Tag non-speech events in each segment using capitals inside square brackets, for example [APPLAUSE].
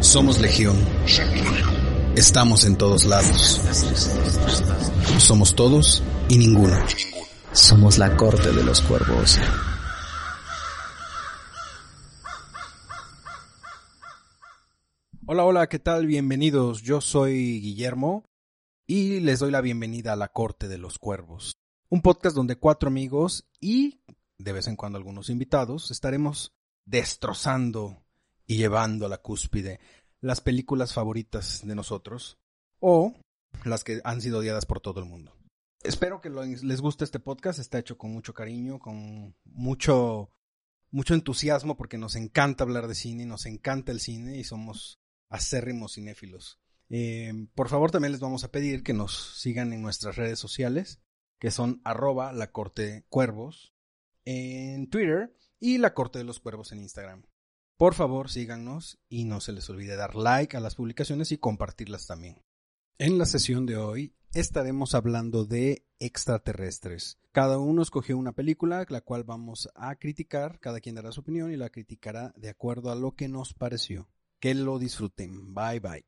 Somos Legión. Estamos en todos lados. Somos todos y ninguno. Somos la corte de los cuervos. Hola, hola, ¿qué tal? Bienvenidos. Yo soy Guillermo y les doy la bienvenida a la corte de los cuervos. Un podcast donde cuatro amigos y de vez en cuando algunos invitados estaremos destrozando y llevando a la cúspide las películas favoritas de nosotros o las que han sido odiadas por todo el mundo. Espero que les guste este podcast, está hecho con mucho cariño, con mucho mucho entusiasmo porque nos encanta hablar de cine, nos encanta el cine y somos acérrimos cinéfilos. Eh, por favor, también les vamos a pedir que nos sigan en nuestras redes sociales, que son arroba la corte cuervos en Twitter y la corte de los cuervos en Instagram. Por favor, síganos y no se les olvide dar like a las publicaciones y compartirlas también. En la sesión de hoy estaremos hablando de extraterrestres. Cada uno escogió una película, la cual vamos a criticar, cada quien dará su opinión y la criticará de acuerdo a lo que nos pareció. Que lo disfruten. Bye bye.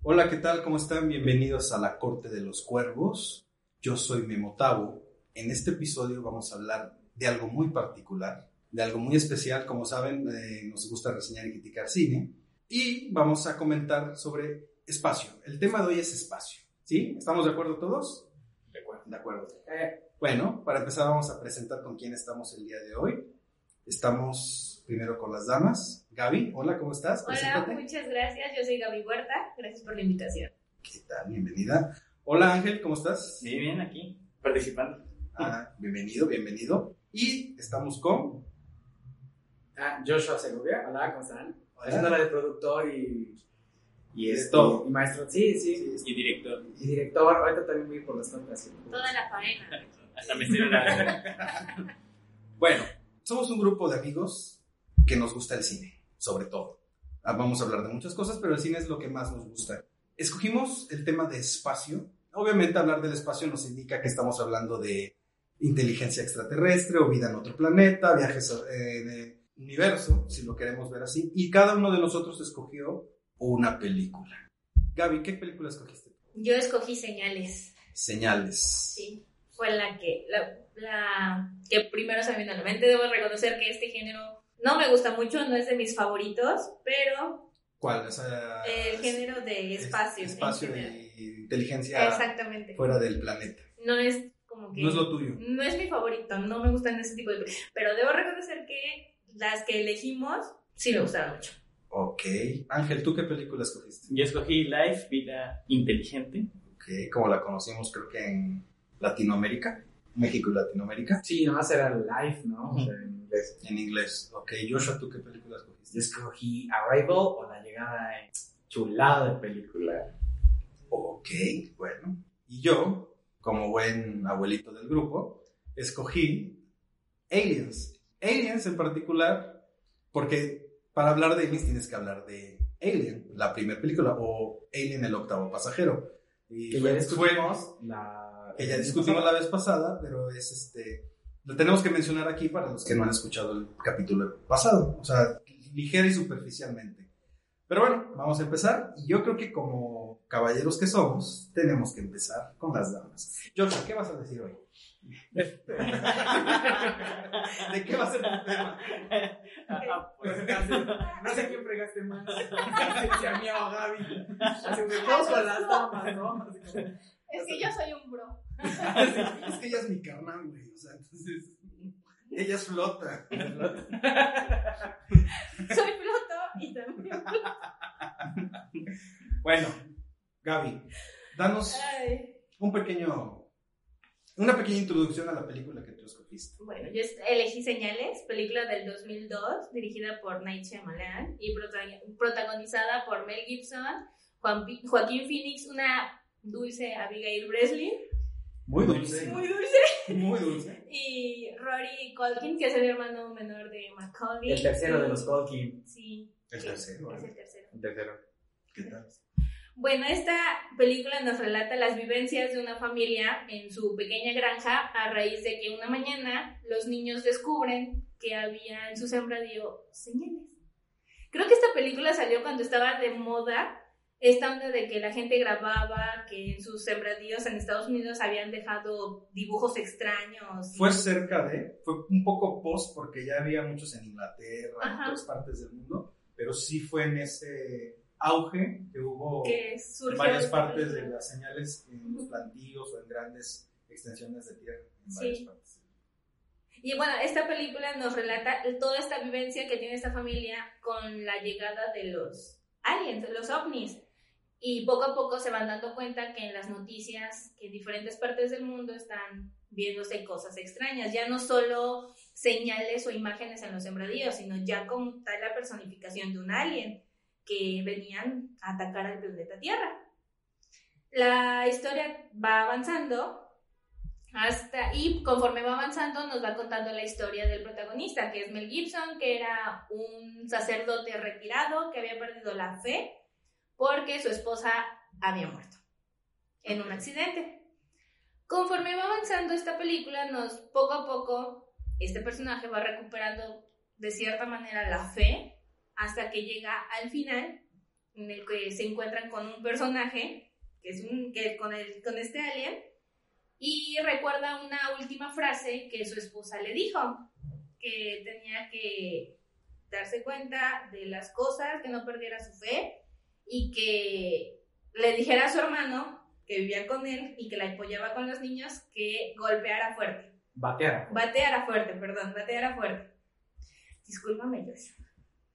Hola, ¿qué tal? ¿Cómo están? Bienvenidos a la Corte de los Cuervos. Yo soy Memotavo en este episodio vamos a hablar de algo muy particular, de algo muy especial. Como saben, eh, nos gusta reseñar y criticar cine. Y vamos a comentar sobre espacio. El tema de hoy es espacio. ¿Sí? ¿Estamos de acuerdo todos? De acuerdo. De acuerdo. Eh, bueno, para empezar vamos a presentar con quién estamos el día de hoy. Estamos primero con las damas. Gaby, hola, ¿cómo estás? Hola, muchas gracias. Yo soy Gaby Huerta. Gracias por la invitación. ¿Qué tal? Bienvenida. Hola Ángel, ¿cómo estás? Muy bien, aquí, participando. Ah, bienvenido, bienvenido. Y estamos con... Ah, Joshua Segovia. Hola, ¿cómo están? Haciendo la de productor y... Y esto. Y maestro, sí, sí. Y director. Y director. Ahorita también voy por las tantas. Toda la faena. Hasta me estoy Bueno, somos un grupo de amigos que nos gusta el cine, sobre todo. Ah, vamos a hablar de muchas cosas, pero el cine es lo que más nos gusta. Escogimos el tema de espacio. Obviamente hablar del espacio nos indica que estamos hablando de inteligencia extraterrestre o vida en otro planeta, viajes en el universo, si lo queremos ver así. Y cada uno de nosotros escogió una película. Gaby, ¿qué película escogiste? Yo escogí Señales. Señales. Sí, fue la que, la, que primero se me vino a la mente. Debo reconocer que este género no me gusta mucho, no es de mis favoritos, pero... ¿Cuál? el género de espacio. Espacio de inteligencia Exactamente. fuera del planeta. No es no es lo tuyo. No es mi favorito, no me gustan ese tipo de películas. Pero debo reconocer que las que elegimos sí me gustaron mucho. Ok. Ángel, ¿tú qué película escogiste? Yo escogí Life, Vida Inteligente. Ok, como la conocimos creo que en Latinoamérica. México y Latinoamérica. Sí, nomás era Life, ¿no? en inglés. En inglés. Ok, Joshua, ¿tú qué película escogiste? Yo escogí Arrival o La Llegada en chulada de película. Ok, bueno. Y yo como buen abuelito del grupo, escogí Aliens. Aliens en particular, porque para hablar de Aliens tienes que hablar de Alien, la primera película, o Alien el octavo pasajero. Y que ya discutimos la... Que ya discutimos la vez pasada, pero es este... Lo tenemos que mencionar aquí para los que no han escuchado el capítulo pasado, o sea, ligera y superficialmente. Pero bueno, vamos a empezar. Y yo creo que como caballeros que somos, tenemos que empezar con las damas. Joshua, ¿qué vas a decir hoy? [LAUGHS] ¿De qué va a ser tu tema? Ah, pues, no sé quién fregaste más. [LAUGHS] Si a mí o a Gaby. Así me con las damas, ¿no? Es que yo soy un bro. [LAUGHS] es que ella es mi carnal, güey. O sea, entonces. Ella es flota. Soy floto y también. [LAUGHS] bueno, Gaby, danos un pequeño, una pequeña introducción a la película que tú escogiste. Bueno, yo elegí Señales, película del 2002, dirigida por Night Shyamalan y protagonizada por Mel Gibson, Joaquín Phoenix, una dulce Abigail Breslin. Muy dulce. Muy dulce. Muy dulce. [LAUGHS] Y Rory Colkin, que es el hermano menor de Macaulay. El tercero de los Colkin. Sí. El tercero. Es el tercero. El tercero. ¿Qué tal? Bueno, esta película nos relata las vivencias de una familia en su pequeña granja a raíz de que una mañana los niños descubren que había en su sembradío señales. Creo que esta película salió cuando estaba de moda esta onda de que la gente grababa que en sus sembradíos en Estados Unidos habían dejado dibujos extraños. y- Fue cerca de, fue un poco post porque ya había muchos en Inglaterra, en Ajá. todas partes del mundo, pero sí fue en ese auge que hubo que en varias partes de las señales en los plantíos o en grandes extensiones de tierra en Sí. varias partes. Y bueno, esta película nos relata toda esta vivencia que tiene esta familia con la llegada de los aliens, los ovnis. Y poco a poco se van dando cuenta que en las noticias, que en diferentes partes del mundo están viéndose cosas extrañas. Ya no solo señales o imágenes en los sembradíos, sino ya como tal la personificación de un alien que venían a atacar al planeta Tierra. La historia va avanzando hasta, y conforme va avanzando, nos va contando la historia del protagonista, que es Mel Gibson, que era un sacerdote retirado que había perdido la fe porque su esposa había muerto en un accidente. Conforme va avanzando esta película, nos poco a poco este personaje va recuperando de cierta manera la fe hasta que llega al final en el que se encuentran con un personaje que es un que con el con este alien y recuerda una última frase que su esposa le dijo, que tenía que darse cuenta de las cosas, que no perdiera su fe y que le dijera a su hermano que vivía con él y que la apoyaba con los niños que golpeara fuerte. Batear. Bateara fuerte, perdón, bateara fuerte. Discúlpame, Joyce.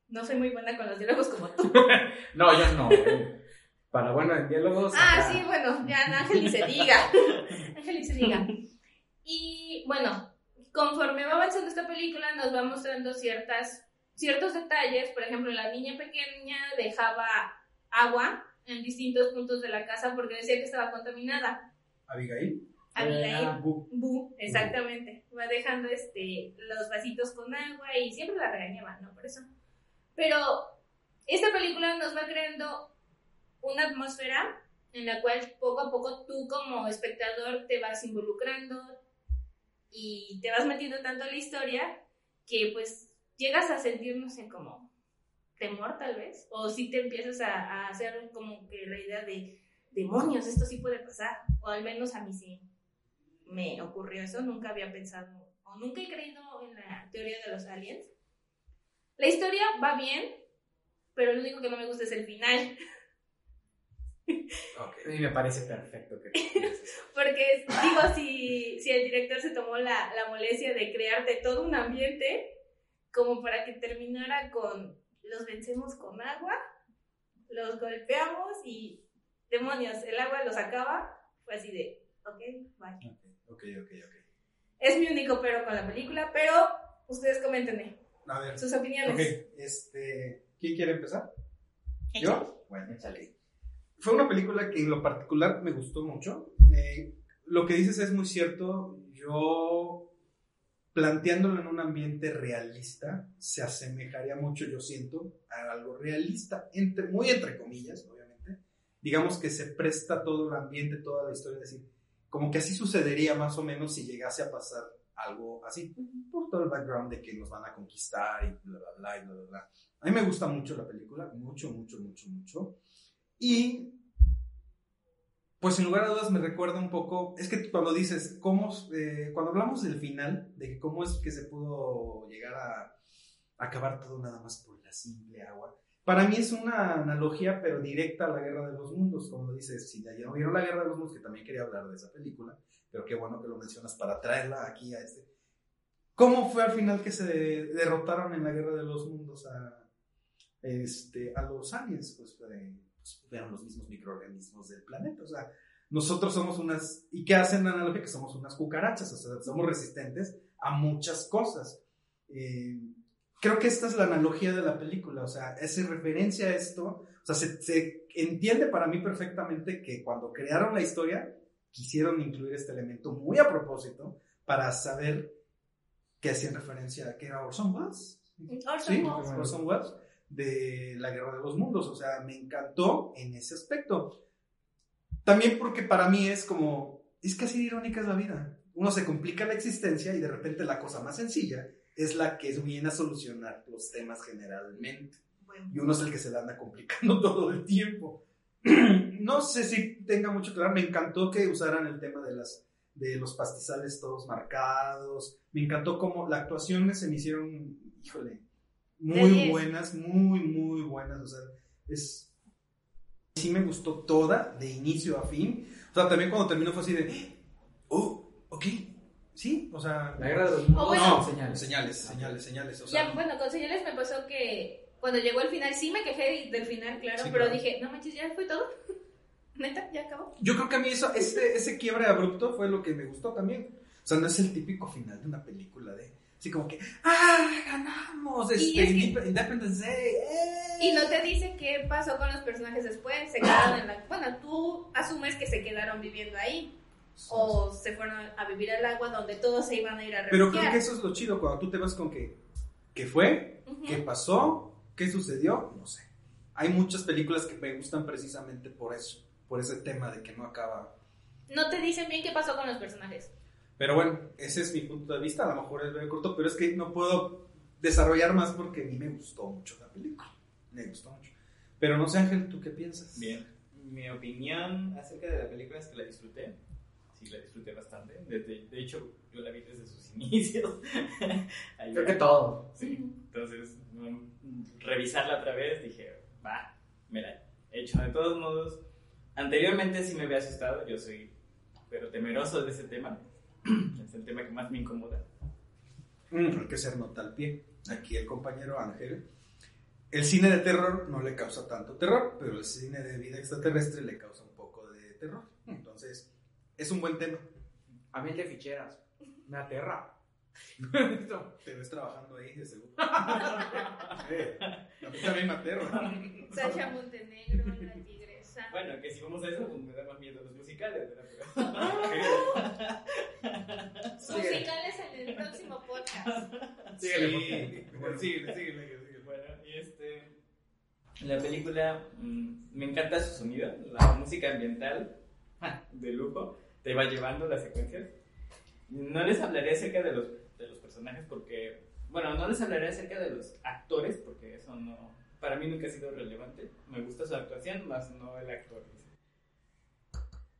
No soy muy buena con los diálogos como tú. [LAUGHS] No, yo no. eh. Para bueno en diálogos. Ah, acá. sí, bueno, ya Ángel y se diga. Ángel y se diga. Y bueno, conforme va avanzando esta película, nos va mostrando ciertas, ciertos detalles. Por ejemplo, la niña pequeña dejaba agua en distintos puntos de la casa porque decía que estaba contaminada. Abigail. Abigail. Ah, bu- Bu, exactamente. Va dejando este, los vasitos con agua y siempre la regañaba, ¿no? Por eso. Pero esta película nos va creando una atmósfera en la cual poco a poco tú como espectador te vas involucrando y te vas metiendo tanto en la historia que pues llegas a sentir, no sé, como temor tal vez, o si te empiezas a, a hacer como que la idea de demonios, esto sí puede pasar, o al menos a mí sí me ocurrió eso, nunca había pensado o nunca he creído en la teoría de los aliens. La historia va bien, pero lo único que no me gusta es el final, [LAUGHS] A mí me parece perfecto que [LAUGHS] porque digo, si, si el director se tomó la, la molestia de crearte todo un ambiente como para que terminara con los vencemos con agua, los golpeamos y demonios, el agua los acaba, fue así de, ok, bye. Ok, ok, ok. Es mi único pero con la película, pero ustedes coméntenme A ver. sus opiniones. Ok, este. ¿Quién quiere empezar? Échale. ¿Yo? Bueno, échale. Fue una película que en lo particular me gustó mucho. Eh, lo que dices es muy cierto. Yo, planteándolo en un ambiente realista, se asemejaría mucho, yo siento, a algo realista, entre, muy entre comillas, obviamente. Digamos que se presta todo el ambiente, toda la historia, es decir, como que así sucedería más o menos si llegase a pasar algo así, por todo el background de que nos van a conquistar y bla, bla, bla, y bla, bla. A mí me gusta mucho la película, mucho, mucho, mucho, mucho. Y, pues sin lugar a dudas me recuerda un poco, es que cuando dices, cómo, eh, cuando hablamos del final, de cómo es que se pudo llegar a, acabar todo nada más por la simple agua, para mí es una analogía, pero directa a la Guerra de los Mundos, como dices, si ya no vieron la Guerra de los Mundos, que también quería hablar de esa película, pero qué bueno que lo mencionas para traerla aquí a este. ¿Cómo fue al final que se derrotaron en la Guerra de los Mundos a, este, a los aliens? Pues, eh, fueron los mismos microorganismos del planeta, o sea, nosotros somos unas, ¿y qué hacen la analogía? Que somos unas cucarachas, o sea, somos resistentes a muchas cosas. Eh, creo que esta es la analogía de la película, o sea, hace referencia a esto, o sea, se, se entiende para mí perfectamente que cuando crearon la historia, quisieron incluir este elemento muy a propósito para saber que hacían referencia a que era Orson Welles. Orson Sí. Orson Welles. De la Guerra de los Mundos. O sea, me encantó en ese aspecto. También porque para mí es como, es que así irónica es la vida. Uno se complica la existencia y de repente la cosa más sencilla es la que viene a solucionar los temas generalmente. Bueno, Y uno es el que se la anda complicando [LAUGHS] todo el tiempo. [CLEARS THROAT] No sé si tenga mucho que ver. Me encantó que usaran el tema de las de los pastizales todos marcados. Me encantó cómo las actuaciones se me hicieron, híjole, muy buenas, muy, muy buenas. O sea, es. Sí me gustó toda, de inicio a fin. O sea, también cuando terminó fue así de. Oh, ok. Sí, o sea. La guerra de los mundos Oh, bueno. No, señales. señales, señales, señales. O sea, ya, bueno, con señales me pasó que cuando llegó el final, sí me quejé del final, claro, Sí, pero claro. dije, no manches, ya fue todo. [LAUGHS] Neta, ya acabó. Yo creo que a mí eso, ese, ese quiebre abrupto fue lo que me gustó también. O sea, no es el típico final de una película de así como que ¡Ah! ¡Ganamos! Este, Y es que- Indep- Independence Day. ¡eh! Y no te dice qué pasó con los personajes después. Se quedaron en la. Bueno, tú asumes que se quedaron viviendo ahí. O se fueron a vivir al agua donde todos se iban a ir a refugiar. Pero creo que eso es lo chido, cuando tú te vas con que ¿qué fue? ¿Qué pasó? ¿Qué sucedió? No sé. Hay muchas películas que me gustan precisamente por eso, por ese tema de que no acaba. No te dicen bien qué pasó con los personajes. Pero bueno, ese es mi punto de vista, a lo mejor es breve corto, pero es que no puedo desarrollar más porque a mí me gustó mucho la película. Me gustó mucho. Pero no sé, Ángel, ¿tú qué piensas? Bien. Mi opinión acerca de la película es que la disfruté. Sí, la disfruté bastante. Desde, de hecho, yo la vi desde sus [LAUGHS] inicios. Creo que todo. Sí. Entonces, mm, revisarla otra vez, dije, va, me la he hecho. De todos modos, anteriormente sí me había asustado. Yo soy, pero temeroso de ese tema. [CLEARS THROAT] Es el tema que más me incomoda. Mm, hay que ser nota al pie. Aquí el compañero Ángel. El cine de terror no le causa tanto terror, pero el cine de vida extraterrestre le causa un poco de terror. Entonces, es un buen tema. A mí el de ficheras. Me aterra. [LAUGHS] Te ves trabajando ahí, de seguro. [LAUGHS] A mí también me aterra. Sasha Montenegro, la Bueno, que si vamos a eso, pues me da más miedo los musicales, ¿verdad? Pero- [LAUGHS] [LAUGHS] Musicales en el próximo podcast. [LAUGHS] Síguele, bueno, síguele, síguele, síguele. Bueno, y este. La película mm, me encanta su sonido, la música ambiental de lujo, te va llevando las secuencias. No les hablaré acerca de los, de los personajes porque. Bueno, no les hablaré acerca de los actores porque eso no. Para mí nunca ha sido relevante. Me gusta su actuación, más no el actor.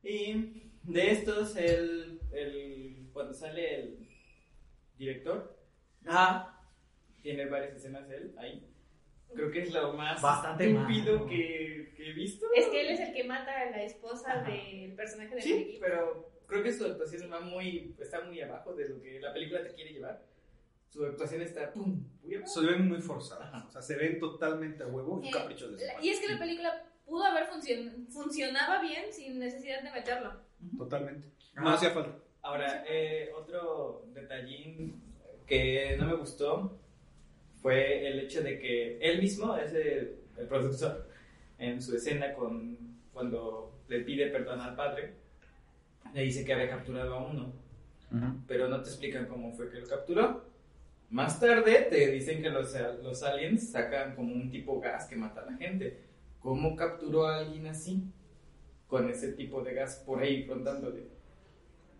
Y de estos, el, el, cuando sale el director, Ah, tiene varias escenas él ahí. Creo que es lo más Bastante estúpido que, que he visto. Es que él es el que mata a la esposa Ajá. del personaje de Sí, pero creo que su actuación va muy, está muy abajo de lo que la película te quiere llevar. Su actuación está pum. Se ven muy forzadas. Ajá. O sea, se ven totalmente a huevo y Eh, capricho de su. Y es que la película pudo haber funcionado, funcionaba bien sin necesidad de meterlo. Totalmente. No Ah. hacía falta. Ahora, eh, otro detallín que no me gustó fue el hecho de que él mismo es el, el productor en su escena con, cuando le pide perdón al padre, le dice que había capturado a uno, pero no te explican cómo fue que lo capturó. Más tarde te dicen que los, los aliens sacan como un tipo gas que mata a la gente. ¿Cómo capturó a alguien así? Con ese tipo de gas por ahí frontándole.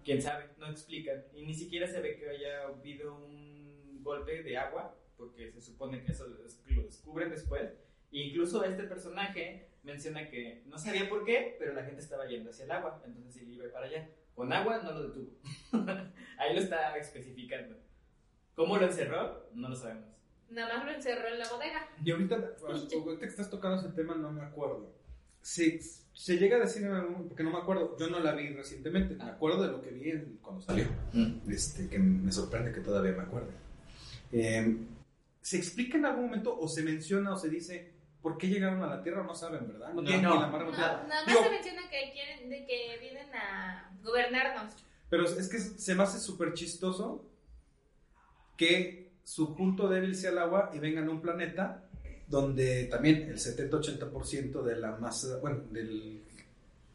Quién sabe, no explican. Y ni siquiera se ve que haya habido un golpe de agua, porque se supone que eso lo des- lo descubren después. E incluso este personaje menciona que no sabía por qué, pero la gente estaba yendo hacia el agua, entonces él iba para allá. Con agua no lo detuvo. [LAUGHS] Ahí lo está especificando. ¿Cómo lo encerró? No lo sabemos. Nada más lo encerró en la bodega. Y ahorita, ahorita que estás tocando ese tema, no me acuerdo. Se, se llega a decir en algún, porque no me acuerdo, yo no la vi recientemente, me acuerdo de lo que vi en- cuando salió, este, que me sorprende que todavía me acuerde. Eh, ¿Se explica en algún momento o se menciona o se dice por qué llegaron a la Tierra? No saben, ¿verdad? No, tienen no. ni la más No, nada más Digo, se menciona que quieren, de que vienen a gobernarnos. Pero es que se me hace súper chistoso que su punto débil sea el agua y vengan a un planeta donde también el 70-80% de la masa, bueno, del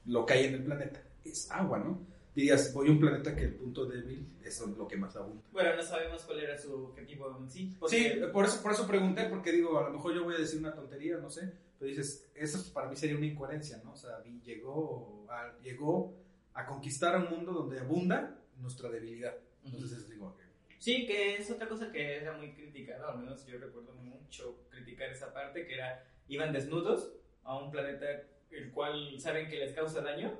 lo que hay en el planeta es agua, ¿no? dirías, voy a un planeta que el punto débil es lo que más abunda. Bueno, no sabemos cuál era su objetivo en sí. Sí, por eso, por eso pregunté, porque digo, a lo mejor yo voy a decir una tontería, no sé, pero dices, eso para mí sería una incoherencia, ¿no? O sea, llegó a, llegó a conquistar un mundo donde abunda nuestra debilidad. Entonces es digo, ok. Sí, que es otra cosa que era muy criticada, al menos yo recuerdo mucho criticar esa parte, que era, iban desnudos a un planeta el cual saben que les causa daño,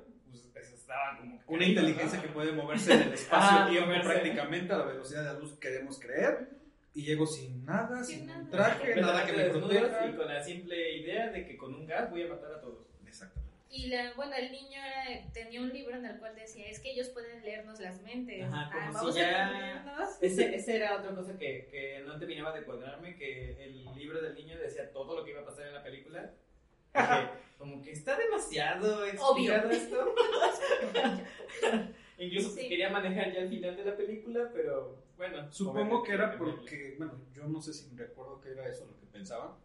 pues eso estaba como... que una inteligencia ¿no? que puede moverse en el [LAUGHS] espacio-tiempo moverse. prácticamente a la velocidad de la luz que queremos creer, y llego sin nada, sin, Sin un nada. traje, nada que me proteja. Y con la simple idea de que con un gas voy a matar a todos. Exactamente. Y la, bueno, el niño era- tenía un libro en el cual decía, es que ellos pueden leernos las mentes. Ajá, como Ah, si vamos ya- a. [LAUGHS] Ese, esa era otra cosa que, que no terminaba de cuadrarme, que el libro del niño decía todo lo que iba a pasar en la película. [LAUGHS] Como que está demasiado explicado esto. [LAUGHS] Incluso Sí. quería manejar ya el final de la película, pero bueno. Supongo que era porque, bueno, yo no sé si recuerdo que era eso lo que pensaba.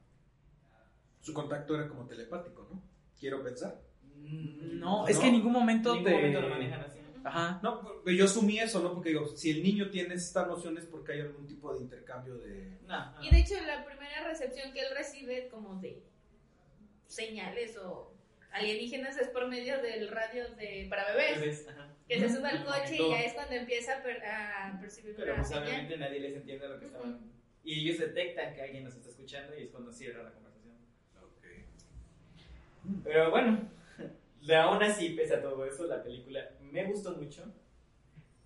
Su contacto era como telepático, ¿no? Quiero pensar. Mm, No, es ¿No? que en ningún momento En ningún te... momento lo manejan así. Ajá. No, pero yo asumí eso, ¿no? Porque digo, si el niño tiene estas nociones porque hay algún tipo de intercambio de... No. Y de hecho la primera recepción que él recibe como de señales o alienígenas es por medio del radio de para bebés. Bebés, ajá. Que se sube al coche y ya es cuando empieza a, per- a percibir Pero una pues señal. obviamente nadie les entiende lo que estaban. Y ellos detectan que alguien nos está escuchando y es cuando cierra la conversación. Pero bueno, de aún así, pese a todo eso, la película me gustó mucho.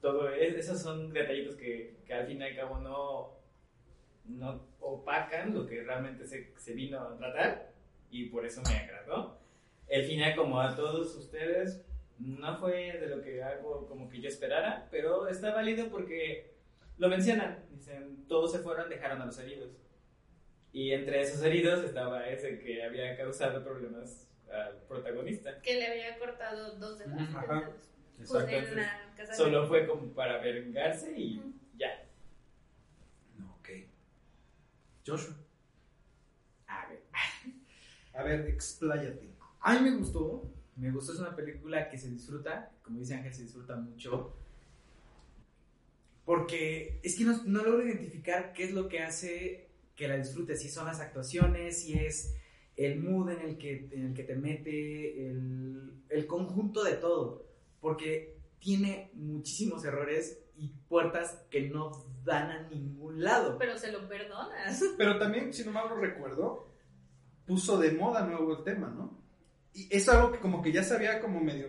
Todo es- esos son detallitos que, que al fin y al cabo no, no opacan lo que realmente se, se vino a tratar y por eso me agradó. El final, como a todos ustedes, no fue de lo que algo como que yo esperara, pero está válido porque lo mencionan. Dicen, todos se fueron, dejaron a los heridos. Y entre esos heridos estaba ese que había causado problemas al protagonista. Que le había cortado dos de los Ujú, ajá. dedos. Exacto. Pues en la casa de- Solo fue como para vengarse y ya. No, ok. Joshua. A ver. A ver, expláyate. A mí me gustó, me gustó, es una película que se disfruta, como dice Ángel, se disfruta mucho. Porque es que no, no logro identificar qué es lo que hace que la disfrutes, si son las actuaciones, si es el mood en el que, en el que te mete, el, el conjunto de todo. Porque tiene muchísimos errores y puertas que no dan a ningún lado. Pero se lo perdonas. [LAUGHS] Pero también, si no mal lo recuerdo, puso de moda nuevo el tema, ¿no? Y es algo que como que ya se había como medio...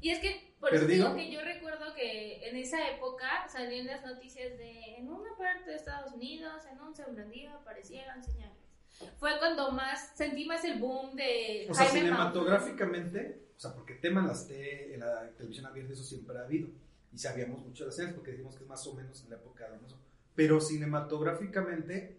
Y es que, por eso digo que yo recuerdo que en esa época salían las noticias de en una parte de Estados Unidos, en un sembradío aparecieron señales. Fue cuando más, sentí más el boom de O sea, Jaime cinematográficamente, o sea, porque tema en, las te- en la televisión abierta eso siempre ha habido. Y sabíamos mucho de las escenas porque decimos que es más o menos en la época de Alonso. Pero cinematográficamente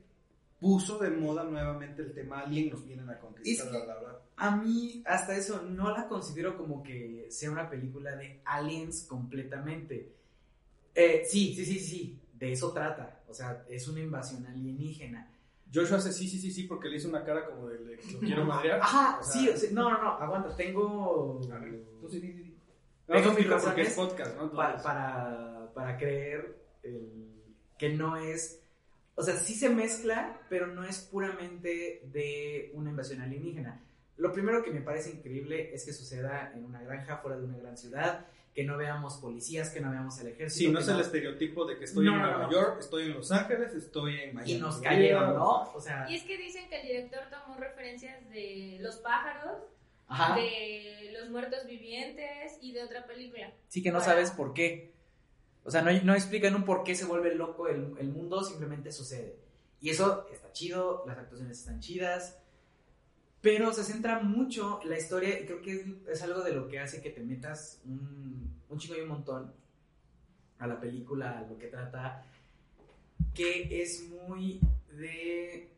puso de moda nuevamente el tema Alien, nos vienen a conquistar, Es que- bla, bla, bla. A mí, hasta eso, no la considero como que sea una película de aliens completamente. Eh, sí, sí, sí, sí, de eso trata. O sea, es una invasión alienígena. Joshua hace sí, sí, sí, sí, porque le hizo una cara como de, que lo quiero madrear. Ajá, O sea, sí, o sea, no, no, no, aguanta, tengo... A ver. Tengo No, mis sí, porque es podcast, ¿no? pa- Entonces, para, para creer el- que no es... O sea, sí se mezcla, pero no es puramente de una invasión alienígena. Lo primero que me parece increíble es que suceda en una granja fuera de una gran ciudad, que no veamos policías, que no veamos el ejército. Sí, no es el estereotipo de que estoy No, en no, Nueva no. York, estoy en Los Ángeles, estoy en Miami. Y nos cayeron, ¿no? O sea, Y es que dicen que el director tomó referencias de Los pájaros, ajá. de Los muertos vivientes y de otra película. Sí que no Para- sabes por qué. O sea, no, no explican un por qué se vuelve loco el, el mundo, simplemente sucede. Y eso está chido, las actuaciones están chidas, pero se centra mucho la historia y creo que es, algo de lo que hace que te metas un, un chingo y un montón a la película, a lo que trata, que es muy de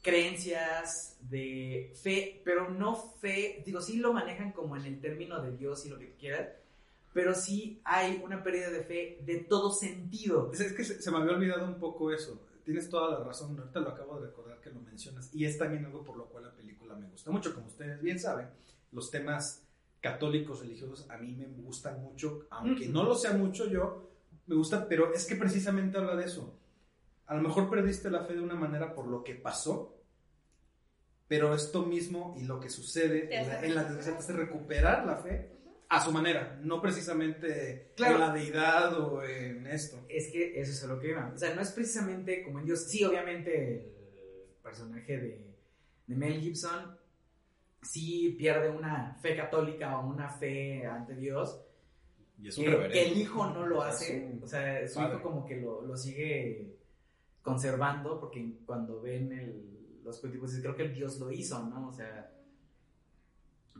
creencias, de fe, pero no fe, digo, sí lo manejan como en el término de Dios y lo que quieras, pero sí hay una pérdida de fe de todo sentido. Es, que se me había olvidado un poco eso. Tienes toda la razón, ahorita lo acabo de recordar que lo mencionas. Y es también algo por lo cual la película me gusta mucho. Como ustedes bien saben, los temas católicos religiosos a mí me gustan mucho, aunque no lo sea mucho yo, me gusta, pero es que precisamente habla de eso. A lo mejor perdiste la fe de una manera por lo que pasó, pero esto mismo y lo que sucede en la, en la desgracia te hace recuperar la fe a su manera, no precisamente Claro. en la deidad o en esto. Es que eso es lo que iba. O sea, no es precisamente como en Dios. Sí, obviamente el personaje de, de Mel Gibson sí pierde una fe católica o una fe ante Dios. Y es Que, que el hijo no lo hace. un O sea, su padre. hijo como que lo, lo sigue conservando porque cuando ven el, los cultivos creo que el Dios lo hizo, ¿no? O sea...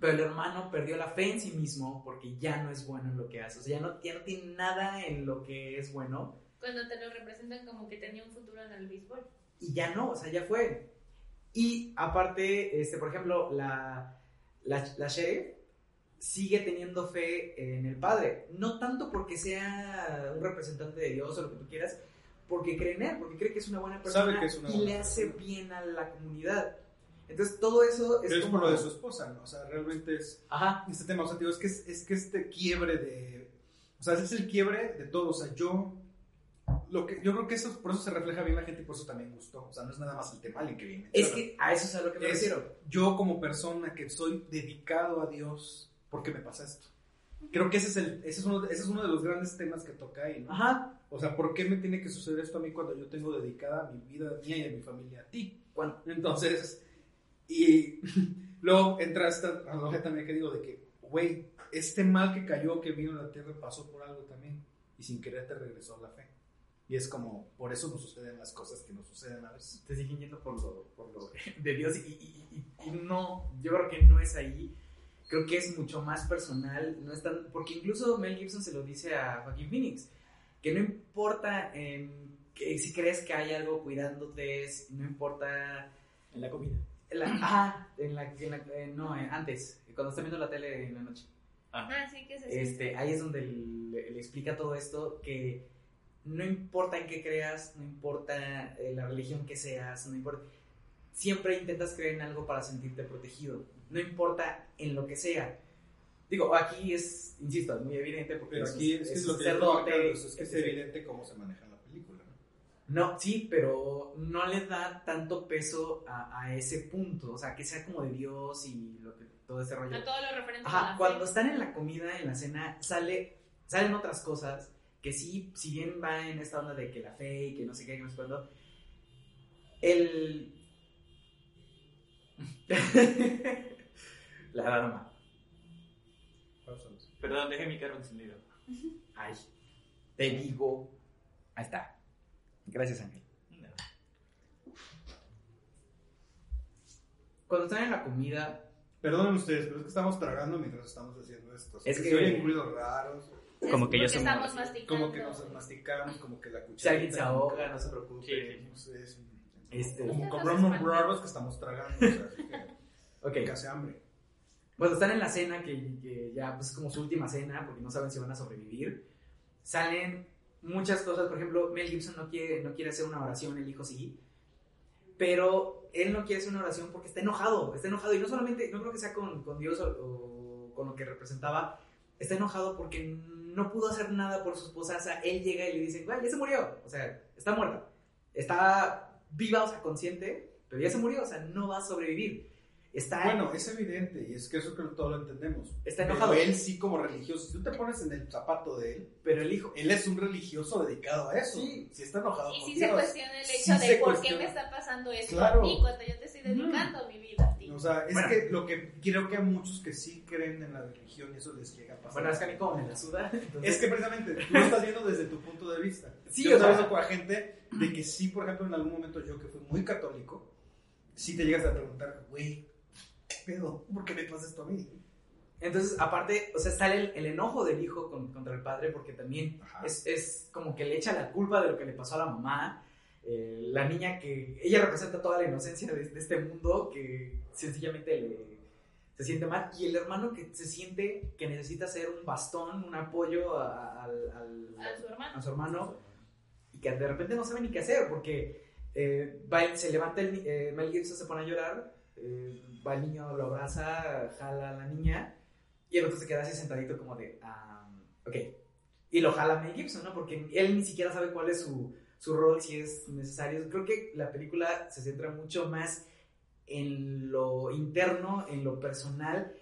Pero el hermano perdió la fe en sí mismo porque ya no es bueno en lo que hace. O sea, ya no, ya no tiene nada en lo que es bueno. Cuando te lo representan como que tenía un futuro en el béisbol. y ya no, o sea, ya fue. Y aparte, este, por ejemplo, la, la, la sheriff sigue teniendo fe en el padre. No tanto porque sea un representante de Dios o lo que tú quieras, porque cree en él, porque cree que es una buena persona Sabe que es una y buena le hace persona. bien a la comunidad. Entonces, todo eso es Pero es como... por lo de su esposa, ¿no? O sea, realmente es Ajá, este tema, o sea, digo, es que, es, es que este quiebre de, o sea, ese es el quiebre de todo, o sea, yo, lo que, yo creo que eso, por eso se refleja bien la gente y por eso también gustó, o sea, no es nada más el tema el viene. es que a eso es a lo que me Es- refiero. yo como persona que soy dedicado a Dios, ¿por qué me pasa esto? Creo que ese es, el, ese, es uno, ese es uno de los grandes temas que toca ahí, ¿no? Ajá, O sea, ¿por qué me tiene que suceder esto a mí cuando yo tengo dedicada mi vida mía y a mi familia a ti? cuando... Entonces, y [LAUGHS] luego entra esta analogía también que digo de que, güey, este mal que cayó, que vino a la tierra, pasó por algo también. Y sin querer te regresó la fe. Y es como, por eso nos suceden las cosas que nos suceden a veces. te siguen yendo por lo, por lo [LAUGHS] de Dios y, y- y- y no, yo creo que no es ahí. Creo que es mucho más personal, no es tan- porque incluso Mel Gibson se lo dice a Joaquín Phoenix, que no importa em, que si crees que hay algo cuidándote, no importa En la comida. La, ah, en la, en la- eh, no, eh, antes, cuando está viendo la tele en la noche. Ah, sí, que es. Este, ahí es donde le, le explica todo esto, que no importa en qué creas, no importa eh, la religión que seas, no importa, siempre intentas creer en algo para sentirte protegido, no importa en lo que sea. Digo, aquí es, insisto, es muy evidente porque Pero es, aquí es, que es lo que sacerdote, es que es evidente cómo se maneja en la película. ¿No? Sí, pero no le da tanto peso a, a ese punto, o sea, que sea como de Dios y lo que, todo ese rollo. A todo lo referente a Ajá, la cuando fe. están en la comida, en la cena, sale, salen otras cosas que sí, si bien va en esta onda de que la fe y que no sé qué, que no sé cuándo, el... [LAUGHS] la alarma. Perdón, dejé mi carro encendido. Ay, te digo. Ahí está. Gracias, Ángel. Cuando están en la comida, Perdonen ustedes, pero es que estamos tragando mientras estamos haciendo esto. Es que- que se oyen ruidos raros, Es Como que yo porque soy estamos masticando. como que nos masticamos, como que la si cuchara. alguien se ahoga, no se preocupe. Sí, sí, No sé, es- Este- como Estas compramos raros que estamos tragando, o sea, así que, [LAUGHS] Ok. que hace hambre. Cuando están en la cena, que, que ya pues, es como su última cena, porque no saben si van a sobrevivir, salen muchas cosas. Por ejemplo, Mel Gibson no quiere, no quiere hacer una oración, el hijo sí. Pero él no quiere hacer una oración porque está enojado. Está enojado. Y no solamente, no creo que sea con, con Dios o, con lo que representaba. Está enojado porque no pudo hacer nada por su esposa. O sea, él llega y le dicen, güey, ya se murió. O sea, está muerta. Está viva, o sea, consciente, pero ya se murió. O sea, no va a sobrevivir. Está Bueno, es evidente, y es que eso que todo lo entendemos. Está Pero enojado. él sí como religioso, si tú te pones en el zapato de él, Pero el hijo. él es un religioso dedicado a eso. Sí. Si está enojado Y sí se Dios. cuestiona el hecho Sí de se por qué me está pasando esto Claro. a mí cuando yo te estoy dedicando mi vida a ti. O sea, es Bueno. que lo que creo que a muchos que sí creen en la religión y eso les llega a pasar. Bueno, es que a mí como me la suda. entonces- Es que precisamente tú lo estás viendo desde tu punto de vista. Sí, yo sabes con la gente de que sí, por ejemplo, en algún momento yo que fui muy católico, sí te llegas a preguntar, güey, ¿qué pedo? ¿Por qué me pasa esto a mí? Entonces, aparte, o sea, sale el, el enojo del hijo con- contra el padre porque también es, es como que le echa la culpa de lo que le pasó a la mamá. Eh, la niña que ella representa toda la inocencia de, de este mundo que sencillamente le, se siente mal. Y el hermano que se siente que necesita ser un bastón, un apoyo a- al- al- A su hermano. a su hermano y que de repente no sabe ni qué hacer porque eh, va, se levanta el eh, Mel Gibson se pone a llorar eh, va el niño lo abraza jala a la niña Y el otro se queda así sentadito como de, ah, ok. Y lo jala Mel Gibson, ¿no? Porque él ni siquiera sabe cuál es su, su rol, si es necesario. Creo que la película se centra mucho más en lo interno, en lo personal,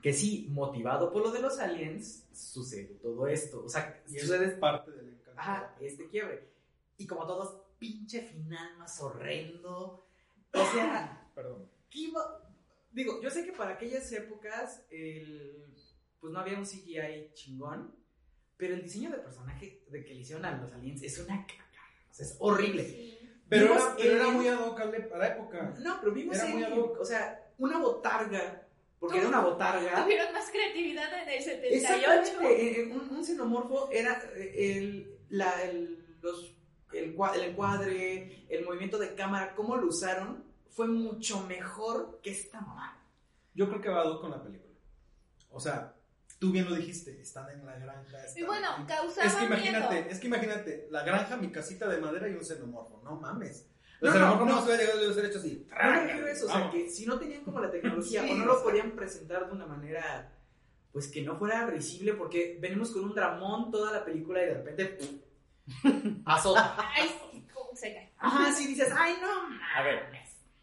que sí, motivado por lo de los aliens, sucede todo esto. O sea, Y sucede es parte del encanto. Ajá, este quiebre. Y como todos, pinche final más horrendo. O sea, [LAUGHS] Perdón. ¿qué iba- Digo, yo sé que para aquellas épocas, el... pues no había un CGI chingón, pero el diseño de personaje de que le hicieron a los aliens es una caca. O sea, es horrible. Sí. Pero, era, pero era muy ad hoc a la época. No, pero vimos Era muy Alien, ad hoc. o sea, una botarga, porque era una botarga. Tuvieron más creatividad en el 78. Exactamente, eh, eh, un, un xenomorfo era eh, el, la, el, los, el, el encuadre, el movimiento de cámara, cómo lo usaron, fue mucho mejor que esta mamá. Yo creo que va con la película. O sea, tú bien lo dijiste, están en la granja. Y están- bueno, causaba Es que imagínate, miedo. es que imagínate, la granja, mi casita de madera y un xenomorfo, no mames. No, El xenomorfo no, no, no. se hubiera llegado a hubiera hecho así. No eso, o sea, que si no tenían como la tecnología [LAUGHS] Sí, o no lo podían presentar de una manera, pues que no fuera risible, porque venimos con un dramón toda la película y de repente ¡pum! Azota. Ay, cómo se cae. Ajá, sí dices, ay no. A ver,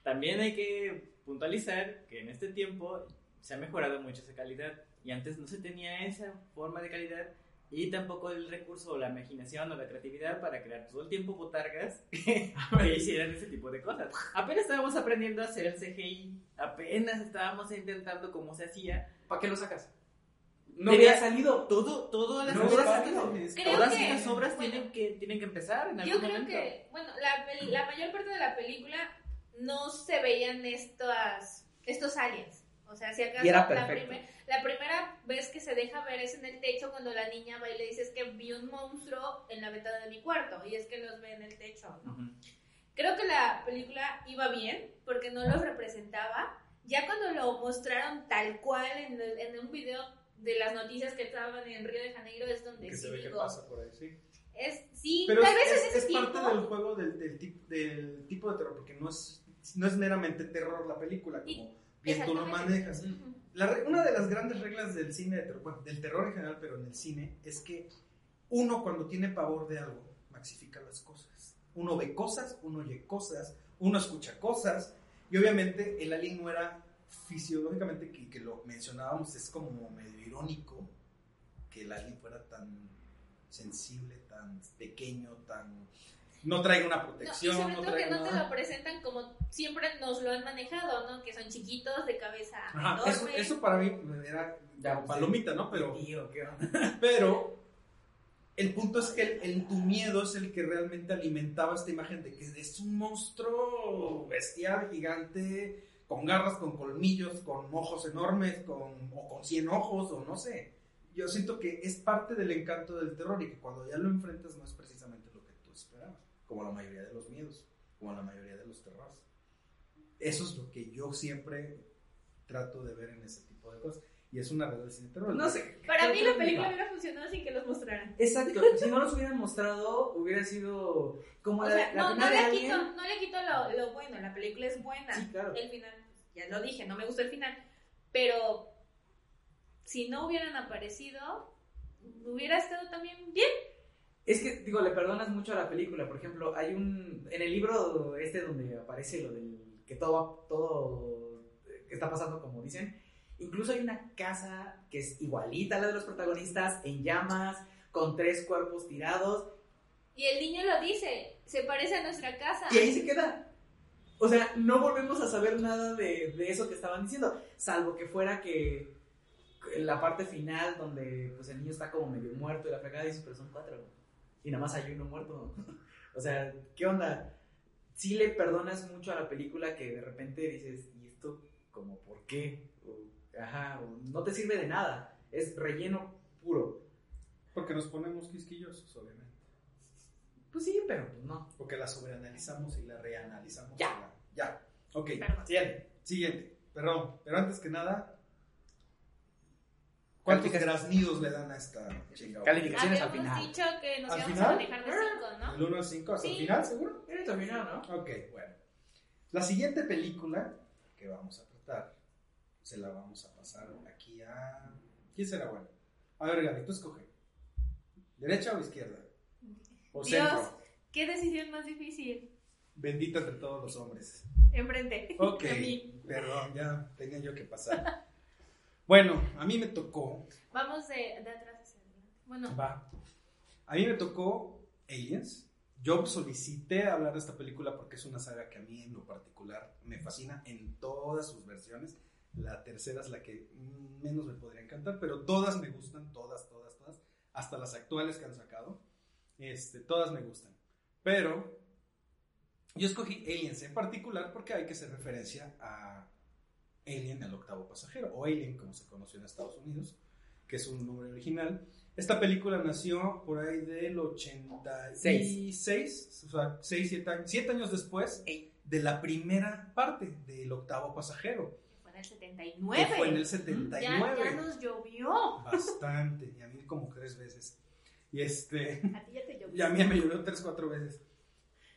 también hay que puntualizar que en este tiempo se ha mejorado mucho esa calidad y antes no se tenía esa forma de calidad y tampoco el recurso o la imaginación o la creatividad para crear todo el tiempo botargas [LAUGHS] que hicieran ese tipo de cosas. Apenas estábamos aprendiendo a hacer el CGI, apenas estábamos intentando cómo se hacía. ¿Para qué lo sacas? No había salido. Todo, todas las No, obras, todas que- las obras bueno. tienen, que, tienen que empezar en algún Yo creo momento. que, bueno, la, peli- la mayor parte de la película no se veían estas, estos aliens. O sea, si acaso Y era la, primer- la primera vez que se deja ver es en el techo cuando la niña va y le dice es que vi un monstruo en la ventana de mi cuarto y es que los ve en el techo. ¿no? Ujú. Creo que la película iba bien porque no los representaba. Ya cuando lo mostraron tal cual en, el- en un video de las noticias que estaban en Río de Janeiro es donde que sí se ve que digo, pasa por ahí, sí. es sí, Pero tal es, vez es- ese parte del juego del, del, tip- del tipo de terror, porque no es, no es meramente terror la película, Y- como bien tú lo manejas. La una de las grandes reglas del cine, de terror, bueno, del terror en general, pero en el cine, es que uno cuando tiene pavor de algo, maxifica las cosas. Uno ve cosas, uno oye cosas, uno escucha cosas, y obviamente el alien no era fisiológicamente, que, que lo mencionábamos, es como medio irónico que el alien fuera tan sensible, tan pequeño, tan... No traiga una No, y protección, sobre no que no te lo presentan como siempre nos lo han manejado, ¿no? Que son chiquitos, de cabeza Ajá, eso, eso para mí era Ya, palomita, ¿no? Pero, Tío, ¿qué onda? [LAUGHS] pero el punto es que el, el- tu miedo es el que realmente alimentaba esta imagen de que es un monstruo bestial, gigante, con garras, con colmillos, con ojos enormes, con, o con 100 ojos, o no sé. Yo siento que es parte del encanto del terror y que cuando ya lo enfrentas no es precisamente lo que tú esperabas, como la mayoría de los miedos, como la mayoría de los terrores. Eso es lo que yo siempre trato de ver en ese tipo de cosas. Y es una cine de terror. No sé. Para mí que la película hubiera funcionado sin que los mostraran. Exacto, si no los hubieran mostrado, hubiera sido como O la, sea, la no, no le quito, no le quito lo, lo bueno, la película es buena. Sí, claro. El final, ya lo dije, no me gustó el final. Pero si no hubieran aparecido, hubiera estado también bien. Es que, digo, le perdonas mucho a la película. Por ejemplo, hay un. En el libro este donde aparece lo del. que todo, todo eh, está pasando como dicen. Incluso hay una casa que es igualita a la de los protagonistas, en llamas, con tres cuerpos tirados. Y el niño lo dice, se parece a nuestra casa. Y ahí se queda. O sea, no volvemos a saber nada de, de eso que estaban diciendo. Salvo que fuera que. La parte final, donde pues el niño está como medio muerto y la fregada dice, pero son cuatro. Y nada más hay uno muerto. [LAUGHS] o sea, ¿qué onda? Sí le perdonas mucho a la película que de repente dices, ¿y esto como por qué? O, ajá, o no te sirve de nada. Es relleno puro. Porque nos ponemos quisquillosos, obviamente. Pues sí, pero pues no. Porque la sobreanalizamos y la reanalizamos. Ya. la- Ya. Ok. Perdón. Siguiente. Siguiente. Perdón. Pero antes que nada, ¿cuántos graznidos le dan a esta chingada? Calificaciones al Habíamos final. dicho que nos ¿Al íbamos final? a manejar de 5, ¿no? ¿Del 1 al 5 hasta el final, seguro? Eres terminado, ¿no? Ok, bueno. La siguiente película que vamos a se la vamos a pasar aquí a... ¿Quién será bueno? A ver, Gaby, tú escoge. ¿Derecha o izquierda? ¿O Dios, centro? ¿qué decisión más difícil? Bendita de todos los hombres. Enfrente. Ok, A mí. perdón, ya tenía yo que pasar. Bueno, a mí me tocó, Vamos de, de atrás hacia adelante. Bueno, va, a mí me tocó Aliens. Yo solicité hablar de esta película porque es una saga que a mí en lo particular me fascina en todas sus versiones. La tercera es la que menos me podría encantar, pero todas me gustan, todas, todas, todas, hasta las actuales que han sacado. Este, todas me gustan. Pero yo escogí Aliens en particular porque hay que hacer referencia a Alien, el octavo pasajero, o Alien como se conoció en Estados Unidos, que es un nombre original. Esta película nació por ahí del 86, o sea, 6, 7 años, siete años después de la primera parte del octavo pasajero, en el que 79. fue en el ya, 79. ya nos llovió. Bastante, y a mí como tres veces. Y este, A ti ya te llovió. y a mí me llovió tres, cuatro veces.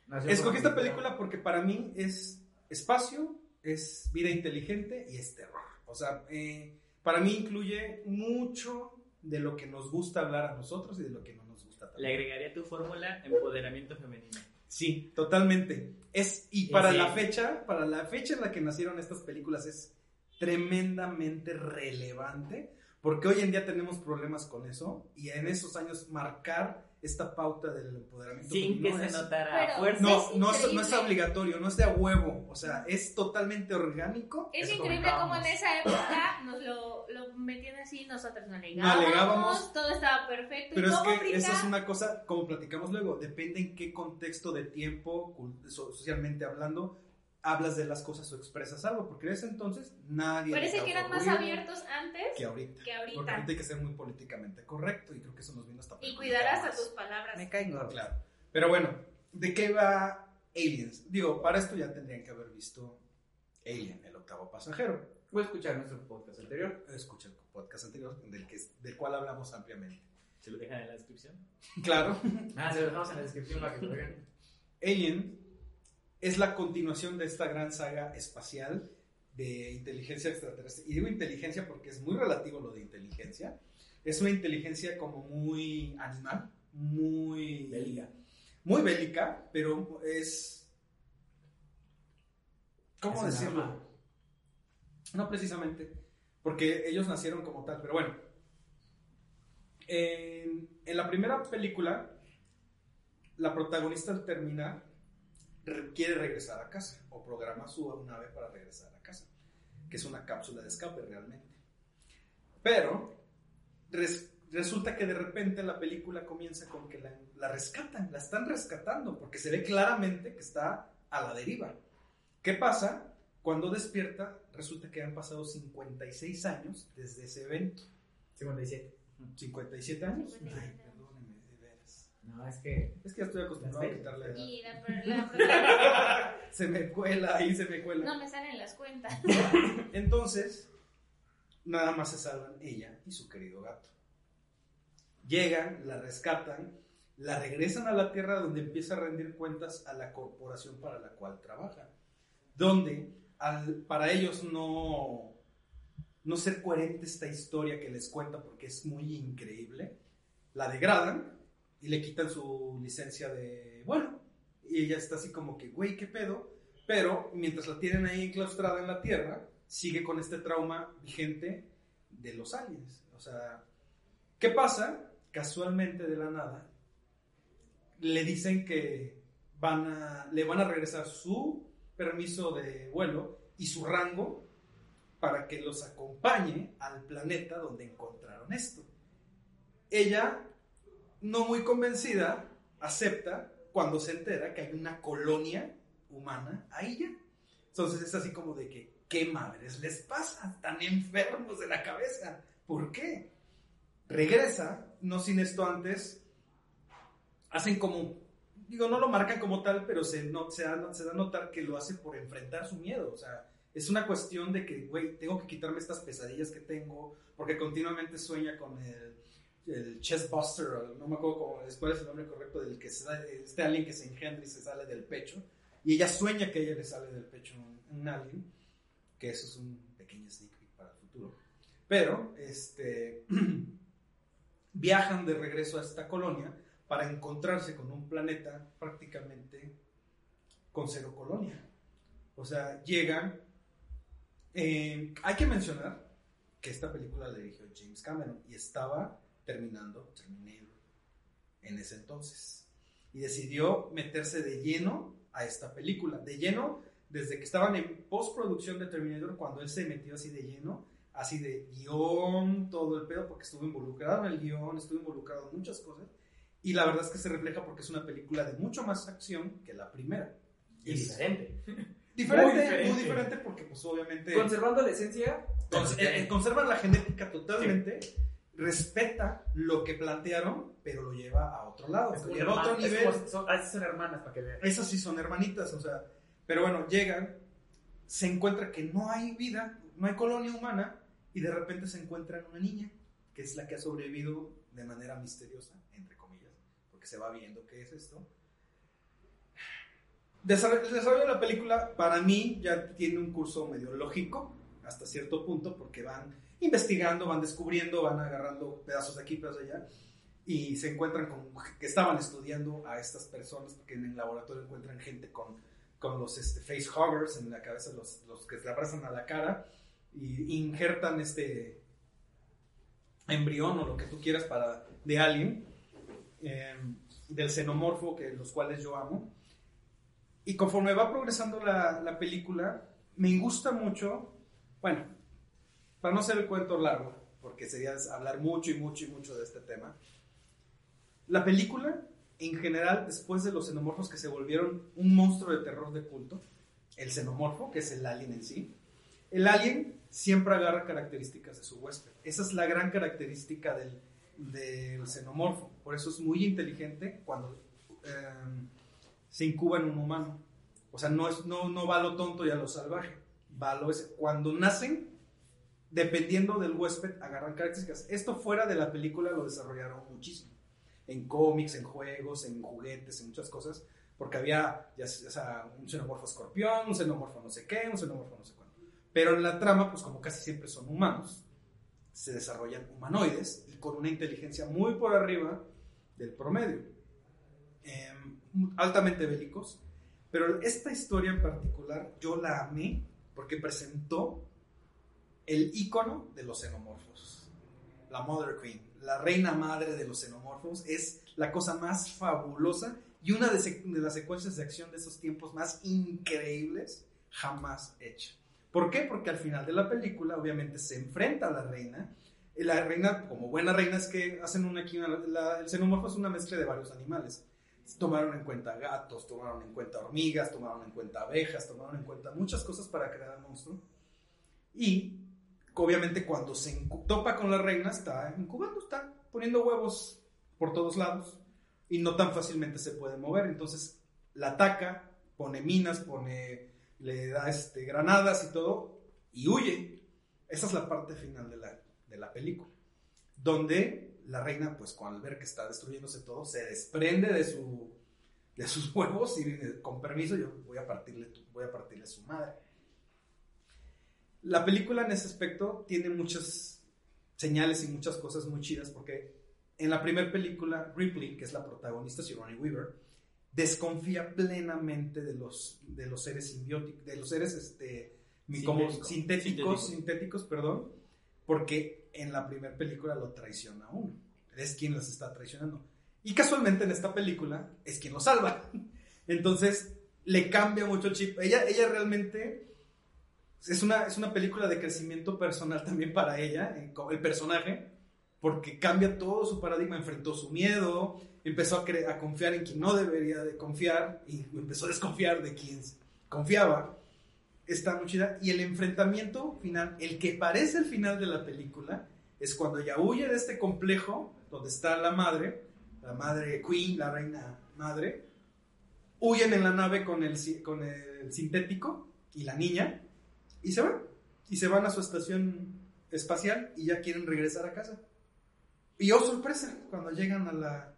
Nació Escogí esta película porque para mí es espacio, es vida inteligente y es terror. O sea, eh, para mí incluye mucho de lo que nos gusta hablar a nosotros y de lo que no nos gusta Le también. agregaría tu fórmula empoderamiento femenino. Sí, totalmente. Es, y para Sí. la fecha, para la fecha en la que nacieron estas películas es tremendamente relevante porque hoy en día tenemos problemas con eso y en esos años marcar esta pauta del empoderamiento Sin que femenino se notara fuerza. No, Es no es, no es obligatorio, no es de a huevo, o sea, es totalmente orgánico. Es increíble cómo comentábamos. en esa época nos lo, lo metían así, nosotros no No alegábamos, todo estaba perfecto. Pero y es que eso es una cosa, como platicamos luego, depende en qué contexto de tiempo, socialmente hablando, hablas de las cosas o expresas algo, porque en ese entonces nadie... Parece que eran más abiertos antes que ahorita. que ahorita. Porque ahorita hay que ser muy políticamente correcto y creo que eso nos vino hasta Y perjudicar cuidar hasta más. tus palabras. Me caen gordos. Claro. Pero bueno, ¿de qué va Aliens? Digo, para esto ya tendrían que haber visto Alien, el octavo pasajero. Voy a escuchar nuestro podcast anterior. Escucha el podcast anterior del, que, del cual hablamos ampliamente. Se lo dejan en la descripción. Claro, Ah, se lo dejamos en la descripción para que lo vean. Alien es la continuación de esta gran saga espacial de inteligencia extraterrestre. Y digo inteligencia porque es muy relativo lo de inteligencia. Es una inteligencia como muy animal, muy Bélica. Muy bélica, pero es... ¿Cómo Es decirlo? No precisamente, porque ellos nacieron como tal, pero bueno. En, en la primera película, la protagonista al terminar quiere regresar a casa o programa su nave para regresar a casa, que es una cápsula de escape realmente. Pero res- resulta que de repente la película comienza con que la, la rescatan, la están rescatando, porque se ve claramente que está a la deriva. ¿Qué pasa? Cuando despierta, resulta que han pasado 56 años desde ese evento. 57. ¿57 años? 57 Ay, años. perdóneme, de veras. No, es que. Es que ya estoy acostumbrado a quitarle edad. Y la, [LAUGHS] la- Se me cuela, ahí se me cuela. no me salen las cuentas. [LAUGHS] Entonces, nada más se salvan ella y su querido gato. Llegan, la rescatan, la regresan a la Tierra donde empieza a rendir cuentas a la corporación para la cual trabaja. Donde al- para ellos no, no ser coherente esta historia que les cuenta porque es muy increíble, la degradan y le quitan su licencia de vuelo. Y ella está así como que, güey, ¿qué pedo? Pero mientras la tienen ahí enclaustrada en la Tierra, sigue con este trauma vigente de los aliens. O sea, ¿qué pasa? Casualmente de la nada, le dicen que van a, le van a regresar su permiso de vuelo y su rango para que los acompañe al planeta donde encontraron esto. Ella, no muy convencida, acepta cuando se entera que hay una colonia humana ahí ya. Entonces es así como de que, ¿qué madres les pasa? Están enfermos de la cabeza. ¿Por qué? Regresa, no sin esto antes, hacen como, digo, no lo marcan como tal, pero se, no, se, da, se da a notar que lo hace por enfrentar su miedo. O sea, es una cuestión de que, güey, tengo que quitarme estas pesadillas que tengo, porque continuamente sueña con el, el chest buster, o no me acuerdo cómo, cuál es el nombre correcto del que se da, este alien que se engendra y se sale del pecho. Y ella sueña que ella le sale del pecho un, un alien, que eso es un pequeño sneak peek para futuro. Pero, este, [CLEARS THROAT] viajan de regreso a esta colonia para encontrarse con un planeta prácticamente con cero colonia. O sea, llegan. eh, hay que mencionar que esta película la dirigió James Cameron y estaba terminando Terminator en ese entonces. Y decidió meterse de lleno a esta película. De lleno, desde que estaban en postproducción de Terminator, cuando él se metió así de lleno, así de guion, todo el pedo, porque estuvo involucrado en el guion, estuvo involucrado en muchas cosas. Y la verdad es que se refleja porque es una película de mucho más acción que la primera. Y Es diferente. [LAUGHS] diferente, Muy muy diferente. porque pues obviamente Conservando la esencia. cons- eh, eh, conserva la genética totalmente, respeta lo que plantearon, pero lo lleva a otro lado, Es otro hermanas, es nivel. como- son, son hermanas para que vean. Esas sí son hermanitas, o sea, pero bueno, llegan, se encuentra que no hay vida, no hay colonia humana, y de repente se encuentran una niña, que es la que ha sobrevivido de manera misteriosa, entre comillas, porque se va viendo qué es esto. El desarrollo de la película, para mí, ya tiene un curso medio lógico, hasta cierto punto, porque van investigando, van descubriendo, van agarrando pedazos de aquí, pedazos de allá, y se encuentran con que estaban estudiando a estas personas, porque en el laboratorio encuentran gente con, con los este, face huggers en la cabeza, los, los que se abrazan a la cara, y injertan este embrión o lo que tú quieras para, de alien, eh, del xenomorfo, que los cuales yo amo. Y conforme va progresando la, la película, me gusta mucho, bueno, para no hacer el cuento largo, porque sería hablar mucho y mucho y mucho de este tema, la película, en general, después de los xenomorfos que se volvieron un monstruo de terror de culto, el xenomorfo, que es el alien en sí, el alien siempre agarra características de su huésped. Esa es la gran característica del, del xenomorfo. Por eso es muy inteligente cuando eh, se incuba en un humano. O sea, no, es, no, no va a lo tonto y a lo salvaje. Va a lo ese. Cuando nacen, dependiendo del huésped, agarran características. Esto fuera de la película lo desarrollaron muchísimo. En cómics, en juegos, en juguetes, en muchas cosas. Porque había ya, sea, un xenomorfo escorpión, un xenomorfo no sé qué, un xenomorfo no sé cuánto. Pero en la trama, pues como casi siempre son humanos, se desarrollan humanoides y con una inteligencia muy por arriba del promedio. Eh, altamente bélicos. Pero esta historia en particular yo la amé porque presentó el icono de los xenomorfos. La Mother Queen, la reina madre de los xenomorfos, es la cosa más fabulosa y una de, de las secuencias de acción de esos tiempos más increíbles jamás hecha. ¿Por qué? Porque al final de la película, obviamente, se enfrenta a la reina. Y la reina, como buena reina, es que hacen una, la, el xenomorfo es una mezcla de varios animales. Tomaron en cuenta gatos, tomaron en cuenta hormigas, tomaron en cuenta abejas, tomaron en cuenta muchas cosas para crear al monstruo. Y, obviamente, cuando se topa con la reina, está incubando, está poniendo huevos por todos lados y no tan fácilmente se puede mover. Entonces, la ataca, pone minas, pone le da este, granadas y todo, y huye. Esa es la parte final de la, de la película, donde la reina, pues al ver que está destruyéndose todo, se desprende de, su, de sus [LAUGHS] huevos y con permiso yo voy a partirle, voy a partirle a su madre. La película en ese aspecto tiene muchas señales y muchas cosas muy chidas, porque en la primera película, Ripley, que es la protagonista, Sigourney Weaver, desconfía plenamente de los, de los seres simbióticos, de los seres este, como sintéticos, sintéticos, sintéticos, perdón, porque en la primera película lo traiciona uno. Es quien los está traicionando. Y casualmente en esta película es quien lo salva. [LAUGHS] Entonces le cambia mucho el chip. Ella, ella realmente es una, es una película de crecimiento personal también para ella, el personaje, porque cambia todo su paradigma, enfrentó su miedo, empezó a, a, confiar en quien no debería de confiar y empezó a desconfiar de quien confiaba. Está muy chida. Y el enfrentamiento final, el que parece el final de la película, es cuando ella huye de este complejo donde está la madre, la madre Queen, la reina madre, huyen en la nave con el, con el sintético y la niña y se van. Y se van a su estación espacial y ya quieren regresar a casa. Y oh sorpresa, cuando llegan a la,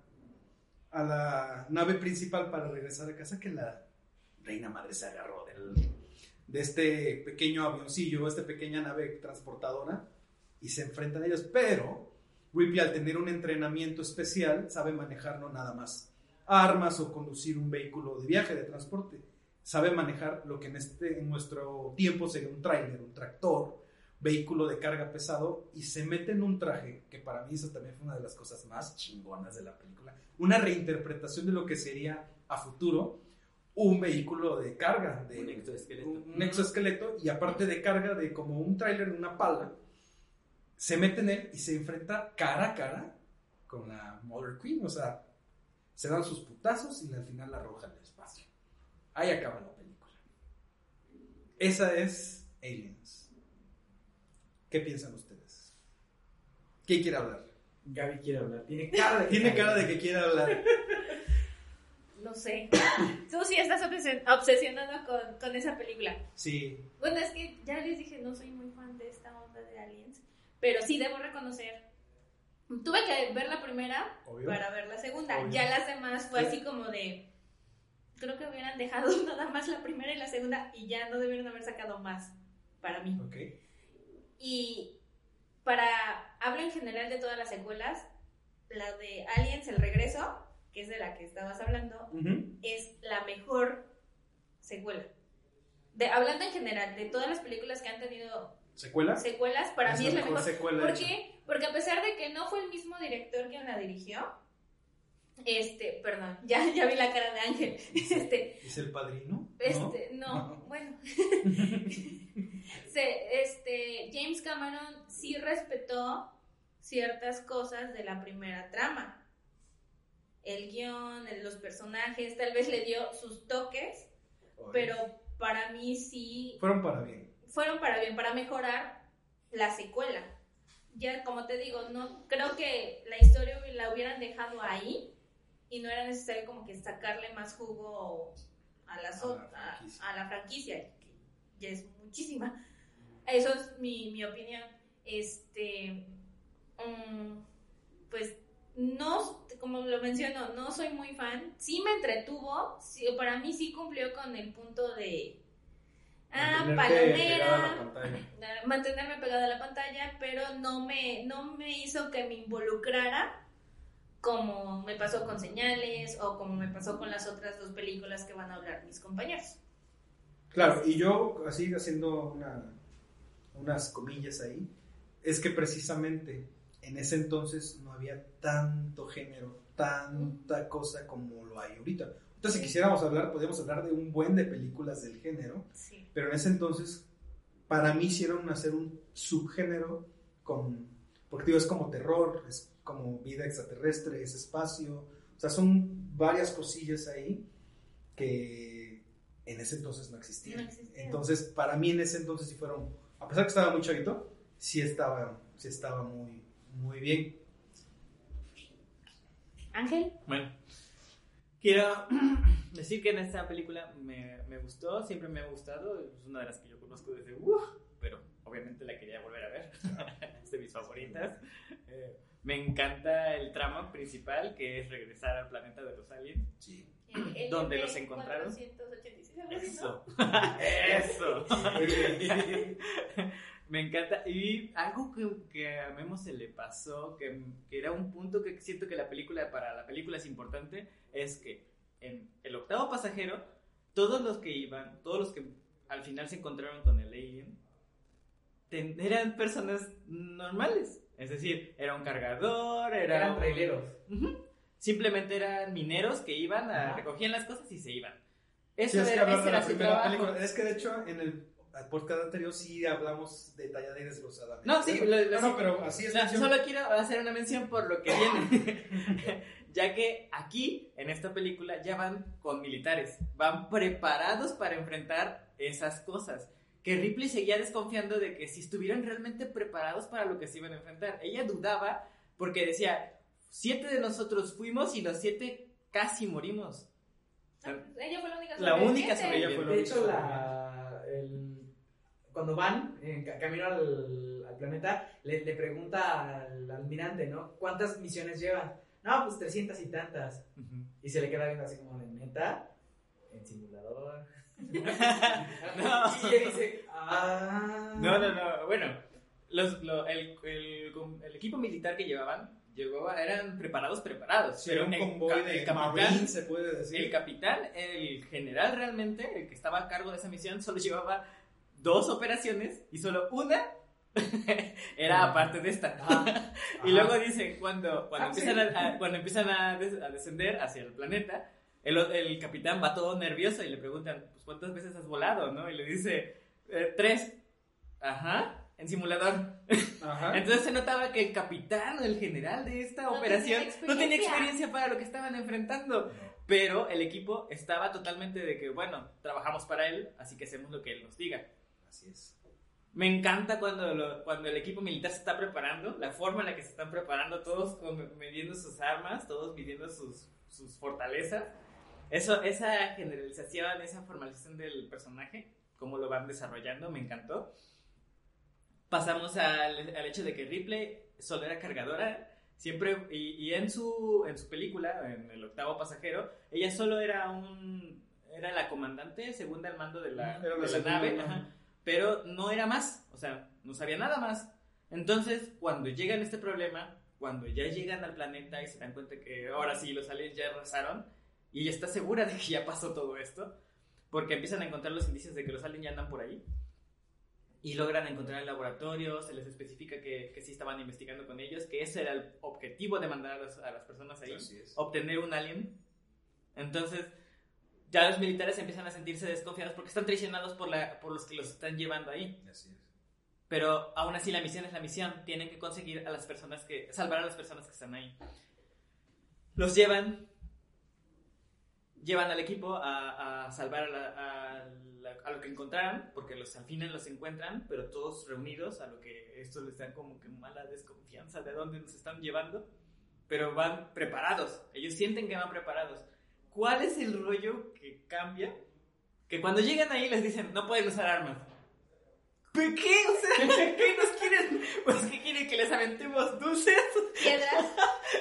a la nave principal para regresar a casa, que la reina madre se agarró del, de este pequeño avioncillo, esta pequeña nave transportadora, y se enfrentan a ellos, pero Ripley al tener un entrenamiento especial sabe manejar no nada más armas o conducir un vehículo de viaje, de transporte, sabe manejar lo que en, este, en nuestro tiempo sería un tráiler, un tractor, vehículo de carga pesado y se mete en un traje, que para mí eso también fue una de las cosas más chingonas de la película, una reinterpretación de lo que sería a futuro un vehículo de carga, de Un exoesqueleto. un, un exoesqueleto y aparte de carga de como un tráiler, una pala, se mete en él y se enfrenta cara a cara con la Mother Queen, o sea, se dan sus putazos y al final la arroja al espacio. Ahí acaba la película. Esa es Aliens. ¿Qué piensan ustedes? ¿Quién quiere hablar? Gaby quiere hablar. Tiene [LAUGHS] cara de que Tiene quiere cara de hablar. que quiere hablar. No sé. Tú sí estás obsesio- obsesionado con, con esa película. Sí. Bueno, es que ya les dije, no soy muy fan de esta onda de Aliens, pero sí debo reconocer. Tuve que ver la primera Obvio. para ver la segunda. Obvio. Ya las demás fue Sí. así como de. Creo que hubieran dejado [LAUGHS] nada más la primera y la segunda y ya no debieron haber sacado más para mí. Y para. Hablo en general de todas las secuelas. La de Aliens, el regreso, que es de la que estabas hablando, es la mejor secuela. De, hablando en general de todas las películas que han tenido ¿Secuela? secuelas, para mí es la mejor. secuela. ¿Por qué? Porque a pesar de que no fue el mismo director quien la dirigió, este, perdón, ya, ya vi la cara de Ángel. Este, ¿Es el padrino? este, no, No. bueno. [LAUGHS] Se- este, James Cameron sí respetó ciertas cosas de la primera trama. El guion, los personajes, tal vez le dio sus toques, Oye, pero para mí sí Fueron para bien. fueron para bien, para mejorar la secuela. Ya, como te digo, no creo que la historia la hubieran dejado ahí y no era necesario como que sacarle más jugo a, la a- franquicia. a la franquicia, que ya es muchísima. Eso es mi, mi opinión. Este, mm, pues no, como lo menciono, no soy muy fan. Sí me entretuvo, sí, para mí sí cumplió con el punto de... Ah, palomera, pantalla. mantenerme pegada a la pantalla, pero no me, no me hizo que me involucrara como me pasó con Señales o como me pasó con las otras dos películas que van a hablar mis compañeros. Claro, y yo, así haciendo una- unas comillas ahí, es que precisamente en ese entonces no había tanto género, tanta cosa como lo hay ahorita. Entonces, si quisiéramos hablar, podríamos hablar de un buen de películas del género, Sí. pero en ese entonces, para mí hicieron hacer un subgénero con, porque digo, es como terror, es como vida extraterrestre, es espacio, o sea, son varias cosillas ahí que en ese entonces no existían. No existían. Entonces, para mí en ese entonces sí fueron, a pesar que estaba muy chavito, sí estaba, sí estaba muy, muy bien. Ángel, Bueno, quiero [CLEARS THROAT] decir que en esta película me, me gustó, siempre me ha gustado, es una de las que yo conozco desde ¡uh! pero obviamente la quería volver a ver, [LAUGHS] es de mis favoritas. Eh, me encanta el trama principal que es regresar al planeta de los aliens. Sí. el- el [CLEARS THROAT] ¿Dónde LP los encontraron? 486, algo así, ¿no? Eso, [LAUGHS] eso. [LAUGHS] Me encanta. Y algo que, que a Memo se le pasó, que, que era un punto que siento que la película, para la película es importante, es que en el octavo pasajero, todos los que iban, todos los que al final se encontraron con el alien, eran personas normales. Es decir, era un cargador, era Eran un- traileros. Ujú. Simplemente eran mineros que iban, a, recogían las cosas y se iban. Sí, Eso es que era, hablar ese de era su trabajo. película. Es que de hecho en el podcast anterior sí hablamos detalladamente y desglosadamente. No, sí, lo- lo- no, no, sí. pero así es. No, solo quiero hacer una mención por lo que viene. [LAUGHS] ya que aquí, en esta película, ya van con militares. Van preparados para enfrentar esas cosas. Que Ripley seguía desconfiando de que si estuvieran realmente preparados para lo que se iban a enfrentar. Ella dudaba porque decía, siete de nosotros fuimos y los siete casi morimos. Ah, Ella fue la única La única sobreviviente. Ella fue la De hecho, la, el- cuando van en ca- camino al, al planeta, le, le pregunta al almirante, ¿no? ¿Cuántas misiones llevan? No, pues 300 y tantas. Y se le queda viendo así como de neta, en simulador. No. Y ella dice, ah. No, no, no. Bueno, los, lo- el, el- el equipo militar que llevaban, llevaba, eran preparados, preparados. Era un el convoy de el capitán, se puede decir. el capitán, el general realmente, el que estaba a cargo de esa misión, solo llevaba dos operaciones y solo una [LAUGHS] era aparte de esta. [LAUGHS] Ajá. Y luego dice, cuando, cuando, Ah, empiezan, sí. a, a- cuando empiezan a, des- a descender hacia el planeta, el, el capitán va todo nervioso y le preguntan, pues, ¿cuántas veces has volado? ¿no? Y le dice, "Eh, tres. Ajá, en simulador. Ajá. [LAUGHS] Entonces se notaba que el capitán o el general de esta No operación tenía no tenía experiencia. para lo que estaban enfrentando. Pero el equipo estaba totalmente de que, bueno, trabajamos para él, así que hacemos lo que él nos diga. Así es. Me encanta cuando, lo- cuando el equipo militar se está preparando, la forma en la que se están preparando, todos midiendo sus armas, todos midiendo sus, sus fortalezas. Eso, esa generalización, esa formalización del personaje, cómo lo van desarrollando, me encantó. Pasamos al, al hecho de que Ripley solo era cargadora, siempre, y, y en, su, en su película, en El octavo pasajero, ella solo era un... Era la comandante, segunda al mando de la, de la segunda nave, ajá pero no era más, o sea, no sabía nada más. Entonces, cuando llegan este problema, cuando ya llegan al planeta y se dan cuenta que ahora sí los aliens ya arrasaron, y ella está segura de que ya pasó todo esto, porque empiezan a encontrar los indicios de que los aliens ya andan por ahí, y logran encontrar el laboratorio, se les especifica que, que sí estaban investigando con ellos, que ese era el objetivo de mandar a, los- a las personas ahí, obtener un alien. Entonces, ya los militares empiezan a sentirse desconfiados porque están traicionados por, la, por los que los están llevando ahí. Así es. Pero aún así la misión es la misión. Tienen que conseguir a las personas que... Salvar a las personas que están ahí. Los llevan... Llevan al equipo a, a salvar a, la- a la- a lo que encontraron, porque los al final los encuentran, pero todos reunidos, a lo que esto les da como que mala desconfianza de dónde nos están llevando, pero van preparados, ellos sienten que van preparados. ¿Cuál es el rollo que cambia? Que cuando llegan ahí les dicen, no pueden usar armas. ¿Pero qué? O sea, ¿qué nos quieren? Pues que quieren que les aventemos dulces. Piedras.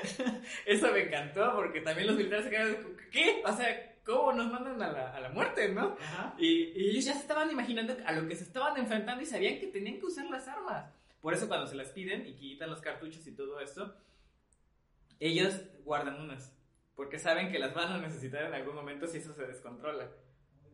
[LAUGHS] Eso me encantó porque también los militares se quedaron, como, ¿qué? O sea, ¿cómo nos mandan a la, a la muerte, no? Ajá. Y, y ellos ya se estaban imaginando a lo que se estaban enfrentando y sabían que tenían que usar las armas. Por eso cuando se las piden y quitan los cartuchos y todo esto, ellos guardan unas. Porque saben que las van a necesitar en algún momento si eso se descontrola.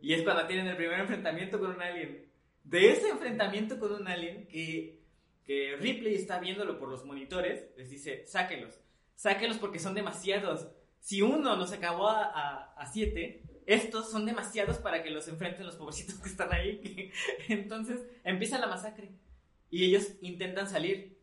Y es cuando tienen el primer enfrentamiento con un alien. De ese enfrentamiento con un alien que, que Ripley está viéndolo por los monitores, les dice, sáquenlos. Sáquenlos porque son demasiados. Si uno nos acabó a, a, a siete, estos son demasiados para que los enfrenten los pobrecitos que están ahí. [LAUGHS] Entonces empieza la masacre. Y ellos intentan salir.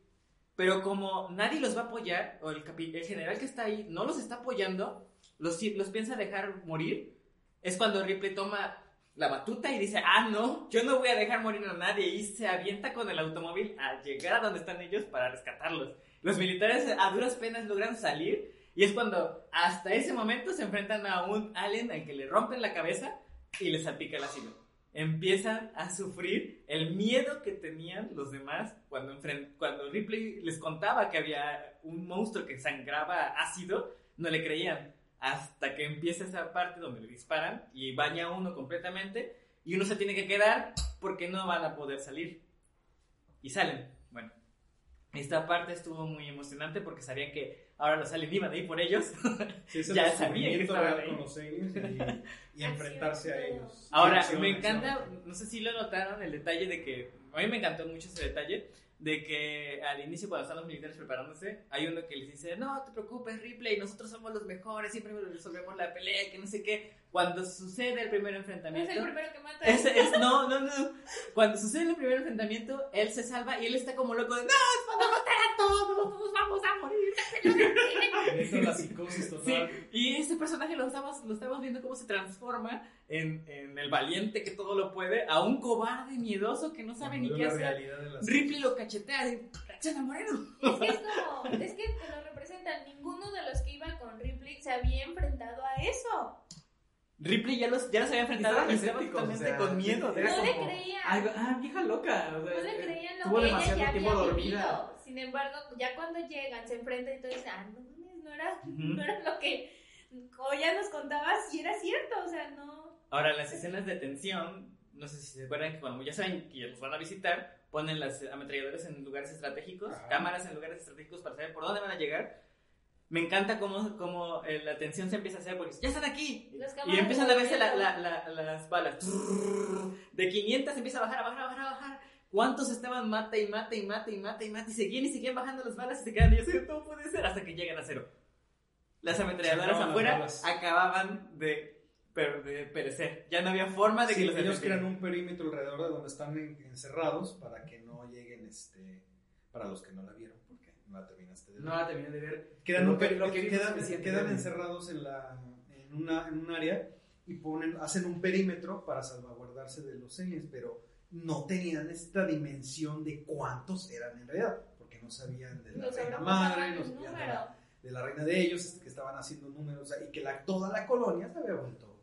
Pero como nadie los va a apoyar, o el, el general que está ahí no los está apoyando, los, los piensa dejar morir, es cuando Ripley toma la batuta y dice, ah, no, yo no voy a dejar morir a nadie. Y se avienta con el automóvil a llegar a donde están ellos para rescatarlos. Los militares a duras penas logran salir y es cuando hasta ese momento se enfrentan a un alien al que le rompen la cabeza y le salpica el ácido. Empiezan a sufrir el miedo que tenían los demás cuando, cuando Ripley les contaba que había un monstruo que sangraba ácido, no le creían. Hasta que empieza esa parte donde le disparan y baña a uno completamente y uno se tiene que quedar porque no van a poder salir. Y salen. Bueno, esta parte estuvo muy emocionante porque sabían que ahora los aliens iban a ir por ellos. Sí, [LAUGHS] Ya es el sabía que estaban ahí. con los aliens y, y enfrentarse a ellos. Ahora, Acción, me acción. encanta, no sé si lo notaron, el detalle de que, a mí me encantó mucho ese detalle, de que al inicio cuando están los militares preparándose, hay uno que les dice, no te preocupes Ripley, nosotros somos los mejores, siempre resolvemos la pelea, que no sé qué. Cuando sucede el primer Es enfrentamiento... el primero que mata. Ese es, no, no, no. Cuando sucede el primer enfrentamiento, él se salva y él está como loco de, no, vamos a matar a todos, todos vamos a morir. [LAUGHS] Entra la psicosis Sí, total. y ese personaje lo estamos, lo estamos viendo cómo se transforma en, en el valiente que todo lo puede a un cobarde miedoso que no sabe ni qué la hacer. realidad de las Ripley lo cachetea y reacciona moreno. Es que es como, es que te lo representan. Ninguno de los que iba con Ripley se había enfrentado a eso. Ripley ya los, ya los había enfrentado y estaba totalmente o sea, con miedo. era No le como, creían. "Ay, ah, vieja loca. o sea, No le eh, creían lo Tuvo que ella ya tiempo había dormida. vivido. Sin embargo, ya cuando llegan, se enfrentan y todo dicen, ah, no mames, no era, [LAUGHS] Ujú. no era lo que, o ya nos contabas, y era cierto, o sea, no. Ahora, las escenas de tensión, no sé si se acuerdan que cuando ya saben que los van a visitar, ponen las ametralladoras en lugares estratégicos, Ajá. cámaras en lugares estratégicos para saber por dónde van a llegar. Me encanta cómo, cómo eh, la tensión se empieza a hacer porque ya están aquí. Y empiezan a verse la- la- la- las balas. De 500 empieza a bajar, a bajar, a bajar, a bajar. ¿Cuántos estaban mata y mata y mata y mata y mata y seguían y seguían bajando las balas y se quedan y yo sé, no puede ser hasta que llegan a cero. Las ametralladoras afuera acababan de, per- de perecer. Ya no había forma de que Sí, los ellos crean un perímetro alrededor de donde están en- encerrados para que no lleguen, este, para los que no la vieron, no la terminaste de ver. No la terminé de ver. quedan, Lo un que- lo que quedan, quedan ¿no? encerrados en, la, en, una, en un área y ponen, hacen un perímetro para salvaguardarse de los aliens, pero no tenían esta dimensión de cuántos eran en realidad, porque no sabían de la Los reina madre, no sabían de la, de la reina de ellos, este, que estaban haciendo números, y que la, toda la colonia se había vuelto.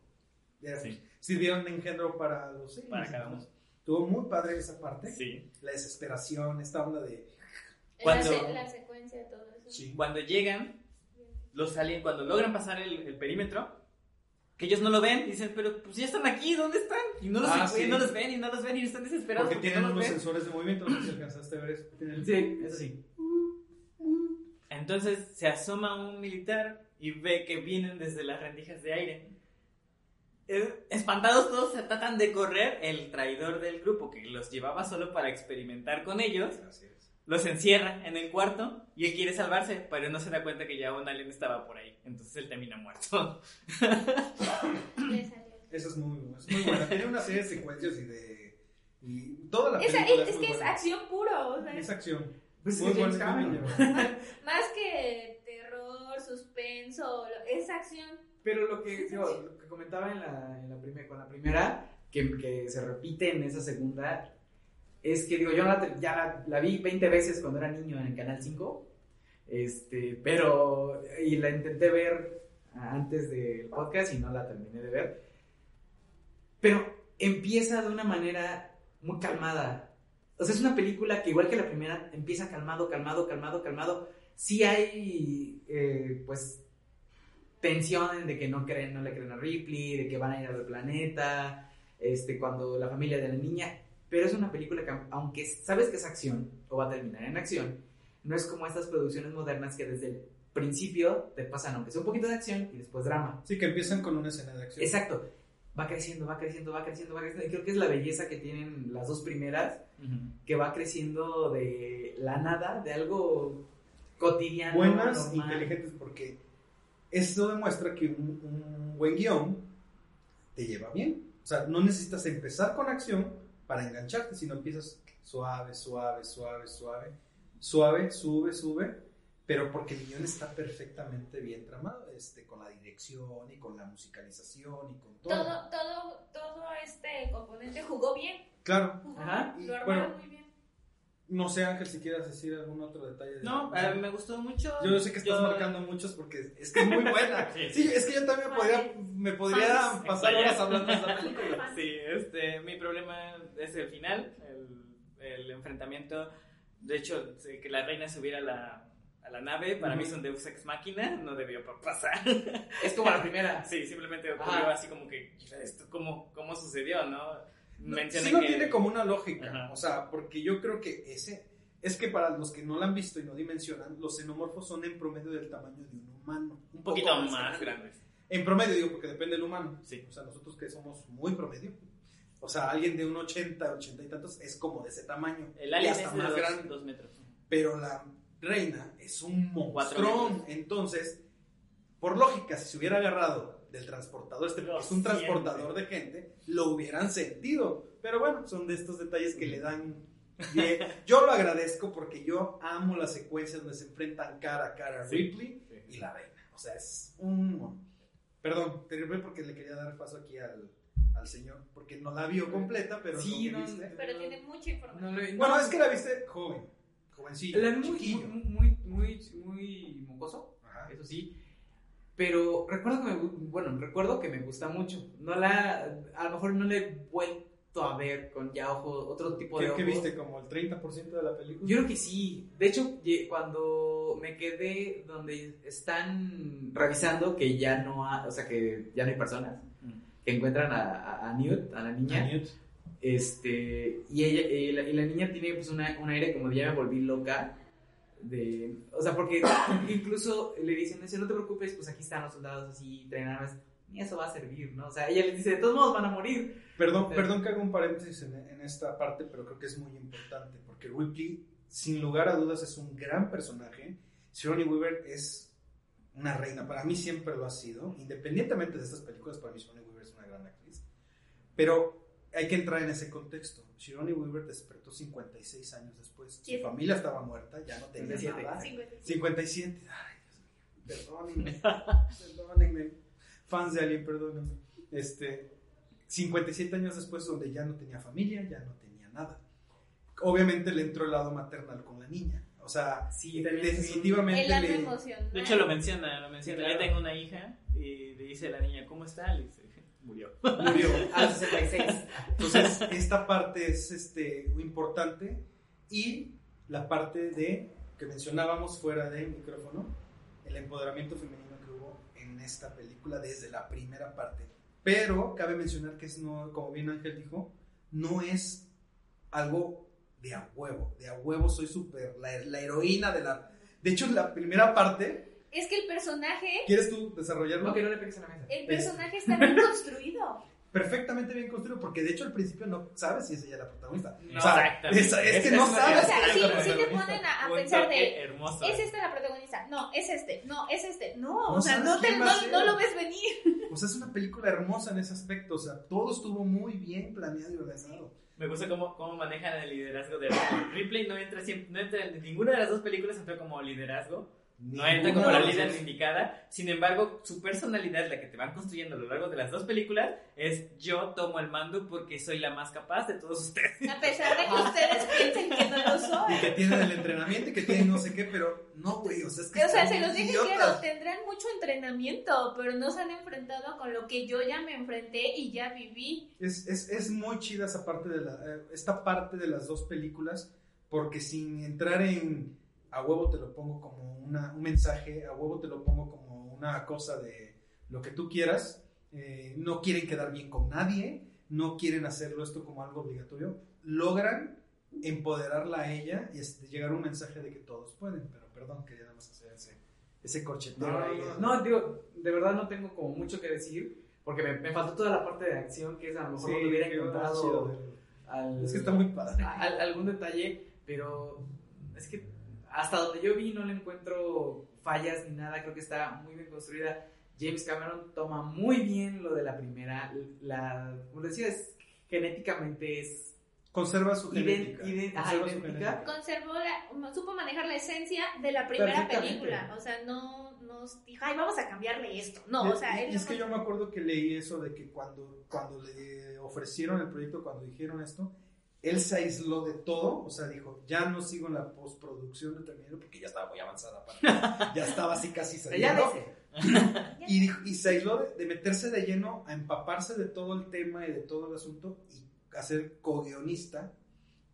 era- Sí. Sirvieron de engendro para los aliens. Para cada uno. Estuvo muy padre esa parte, Sí. la desesperación, esta onda de... Cuando- La, la secuencia, todo eso. Sí. Cuando llegan, los aliens, cuando logran pasar el, el perímetro, que ellos no lo ven, dicen, pero pues ya están aquí, ¿dónde están? Y no los, Ah, y sí. no los ven, y no los ven, y están desesperados. Porque tienen no los unos ven. sensores de movimiento, no sé si alcanzaste a ver eso. Sí, eso sí. Entonces se asoma un militar y ve que vienen desde las rendijas de aire. Eh, Espantados todos se tratan de correr. El traidor del grupo que los llevaba solo para experimentar con ellos Así es. Los encierra en el cuarto y él quiere salvarse, pero no se da cuenta que ya un alien estaba por ahí. Entonces él termina muerto. Esa es muy, es muy buena. Tiene una serie de secuencias y de. Y toda la Esa- es, que es acción puro, o sea, Es acción. Pues Muy [LAUGHS] más que terror, suspenso, lo- es acción. Pero lo que, lo que comentaba en la, en la primer- con la primera, que, que se repite en esa segunda, es que digo, yo la- ya la, vi 20 veces cuando era niño en el Canal 5, este, pero, y la intenté ver antes del podcast y no la terminé de ver, pero empieza de una manera muy calmada. O sea, es una película que igual que la primera, empieza calmado, calmado, calmado, calmado. Sí hay, eh, pues, tensión de que no creen, no le creen a Ripley, de que van a ir al planeta, este, cuando la familia de la niña, pero es una película que aunque sabes que es acción o va a terminar en acción, no es como estas producciones modernas que desde el principio te pasan aunque sea un poquito de acción y después drama. Sí, que empiezan con una escena de acción. Exacto. Va creciendo, va creciendo, va creciendo, va creciendo. Y creo que es la belleza que tienen las dos primeras, que va creciendo de la nada, de algo cotidiano. Buenas, normal. inteligentes, porque eso demuestra que un, un buen guion te lleva bien. O sea, no necesitas empezar con acción para engancharte, sino empiezas suave, suave, suave, suave, suave, sube, sube, pero porque el guion está perfectamente bien tramado, este, con la dirección y con la musicalización y con todo. Todo, todo, todo este componente jugó bien. Claro. Jugó Ajá. Y, Lo armaron bueno, muy bien. No sé, Ángel, si quieras decir algún otro detalle. de- No, eh, me gustó mucho. Yo sé que estás Yo- marcando muchos porque es que es muy buena. Sí, [LAUGHS] sí, sí. es que yo también podría, me podría Fans. pasar horas hablando de esta película. Sí, este, mi problema es el final, el, el enfrentamiento. De hecho, que la reina subiera a la, a la nave, para mí es un Deus Ex Máquina, no debió pa- pasar. Es como la primera. [LAUGHS] Sí, simplemente ocurrió así como que, ¿esto cómo, cómo sucedió, no? No, sí no que- tiene como una lógica, Ajá. o sea, porque yo creo que ese es que para los que no la han visto y no dimensionan, los xenomorfos son en promedio del tamaño de un humano, Un poquito más grande. grandes. En promedio digo porque depende del humano. Sí. O sea, nosotros que somos muy promedio. O sea, alguien de un 80, 80 y tantos es como de ese tamaño. El alien hasta es de más dos, grande. dos metros. Pero la reina es un monstruón. Entonces, por lógica, si se hubiera agarrado del transportador, este Lo es un siente. transportador de gente, lo hubieran sentido. Pero bueno, son de estos detalles que le dan bien. Yo lo agradezco porque yo amo las secuencias donde se enfrentan cara a cara Sí. Ripley y la reina. O sea, es un... Perdón, te porque le quería dar paso aquí al, al señor, porque no la vio completa, pero Sí, no, no, viste. Pero tiene mucha información. No lo- Bueno, no, es que la viste joven, jovencillo, la vi muy, muy, muy, muy, muy mocoso, Ajá. eso sí. Pero recuerdo que me, bueno, recuerdo que me gusta mucho. No la, a lo mejor no la he vuelto a ver con ya ojos, otro tipo de ¿Qué, ojos. qué viste? ¿Como el 30% de la película? Yo creo que sí. De hecho, cuando me quedé donde están revisando que ya no ha, o sea, que ya no hay personas, Mm. que encuentran a, a, a Newt, a la niña. Newt. Este, y ella, y la, y la niña tiene pues una, un aire como de ya me volví loca. De, o sea, porque [COUGHS] incluso le dicen, dice, no te preocupes, pues aquí están los soldados así, traen armas, ni eso va a servir, ¿no? O sea, ella les dice, de todos modos van a morir. Perdón, perdón que haga un paréntesis en, en esta parte, pero creo que es muy importante, porque Ripley, sin lugar a dudas, es un gran personaje. Sigourney Weaver es una reina, para mí siempre lo ha sido, independientemente de estas películas, para mí Sigourney Weaver es una gran actriz. Pero hay que entrar en ese contexto. Sigourney Weaver despertó 56 años después. Su familia estaba muerta, ya no tenía 57. nada. 57. 57. Ay, Dios mío. Perdónenme. [LAUGHS] perdónenme. Fans de Alien, perdónenme. Este, 57 años después, donde ya no tenía familia, ya no tenía nada. Obviamente le entró el lado maternal con la niña. O sea, Sí, un- definitivamente le. De hecho, lo menciona, lo menciona. Sí, claro. Yo tengo una hija y le dice a la niña, ¿cómo está? Le dice, murió. Murió. [LAUGHS] A los 66. Entonces, esta parte es este, importante. Y la parte de que mencionábamos fuera de micrófono, el empoderamiento femenino que hubo en esta película desde la primera parte. Pero cabe mencionar que es no, como bien Ángel dijo, no es algo de a huevo. De a huevo soy súper la, la heroína de la. De hecho, la primera parte, Es que el personaje, ¿quieres tú desarrollarlo? No, que no le pegues a la mesa. el personaje [LAUGHS] está bien construido. Perfectamente bien construido, porque de hecho al principio no sabes si es ella la protagonista. No, O sea, exactamente. es, es que no sabes. O sea, quién sí, te ponen a, a pensar de, hermoso. ¿es esta la protagonista? No, es este, no, es este, no, No o sea, no, te, no, no lo ves venir. O sea, es una película hermosa en ese aspecto. O sea, todo estuvo muy bien planeado y organizado. Me gusta cómo, cómo manejan el liderazgo de Ripley. Ripley no entra, siempre, no entra en ninguna de las dos películas entra como liderazgo. No entra como la líder indicada. Sin embargo, su personalidad, la que te van construyendo a lo largo de las dos películas, es yo tomo el mando porque soy la más capaz de todos ustedes. A pesar de que ustedes piensen que no lo [LAUGHS] Y soy. que tienen el entrenamiento y que tienen no sé qué, pero no, güey. O sea, es que. O sea, se los dije claro, tendrán mucho entrenamiento, pero no se han enfrentado con lo que yo ya me enfrenté y ya viví. Es, es, es muy chida esa parte de la, eh, esta parte de las dos películas, porque sin entrar en a huevo te lo pongo como una, un mensaje, a huevo te lo pongo como una cosa de lo que tú quieras, eh, no quieren quedar bien con nadie, no quieren hacerlo esto como algo obligatorio, logran empoderarla a ella y este, llegar a un mensaje de que todos pueden, pero perdón, quería nada más hacer ese, ese corcheteo No, ahí. no, no, digo, de verdad no tengo como mucho que decir, porque me, me faltó toda la parte de acción que es a lo mejor Sí, no te hubiera encontrado al- Es que está muy padre. a- algún detalle, pero es que hasta donde yo vi no le encuentro fallas ni nada, creo que está muy bien construida. James Cameron toma muy bien lo de la primera, la, como decía, es, genéticamente es Conserva su genética. conserva su idéntica. genética. Conservó la, supo manejar la esencia de la primera película. O sea, no nos dijo, ay, vamos a cambiarle esto. No, o sea, él y es que yo me acuerdo que leí eso de que cuando, cuando le ofrecieron el proyecto, cuando dijeron esto, él se aisló de todo, o sea, dijo, ya no sigo en la postproducción de Terminator porque ya estaba muy avanzada, para [LAUGHS] ya estaba así casi saliendo. [LAUGHS] Y, dijo- y se aisló de, de meterse de lleno a empaparse de todo el tema y de todo el asunto y a ser co-guionista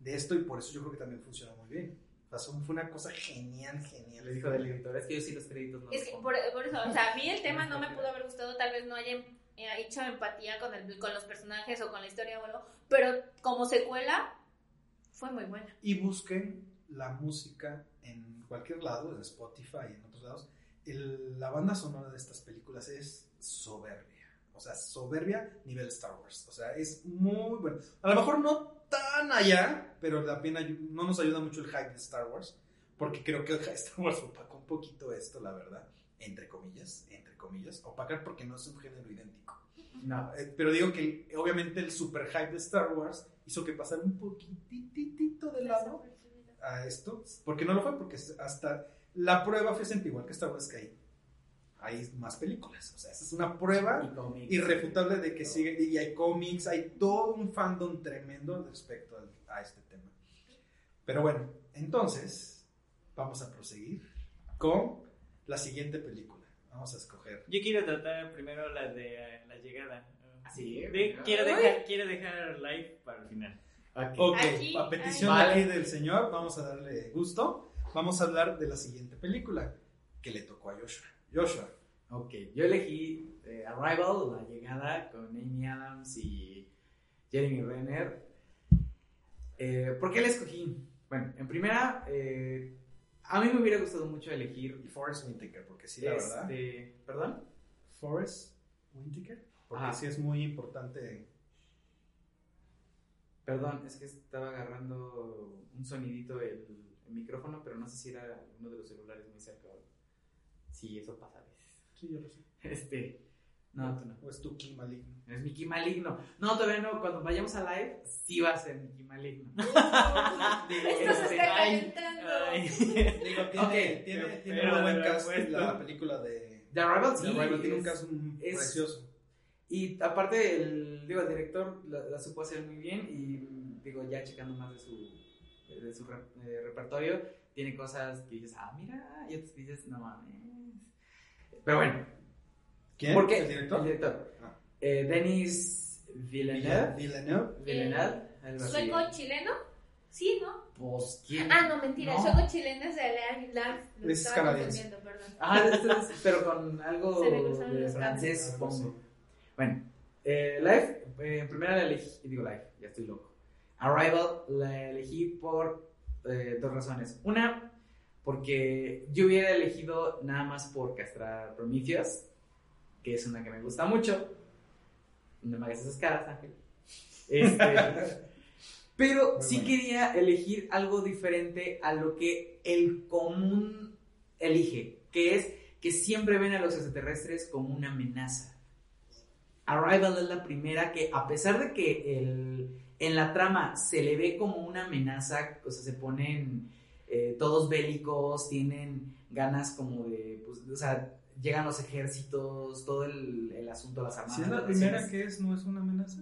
de esto y por eso yo creo que también funcionó muy bien. Sea, fue una cosa genial, genial. Le dijo del editor, es que yo sí los créditos no Es que por, por eso, o sea, a mí el [LAUGHS] tema no me pudo haber gustado, tal vez no haya eh, hecho empatía con, el, con los personajes o con la historia o algo, pero como secuela fue muy buena. y busquen la música en cualquier lado, en Spotify y en otros lados. El- la banda sonora de estas películas es soberbia. O sea, soberbia nivel Star Wars. O sea, es muy bueno. A lo mejor no tan allá, pero la pena no nos ayuda mucho el hype de Star Wars. Porque creo que Star Wars opacó un poquito esto, la verdad. Entre comillas, entre comillas. Opacar porque no es un género idéntico. No, Eh, Pero digo que obviamente el super hype de Star Wars hizo que pasara un poquitito de lado a esto, porque no lo fue, porque hasta la prueba fue igual que Star Wars que hay, hay más películas, o sea, esa es una prueba cómics. irrefutable de que sigue, y hay cómics, hay todo un fandom tremendo respecto al- a este tema. Pero bueno, entonces vamos a proseguir con la siguiente película. Vamos a escoger. Yo quiero tratar primero la de eh, la llegada. De- ¿no? quiero, dejar, quiero dejar live para el final. Ok. Ok, Aquí, a petición aquí del señor, vamos a darle gusto. Vamos a hablar de la siguiente película que le tocó a Joshua. Joshua, Ok, yo elegí eh, Arrival, La Llegada, con Amy Adams y Jeremy Renner. Eh, ¿Por qué la escogí? Bueno, en primera, eh, a mí me hubiera gustado mucho elegir... Forrest Whitaker, porque sí, la verdad. este, ¿Perdón? Forrest Whitaker, porque Ajá. sí es muy importante. Perdón, es que estaba agarrando un sonidito el, el micrófono, pero no sé si era uno de los celulares muy cerca. o- Sí, eso pasa a veces. Sí, yo lo sé. Este, no, tú no. O es tu ki maligno. Es Mickey Maligno. No, todavía no. Cuando vayamos a live, sí va a ser Mickey Maligno. [LAUGHS] [LAUGHS] Digo, Esto se este, está ay, calentando. ay. [LAUGHS] digo, tiene, Ok, tiene, pero- tiene pero un buen de cast repuesto. la película de... The Arrival, de sí. Arrival, tiene un un- es- precioso. Y aparte, el, digo, el director la, la supo hacer muy bien. Y digo, ya checando más de su, de su re- eh, repertorio, tiene cosas que dices, ah, mira. Y otras que dices, no mames. Pero bueno, ¿Quién? ¿por qué? ¿El director? El director. Ah. Eh, Denis Villeneuve. Villeneuve. Villeneuve. ¿Sueco chileno? Sí, ¿no? Pues, ¿quién? Ah, no, mentira. No. El sueco chileno es de Alain Lar. Lo Es canadiense. Ah, esto es- pero con algo de francés, cables. supongo. Bueno, eh, Life, eh, en primera la elegí, digo Life, ya estoy loco. Arrival la elegí por eh, dos razones. Una, porque yo hubiera elegido nada más por castrar Prometheus, que es una que me gusta mucho. No me hagas esas caras, Ángel. Este, [LAUGHS] pero Muy sí bueno. quería elegir algo diferente a lo que el común elige, que es que siempre ven a los extraterrestres como una amenaza. Arrival es la primera que, a pesar de que el- en la trama se le ve como una amenaza, o sea, se ponen eh, todos bélicos, tienen ganas como de, pues, o sea, llegan los ejércitos, todo el, el asunto de las armadas. Si es la primera que es, ¿no es una amenaza?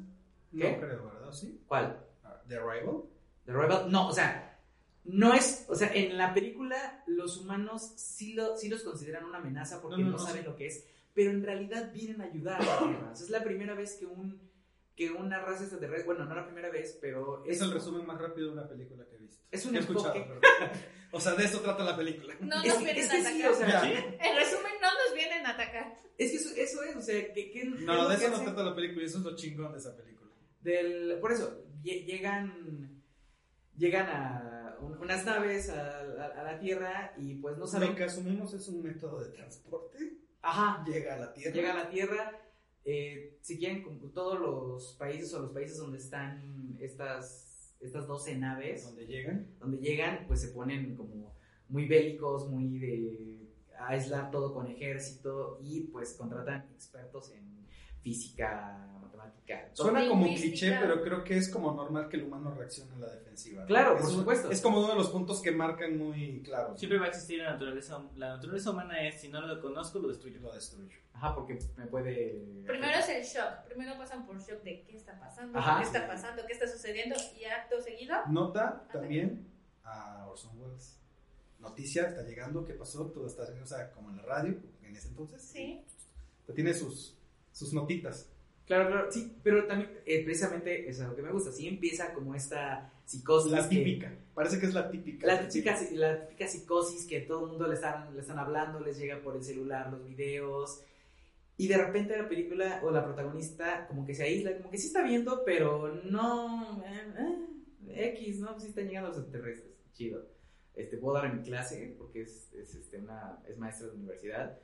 ¿Qué? No creo, ¿verdad? ¿Sí? ¿Cuál? Ah, ¿The Arrival? The Rebel, no, o sea, no es, o sea, en la película los humanos sí, lo, sí los consideran una amenaza porque No, no, no, no, saben sí. lo que es, pero en realidad vienen a ayudar a la Tierra. O sea, es la primera vez que un que una raza extraterrestre, bueno, no la primera vez, pero Es el resumen más rápido de una película que he visto. Es un Que he escuchado, enfoque. pero- [LAUGHS] O sea, de eso trata la película. No Es vienen es a que sí, o sea, Ya. En resumen, no nos vienen a atacar. Es que eso, eso es, o sea, que, que- No, de eso no trata la película eso es lo chingón de esa película. del, por eso, lle- llegan llegan a un- unas naves a, a- a la Tierra y pues no saben Lo que asumimos es un método de transporte. Ajá, Llega a la Tierra. llega a la Tierra. eh, si quieren, como todos los países o los países donde están estas, estas 12 naves, Donde llegan. donde llegan, pues se ponen como muy bélicos, muy de aislar todo con ejército y pues contratan expertos en física, matemática. Suena como cliché, pero creo que es como normal que el humano reaccione a la defensiva. ¿no? Claro, por un- supuesto. Es como uno de los puntos que marcan muy claro. Siempre va a existir la naturaleza. La naturaleza humana es, si no lo conozco, lo destruyo. Lo destruyo. Ajá, porque me puede... Primero es el shock. Primero pasan por shock de qué está pasando, Ajá. qué está pasando, qué está sucediendo. Y acto seguido, Nota también a Orson Welles. Noticia, está llegando, ¿qué pasó? Todo está, o sea, como en la radio, en ese entonces. sí. Tiene sus, sus notitas. Claro, claro, sí, pero también eh, precisamente eso es lo que me gusta. Sí empieza como esta psicosis. La que- típica. Parece que es la típica. la, típica, la típica psicosis que todo el mundo le están, le están hablando, les llega por el celular los videos. Y de repente la película o la protagonista como que se aísla, como que sí está viendo, pero no... eh, eh, X, ¿no? Sí están llegando los extraterrestres. Chido. Este, puedo dar en mi clase porque es, es, este, una, es maestra de universidad.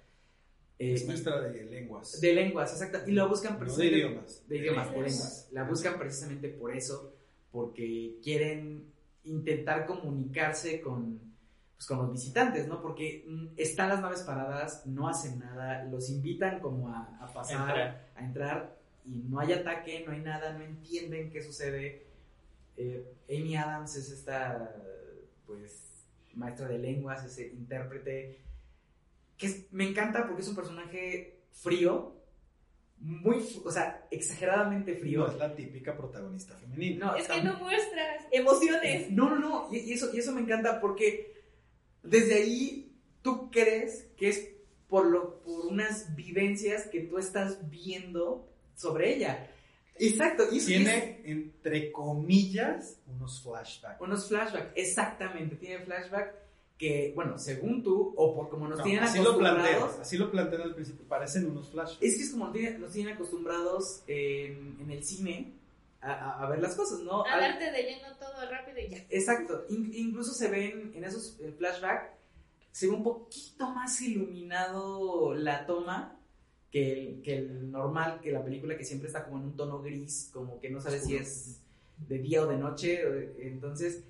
Eh, Es maestra de lenguas. de lenguas, exacto. Y lo buscan No de precisamente. idiomas. De idiomas, de lenguas. lenguas. La buscan precisamente por eso, porque quieren intentar comunicarse con, pues, con los visitantes, ¿no? Porque mm, están las naves paradas, no hacen nada, los invitan como a, a pasar, Entrar. a entrar, y no hay ataque, no hay nada, no entienden qué sucede. Eh, Amy Adams es esta, pues, maestra de lenguas, ese intérprete, que es- me encanta porque es un personaje frío, muy, o sea, exageradamente frío. No es la típica protagonista femenina. No, Es que no muestras emociones. no, no, no, y, y eso, y eso me encanta porque desde ahí tú crees que es por, lo, por unas vivencias que tú estás viendo sobre ella. Exacto, y Tiene, entre comillas, unos flashbacks. Unos flashbacks, exactamente, tiene flashback que, bueno, según tú, o por como nos No, tienen así lo plantean, acostumbrados, así lo plantean al principio, parecen unos flash. es que es como nos tienen, nos tienen acostumbrados en, en el cine a, a- a ver las cosas, ¿no? A darte de lleno todo rápido y ya. Exacto, In- incluso se ven en esos eh, flashbacks, se ve un poquito más iluminado la toma que el, que el normal, que la película que siempre está como en un tono gris, como que no sabes si es de día o de noche, entonces,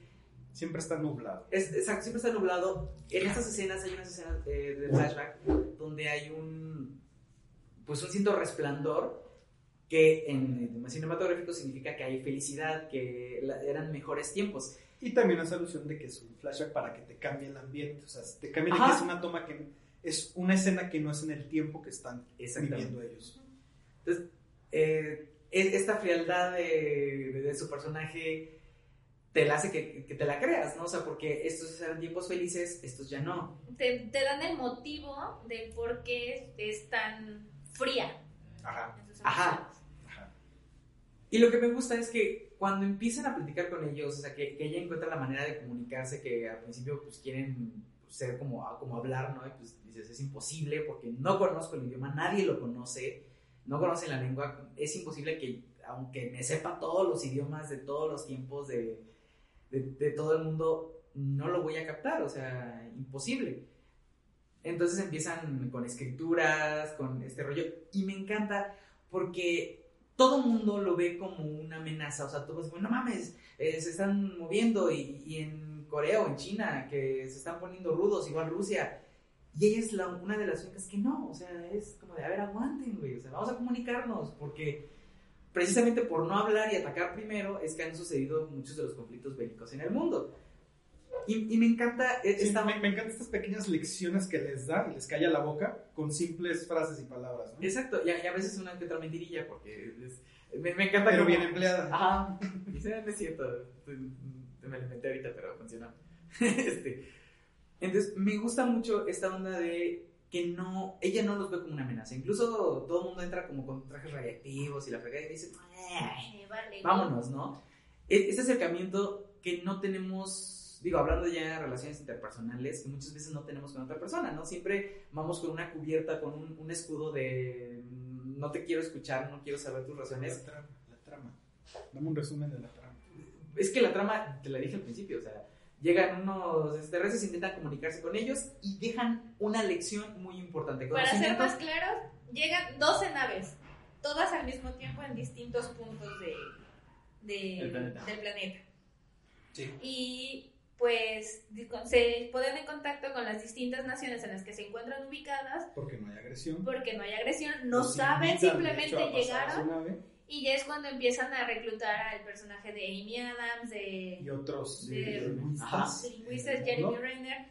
Siempre está nublado. es, exacto, siempre está nublado. En estas escenas hay unas escenas eh, de flashback donde hay un, pues un cierto resplandor que en el cinematográfico significa que hay felicidad, que la- eran mejores tiempos. Y también hace alusión de que es un flashback para que te cambie el ambiente. O sea, te cambie de que es una toma que es una escena que no es en el tiempo que están Exactamente. viviendo ellos. Entonces, eh, es- esta frialdad de, de- de su personaje te la hace que, que te la creas, ¿no? O sea, porque estos eran tiempos felices, estos ya no. Te, te dan el motivo de por qué es tan fría. Ajá. Ajá. Y lo que me gusta es que cuando empiezan a platicar con ellos, o sea, que, que ella encuentra la manera de comunicarse, que al principio pues quieren ser como, como hablar, ¿no? Y pues dices, es imposible porque no conozco el idioma, nadie lo conoce, no conocen la lengua, es imposible que, aunque me sepa todos los idiomas de todos los tiempos de, de, todo el mundo, no lo voy a captar, o sea, imposible. Entonces empiezan con escrituras, con este rollo, y me encanta porque todo mundo lo ve como una amenaza, o sea, todos dicen, no mames, eh, se están moviendo, y, y en Corea o en China, que se están poniendo rudos, igual Rusia, y ella es la, una de las únicas que no, o sea, es como de, a ver, aguanten, güey, o sea, vamos a comunicarnos, porque precisamente por no hablar y atacar primero es que han sucedido muchos de los conflictos bélicos en el mundo. Y, y me encanta e- Sí, esta... me, me encantan estas pequeñas lecciones que les da y les calla la boca con simples frases y palabras, ¿no? Exacto, y a, y a veces una que otra mentirilla, porque es- me, me encanta Pero cómo- bien empleada. Ajá, dice, no es cierto, me lo inventé ahorita, pero funciona. [LAUGHS] este, entonces, me gusta mucho esta onda de que no, ella no los ve como una amenaza. Incluso todo el mundo entra como con trajes radiactivos y la fregada y dice, "Eh, Eh, vale, vámonos, ¿no? E- Este acercamiento que no tenemos, digo, hablando ya de relaciones interpersonales, que muchas veces no tenemos con otra persona, ¿no? Siempre vamos con una cubierta, con un, un escudo de no te quiero escuchar, no quiero saber tus razones. La trama, la trama. Dame un resumen de la trama. Es que la trama, te la dije al principio, o sea, llegan unos extraterrestres, intentan comunicarse con ellos y dejan una lección muy importante. Para ser más claros, llegan 12 naves, todas al mismo tiempo en distintos puntos de, de- El planeta. del planeta. Sí. Y pues se ponen en contacto con las distintas naciones en las que se encuentran ubicadas Porque no hay agresión. porque no hay agresión, no saben, simplemente llegaron y ya es cuando empiezan a reclutar al personaje de Amy Adams, de, y otros De- de lingüistas ¿no? Jeremy Renner,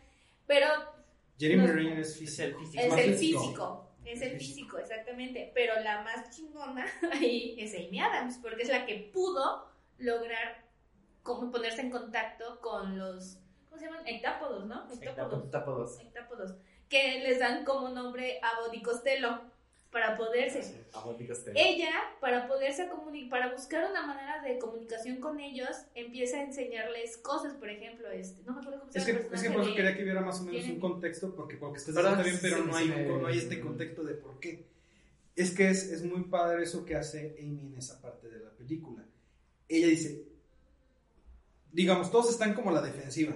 pero Jeremy No. Renner es Es físico. el físico. es el físico. es el físico, exactamente, pero la más chingona [LAUGHS] ahí es Amy Adams, porque es la que pudo lograr como ponerse en contacto con los, ¿cómo se llaman? Hectápodos, ¿no? Hectápodos. Hectápodos. Hectápodos, que les dan como nombre a Body Costello para poderse ella, para poderse comunicar, para buscar una manera de comunicación con ellos, empieza a enseñarles cosas, por ejemplo, este, no me acuerdo cómo se Es que, llama es que por eso quería que hubiera más o menos Tiene- un contexto, porque porque estás Perdón, diciendo bien, pero sí, no, sí hay, me- no hay este contexto de por qué. Es que es, es muy padre eso que hace Amy en esa parte de la película. Ella dice, digamos, todos están como a la defensiva.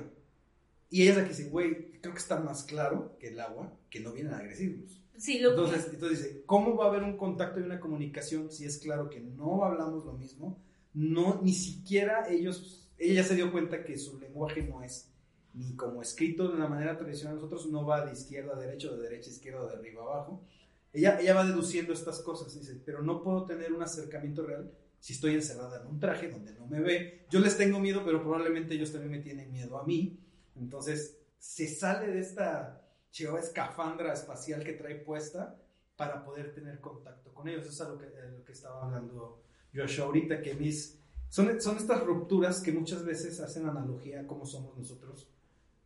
Y ella es la que dice, güey, creo que está más claro que el agua, que no vienen a agresivos. Sí, lo Entonces, entonces dice, ¿cómo va a haber un contacto y una comunicación si es claro que no hablamos lo mismo? No, ni siquiera ellos, ella se dio cuenta que su lenguaje no es ni como escrito de una manera tradicional, nosotros no va de izquierda a derecha, de derecha a izquierda, de arriba a abajo. Ella, ella va deduciendo estas cosas, dice, pero no puedo tener un acercamiento real si estoy encerrada en un traje donde no me ve. Yo les tengo miedo, pero probablemente ellos también me tienen miedo a mí. Entonces, se sale de esta chihuahua escafandra espacial que trae puesta para poder tener contacto con ellos. Eso es a lo que, a lo que estaba hablando Joshua ahorita, que mis, son, son estas rupturas que muchas veces hacen analogía a cómo somos nosotros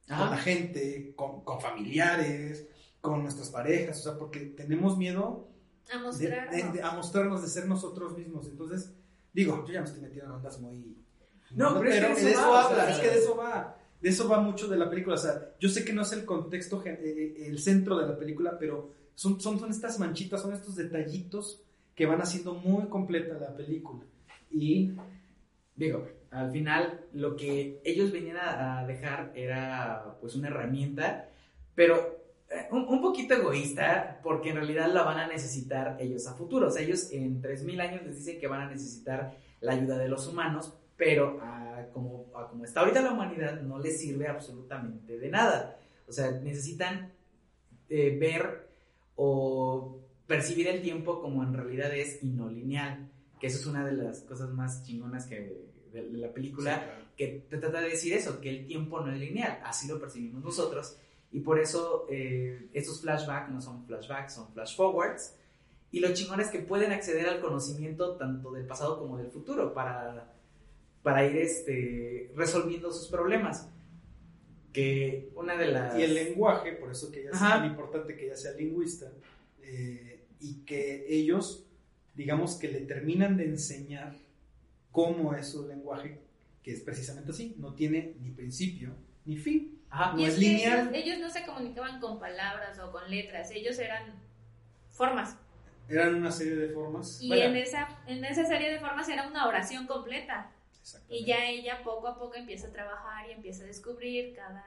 con la gente, con, con familiares, con nuestras parejas, o sea, porque tenemos miedo a de- mostrar. de- de- a mostrarnos, de ser nosotros mismos. Entonces, digo, yo ya me estoy metiendo en ondas muy... No, pero es que de de eso va, habla, o sea, es que de eso va. De eso va mucho de la película. O sea, yo sé que no es el contexto, eh, eh, el centro de la película, pero son, son, son estas manchitas, son estos detallitos que van haciendo muy completa la película. Y Digo, al final lo que ellos venían a, a dejar era pues una herramienta, pero eh, un, un poquito egoísta porque en realidad la van a necesitar ellos a futuro. O sea, ellos en 3.000 años les dicen que van a necesitar la ayuda de los humanos, pero a como, a como está ahorita la humanidad no les sirve absolutamente de nada. O sea, necesitan eh, ver o percibir el tiempo como en realidad es y no lineal que eso es una de las cosas más chingonas que de, de la película, que te trata de decir eso, que el tiempo no es lineal, así lo percibimos nosotros, y por eso eh, estos flashbacks no son flashbacks, son flash forwards, y lo chingón es que pueden acceder al conocimiento tanto del pasado como del futuro para, para ir este, resolviendo sus problemas. Que una de las... Y el lenguaje, por eso que ella es tan importante que ella sea lingüista, eh, y que ellos, digamos que le terminan de enseñar cómo es su lenguaje, que es precisamente así, no tiene ni principio ni fin. Ajá. No Y es es lineal. ellos, ellos no se comunicaban con palabras o con letras, ellos eran formas. Eran una serie de formas. Y Bueno. en, esa, en esa serie de formas era una oración completa. Y ya ella poco a poco empieza a trabajar y empieza a descubrir cada...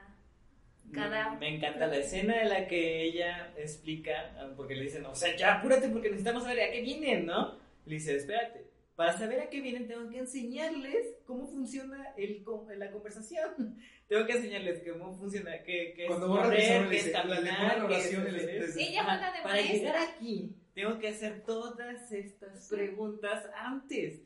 Cada- Me encanta la escena en la que ella explica, ah, porque le dicen, o sea, ya apúrate porque necesitamos saber a qué vienen, ¿no? Le dice, espérate, para saber a qué vienen tengo que enseñarles cómo funciona el, la conversación. [LAUGHS] tengo que enseñarles cómo funciona, qué, qué Cuando es correr, le es caminar, la qué es oración. Sí, ella Ajá, juega de Para maestra. llegar aquí, tengo que hacer todas estas preguntas antes.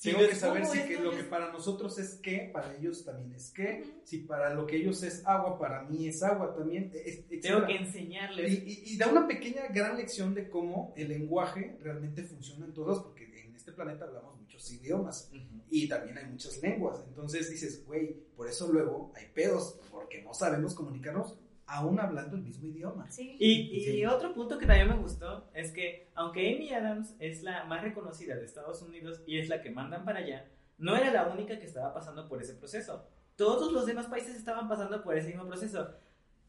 Tengo que saber si que lo que para nosotros es qué, para ellos también es qué. Ujú. Si para lo que ellos es agua, para mí es agua también. e- e- Tengo que enseñarles. Y, y- y da una pequeña, gran lección de cómo el lenguaje realmente funciona en todos, porque en este planeta hablamos muchos idiomas y también hay muchas lenguas. Entonces dices, güey, por eso luego hay pedos, porque no sabemos comunicarnos aún hablando el mismo idioma. Sí. Y, y Sí. otro punto que también me gustó es que, aunque Amy Adams es la más reconocida de Estados Unidos y es la que mandan para allá, no era la única que estaba pasando por ese proceso. Todos los demás países estaban pasando por ese mismo proceso.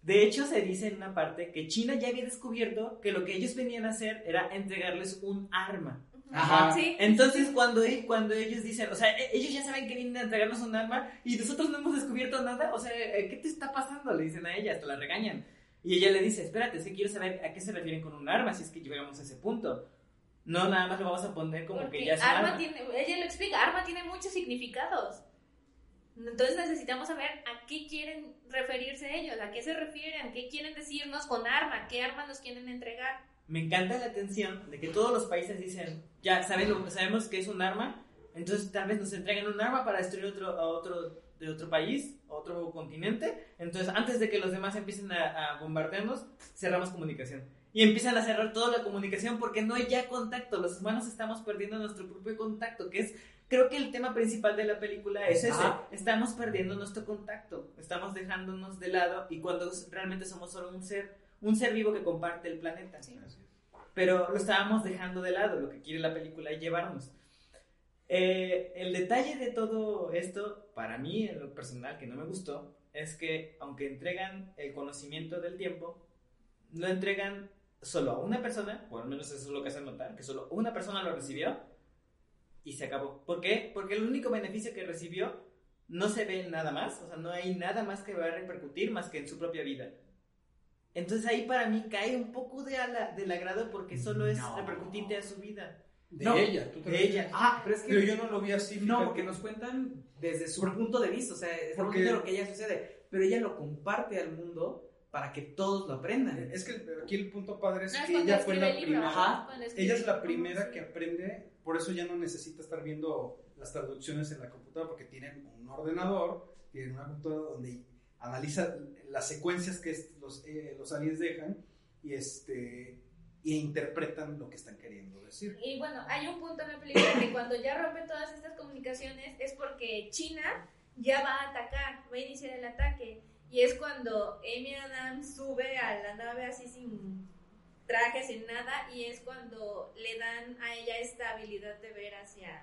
De hecho, se dice en una parte que China ya había descubierto que lo que ellos venían a hacer era entregarles un arma. Ajá. Sí. Entonces, cuando, e- cuando ellos dicen, o sea, e- ellos ya saben que vienen a entregarnos un arma y nosotros no hemos descubierto nada, o sea, eh, ¿qué te está pasando? Le dicen a ella, hasta la regañan. Y ella le dice, espérate, es que quiero saber a qué se refieren con un arma, si es que llegamos a ese punto. No, nada más lo vamos a poner como Porque que ya es arma arma. tiene, ella lo explica, arma tiene muchos significados. Entonces necesitamos saber a qué quieren referirse ellos, a qué se refieren, qué quieren decirnos con arma, qué arma nos quieren entregar. Me encanta la atención de que todos los países dicen, ya saben, sabemos que es un arma, entonces tal vez nos entreguen un arma para destruir otro, a otro de otro país, otro continente. Entonces, antes de que los demás empiecen a, a bombardearnos, cerramos comunicación. Y empiezan a cerrar toda la comunicación porque no hay ya contacto. Los humanos estamos perdiendo nuestro propio contacto, que es, creo que el tema principal de la película es ese. Estamos perdiendo nuestro contacto, estamos dejándonos de lado y cuando realmente somos solo un ser, un ser vivo que comparte el planeta Sí. pero lo estábamos dejando de lado, lo que quiere la película es llevarnos. Eh, el detalle de todo esto, para mí, en lo personal, que no me gustó, es que aunque entregan el conocimiento del tiempo, lo entregan solo a una persona, o al menos eso es lo que hacen notar, que solo una persona lo recibió y se acabó. ¿Por qué? Porque el único beneficio que recibió no se ve en nada más, o sea, no hay nada más que va a repercutir más que en su propia vida. Entonces ahí para mí cae un poco de ala- del agrado porque solo es No. repercutirte a su vida. De No, ella, tú te de ella. Ah, pero es que... Pero yo no lo vi así. No, fíjate. porque nos cuentan desde su Por- punto de vista, o sea, estamos porque- viendo lo que ella sucede, pero ella lo comparte al mundo para que todos lo aprendan. Es que aquí el punto padre es No, que ella fue la primera. Ella es la primera que aprende, por eso ya no necesita estar viendo las traducciones en la computadora, porque tienen un ordenador, tienen una computadora donde analiza las secuencias que eh, los aliens dejan y este y interpretan lo que están queriendo decir. Y bueno, hay un punto en la película que cuando ya rompen todas estas comunicaciones es porque China ya va a atacar, va a iniciar el ataque. Y es cuando Amy Adams sube a la nave así sin traje, sin nada, y es cuando le dan a ella esta habilidad de ver hacia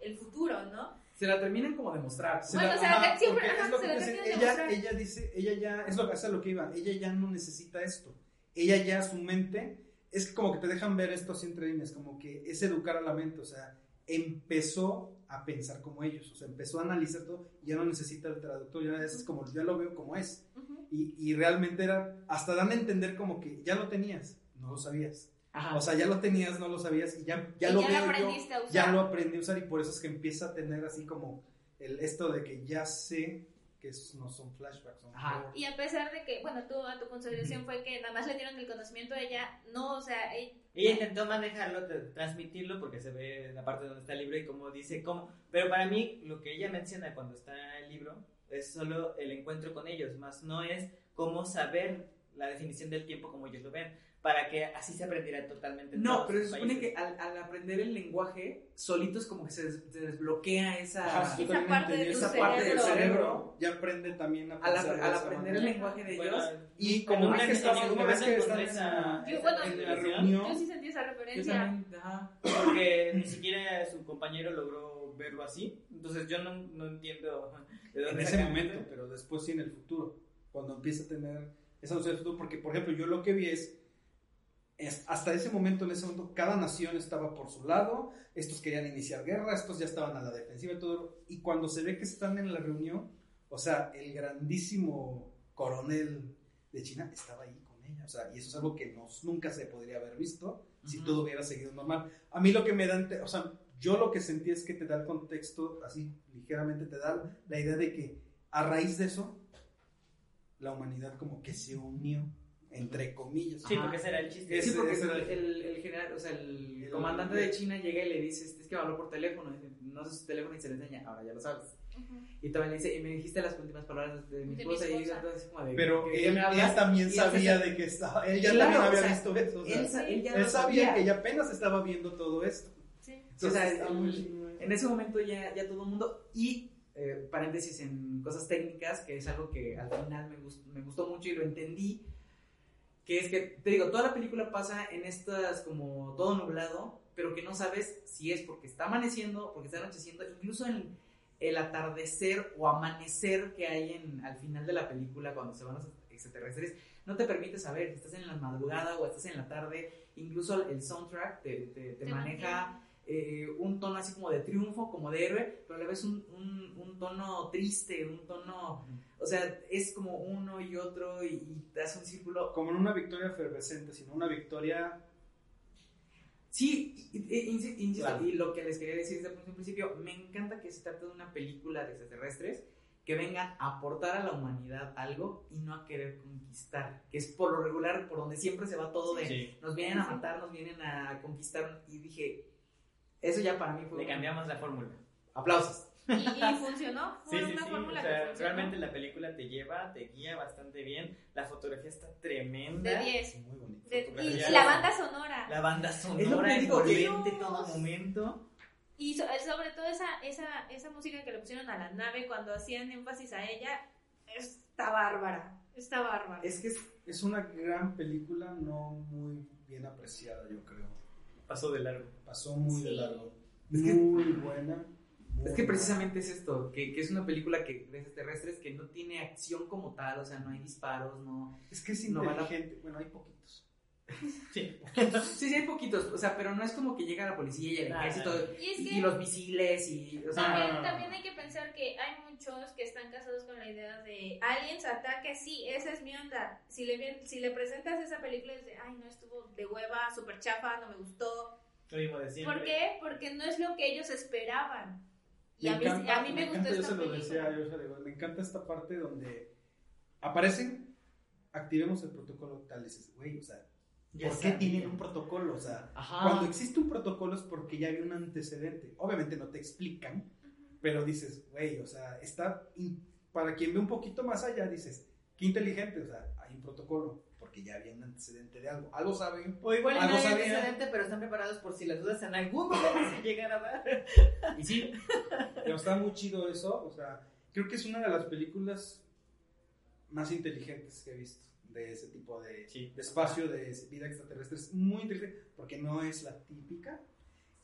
el futuro, ¿no? Se la terminan como de mostrar. Se Bueno, la- o sea, ajá, siempre- ajá, es lo se que la de ella, ella dice, ella ya, es lo que hace lo que iba, ella ya no necesita esto. Ella ya, su mente, es como que te dejan ver esto así entre líneas, como que es educar a la mente, o sea, empezó a pensar como ellos, o sea, empezó a analizar todo, ya no necesita el traductor, ya es como, ya lo veo como es. Ujú. Y, y realmente era, hasta dan a entender como que ya lo tenías, no lo sabías. Ajá. O sea, ya lo tenías, no lo sabías, y ya, ya Y lo ya lo veo yo, aprendiste a usar. ya lo aprendí a usar, y por eso es que empieza a tener así como el, esto de que ya sé que no son flashbacks, son Ajá. Y a pesar de que, bueno, tú a tu consideración fue que nada más le dieron el conocimiento a ella, no, o sea, ella, Ella intentó manejarlo, tra- transmitirlo, porque se ve en la parte donde está el libro y como dice cómo. Pero para mí, lo que ella menciona cuando está el libro es solo el encuentro con ellos, más no es cómo saber la definición del tiempo como ellos lo ven, para que así se aprendiera totalmente. en No, pero se supone países. que al, al aprender el lenguaje, solitos como que se, des- se desbloquea esa... Ajá, Esa parte de esa parte del cerebro. ya aprende también a al, al esa aprender el lenguaje de Bueno, ellos... Y en como una ves que vez en una que encontré en la, esa- Yo, bueno, en la esa reunión, yo sí sentí esa referencia. también, ajá. porque ni siquiera su compañero logró verlo así. Entonces yo no, no entiendo de en dónde ese sacan momento, pero después sí en el futuro, cuando empieza a tener esa noción del futuro, porque por ejemplo yo lo que vi es, es- hasta ese momento, en ese momento, cada nación estaba por su lado, estos querían iniciar guerra, estos ya estaban a la defensiva y todo, y cuando se ve que están en la reunión, o sea, el grandísimo coronel de China estaba ahí con ella, o sea, y eso es algo que nos, nunca se podría haber visto si todo hubiera seguido normal. A mí lo que me da, ente- o sea, yo lo que sentí es que te da el contexto, así ligeramente te da la idea de que a raíz de eso, la humanidad como que se unió, entre comillas. Sí, Ajá. porque ese era el chiste. Sí, porque el, el- el- general, o sea, el, el- comandante de China llega y le dice, es que habló por teléfono, dice, no sé su teléfono y se le enseña, ahora ya lo sabes. Ujú. Y también le dice, y me dijiste las últimas palabras de mi De mi esposa, y esposa. entonces como de, Pero ¿qué- qué él, me él también sabía de que estaba, él ya Claro, también había o sea, visto eso. o sea, Él, sa- él ya él lo sabía que ella apenas estaba viendo todo esto. Sí. O sea, Entonces, el-. En ese momento ya, ya todo el mundo, y eh, paréntesis en cosas técnicas, que es algo que al final me, gust- me gustó mucho y lo entendí, que es que, te digo, toda la película pasa en estas como todo nublado, pero que no sabes si es porque está amaneciendo, porque está anocheciendo, incluso en el atardecer o amanecer que hay en, al final de la película cuando se van los extraterrestres, no te permite saber si estás en la madrugada o estás en la tarde, incluso el soundtrack te, te- maneja eh, un tono así como de triunfo, como de héroe, pero a la vez un, un, un tono triste, un tono, o sea, es como uno y otro y, y te hace un círculo. Como en una victoria efervescente, sino una victoria Sí, insisto, Claro. y lo que les quería decir desde un principio, me encanta que se trate de una película de extraterrestres que vengan a aportar a la humanidad algo y no a querer conquistar, que es por lo regular por donde siempre se va todo de Sí. nos vienen a matar, nos vienen a conquistar y dije, eso ya para mí fue Le cambiamos la fórmula. aplausos. Y, y funcionó. Fue Sí, sí, una sí. fórmula o sea, que funcionó. realmente la película te lleva, te guía bastante bien. La fotografía está tremenda. De 10. muy bonita. De- y, y la banda sonora. La banda Es lo que sonora todo momento. Y so- sobre todo esa, esa, esa música que le pusieron a la nave cuando hacían énfasis a ella, está bárbara. Está bárbara. Es que es, Es una gran película, no muy bien apreciada, yo creo. Pasó de largo. Pasó muy de Sí. largo. Es que- muy buena. Es que precisamente es esto, que, que es una película que, de extraterrestres que no tiene acción como tal, o sea, no hay disparos, no... Es que es no va la- inteligente. Bueno, hay poquitos. [LAUGHS] Sí. Sí, sí hay poquitos, o sea, pero no es como que llega la policía y el Ah. ejército Y es y, que- y los misiles y... O sea, También, también hay que pensar que hay muchos que están casados con la idea de aliens, ataque, sí, esa es mi onda. Si le, vien- si le presentas esa película es de, ay, no, estuvo de hueva, súper chafa, no me gustó. Lo mismo de siempre. ¿Por qué? Porque no es lo que ellos esperaban. Y Me a mí, encanta, a mí me, gustó encanta, yo esta se lo decía, película. yo se lo digo, me encanta esta parte donde aparecen, activemos el protocolo tal, dices, güey, o sea, Ya ¿por qué tienen un protocolo? O sea, Ajá. cuando existe un protocolo es porque ya había un antecedente. Obviamente no te explican, pero dices, güey, o sea, está, para quien ve un poquito más allá, dices, qué inteligente, o sea, hay un protocolo, porque ya había un antecedente de algo. Algo saben. O igual y no Algo hay sabían. antecedente, pero están preparados por si las dudas en algún momento se [LAUGHS] llegan a dar. Y sí, Pero está muy chido eso, o sea, creo que es una de las películas más inteligentes que he visto de ese tipo de, Sí. de espacio de vida extraterrestre. Es muy inteligente porque no es la típica.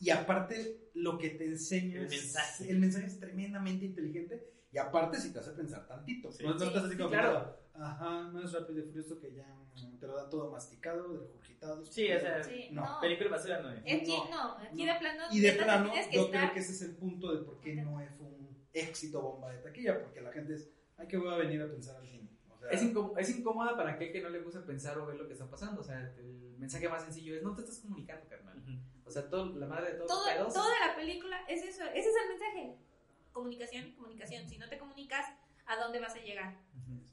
y aparte lo que te enseña El es- mensaje. el mensaje es tremendamente inteligente y aparte si te hace pensar tantito. Sí. no, no Sí, estás así sí, como, claro. Ajá, no es rápido y furioso que ya mm, te lo dan todo masticado, regurgitado. Sí, o sea, Sí, No. no. Película basura no es. Aquí No, no, aquí no. de plano. Y de plano, que yo estar- creo que ese es el punto de por qué no fue un éxito bomba de taquilla, porque la gente es, ay, que voy a venir a pensar al cine. O sea, Es, incó- es incómoda para aquel que no le gusta pensar o ver lo que está pasando. O sea, el mensaje más sencillo es: no te estás comunicando, carnal. O sea, todo, la madre de todos Todo, pedos. toda la película es eso, ese es el mensaje. Comunicación, comunicación. Si no te comunicas, ¿a dónde vas a llegar?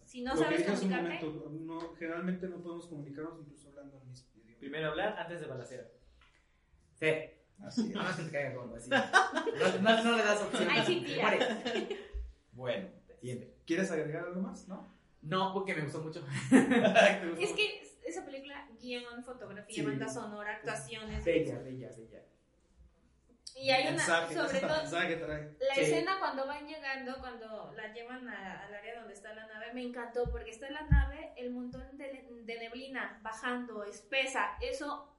Si no lo que sabes un comunicarte, momento, no, generalmente no podemos comunicarnos incluso hablando el mismo idioma. Primero hablar antes de balasear. Sí. Así es. [LAUGHS] Nada más que te caiga gordo, así. No, no- no le das opción. Ay, sí, tía. Bueno, siguiente. ¿Quieres agregar algo más? ¿No? No, porque me gustó mucho. [LAUGHS] es que esa película, guion, fotografía, Sí. banda sonora, actuaciones. Bella, bella, bella. Y hay una, mensaje, sobre ese todo, [LAUGHS] mensaje trae. La Sí. escena cuando van llegando, cuando la llevan al área donde está la nave, me encantó porque está la nave, el montón de, de neblina bajando, espesa, eso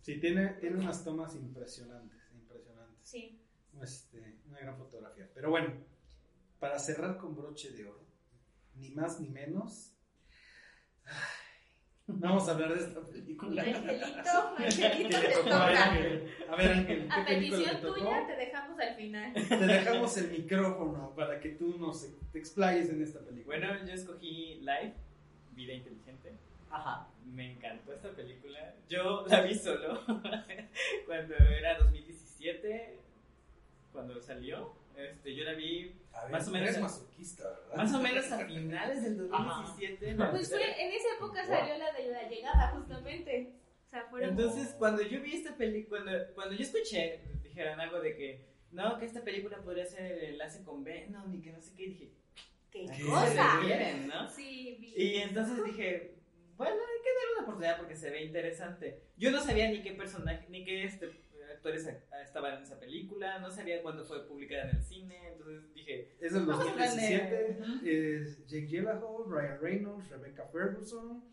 Sí, tiene, tiene unas tomas impresionantes, impresionantes. sí. Este, una gran fotografía. Pero bueno, para cerrar con broche de oro, ni más ni menos, vamos a hablar de esta película. Angelito, [LAUGHS] Angelito te A ver, toca. Ángel, a ver, Ángel, A ¿qué película petición te tocó? tuya te dejamos al final. [LAUGHS] Te dejamos el micrófono para que tú nos te explayes en esta película. Bueno, yo escogí Live, Vida Inteligente. Ajá. Me encantó esta película. Yo la vi solo [LAUGHS] cuando era 2017, cuando salió. Este, yo la vi a ver, más o menos- eres masoquista, ¿verdad? más o menos a finales del 2017. ¿no? Pues fue, en esa época salió la de la llegada, justamente. O sea, fueron. Entonces, cuando yo vi esta película, cuando, cuando yo escuché, dijeran algo de que, no, que esta película podría ser el enlace con Venom y que no sé qué, dije, ¡Qué ¿a qué cosa! no? Sí, vi. Y entonces dije, bueno, hay que darle una oportunidad porque se ve interesante. Yo no sabía ni qué personaje, ni qué este, actores estaban en esa película, no sabía cuándo fue publicada en el cine, entonces dije, Es del Vamos a darle- 2017. Ujú. Es Jake Gyllenhaal, Ryan Reynolds, Rebecca Ferguson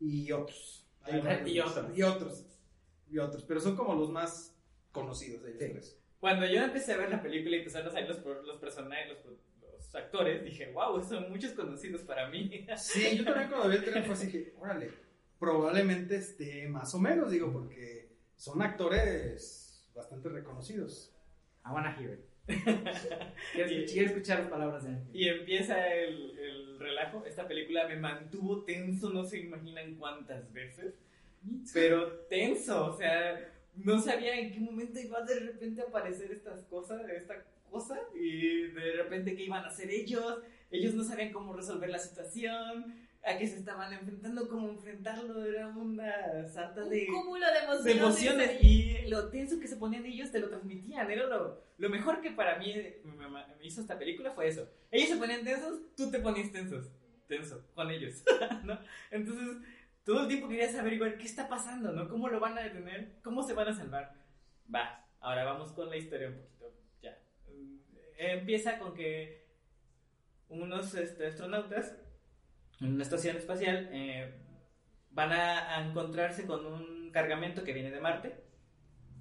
y otros. Y otros. Y otros. Y otros. Pero son como los más conocidos de ellos Sí. tres. cuando yo empecé a ver la película y empezaron a salir los, los personajes, los, los actores, dije, wow, son muchos conocidos para mí. [LAUGHS] Sí, yo también cuando vi el trailer fue así que, órale, probablemente esté más o menos, digo, porque son actores bastante reconocidos. I wanna hear it. [LAUGHS] quiero, escuchar, quiero escuchar las palabras de Ángel. Y empieza el, el relajo. Esta película me mantuvo tenso, no se imaginan cuántas veces. Pero tenso, o sea, no sabía en qué momento iba de repente a aparecer estas cosas, esta cosa, y de repente qué iban a hacer ellos. Ellos no sabían cómo resolver la situación, a qué se estaban enfrentando, cómo enfrentarlo. Era una sarta de, Un cúmulo de emociones. de emociones. Y lo tenso que se ponían ellos te lo transmitían. Era lo, lo mejor que para mí me, me- me hizo esta película fue eso. Ellos se ponían tensos, tú te ponías tensos. Tenso, con ellos. [LAUGHS] ¿no? Entonces, todo el tiempo querías averiguar qué está pasando, ¿no? ¿Cómo lo van a detener? ¿Cómo se van a salvar? Va, ahora vamos con la historia un poquito. Ya. Mm, Empieza con que unos este, astronautas en una estación espacial eh, van a, a encontrarse con un cargamento que viene de Marte.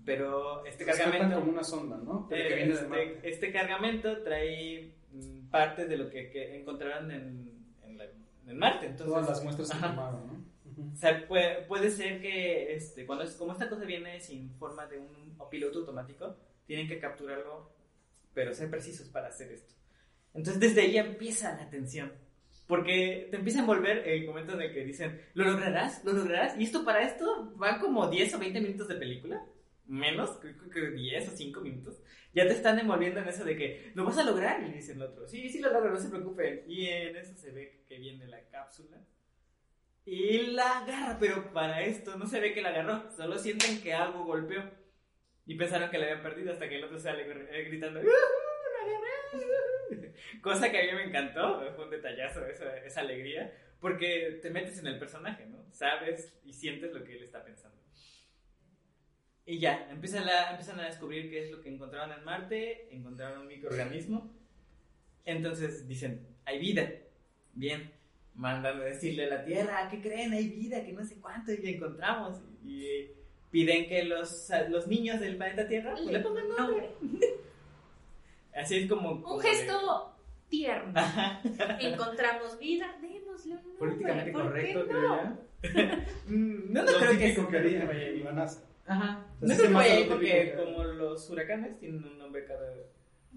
Pero este cargamento. como una sonda, ¿no? Pero que Eh, viene de este, Marte. este cargamento trae mm, partes de lo que, que encontraron en, en, la- en Marte. Entonces, Todas las muestras que ajá. tomaron, ¿no? O sea, puede, puede ser que este, cuando es, como esta cosa viene sin forma de un piloto automático, tienen que capturarlo, pero ser precisos para hacer esto. Entonces desde ahí empieza la tensión. Porque te empieza a envolver el momento en el que dicen, ¿lo lograrás? ¿Lo lograrás? Y esto para esto van como 10 o 20 minutos de película. Menos, creo que 10 o 5 minutos. Ya te están envolviendo en eso de que, ¿lo vas a lograr? Y dicen el otro, sí, sí lo logro, no se preocupen. Y en eso se ve que viene la cápsula. Y la agarra, pero para esto no se ve que la agarró, solo sienten que algo golpeó. Y pensaron que la habían perdido hasta que el otro sale eh, gritando, "¡Ujú, la [LAUGHS] agarré!". Cosa que a mí me encantó, fue un detallazo esa, esa alegría, porque te metes en el personaje, ¿no? Sabes y sientes lo que él está pensando. Y ya, empiezan, la, empiezan a descubrir qué es lo que encontraron en Marte, encontraron un microorganismo. Entonces dicen, hay vida. Bien, mandan a decirle a la Tierra, ¿qué creen? Hay vida, que no sé cuánto, y la encontramos. Y, piden que los, a los niños del planeta Tierra pues, le pongan nombre. Así es como... como Un de- gesto tierno. Ajá. Encontramos vida, démosle un nombre. Políticamente ¿por qué correcto, no? creo. [LAUGHS] Mm, No, no Lo creo que típico que ahí. la NASA. Ajá. Sea, No creo se que me hace vaya ahí porque que- como los huracanes tienen un nombre cada...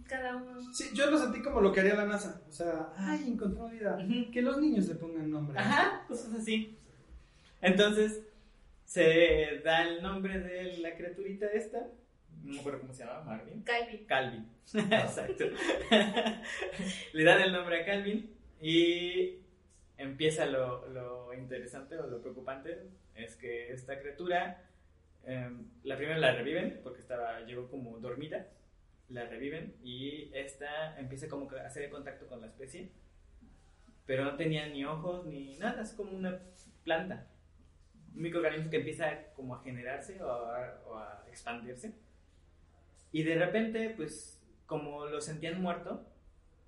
Cada uno. Sí, yo lo sentí como lo que haría la NASA. O sea, ay, encontró vida. Ujú. Que los niños le pongan nombre. Ajá, cosas así. Entonces, se da el nombre de la criaturita esta. No me acuerdo cómo se llama, Marvin. Calvin. Calvin. [LAUGHS] Exacto. [LAUGHS] Le dan el nombre a Calvin y empieza lo, lo interesante o lo preocupante. Es que esta criatura, eh, la primera la reviven porque estaba, llegó como dormida. La reviven y esta empieza como a hacer contacto con la especie. Pero no tenía ni ojos ni nada, es como una planta. Un microorganismo que empieza como a generarse o a, o a expandirse. Y de repente, pues, como lo sentían muerto,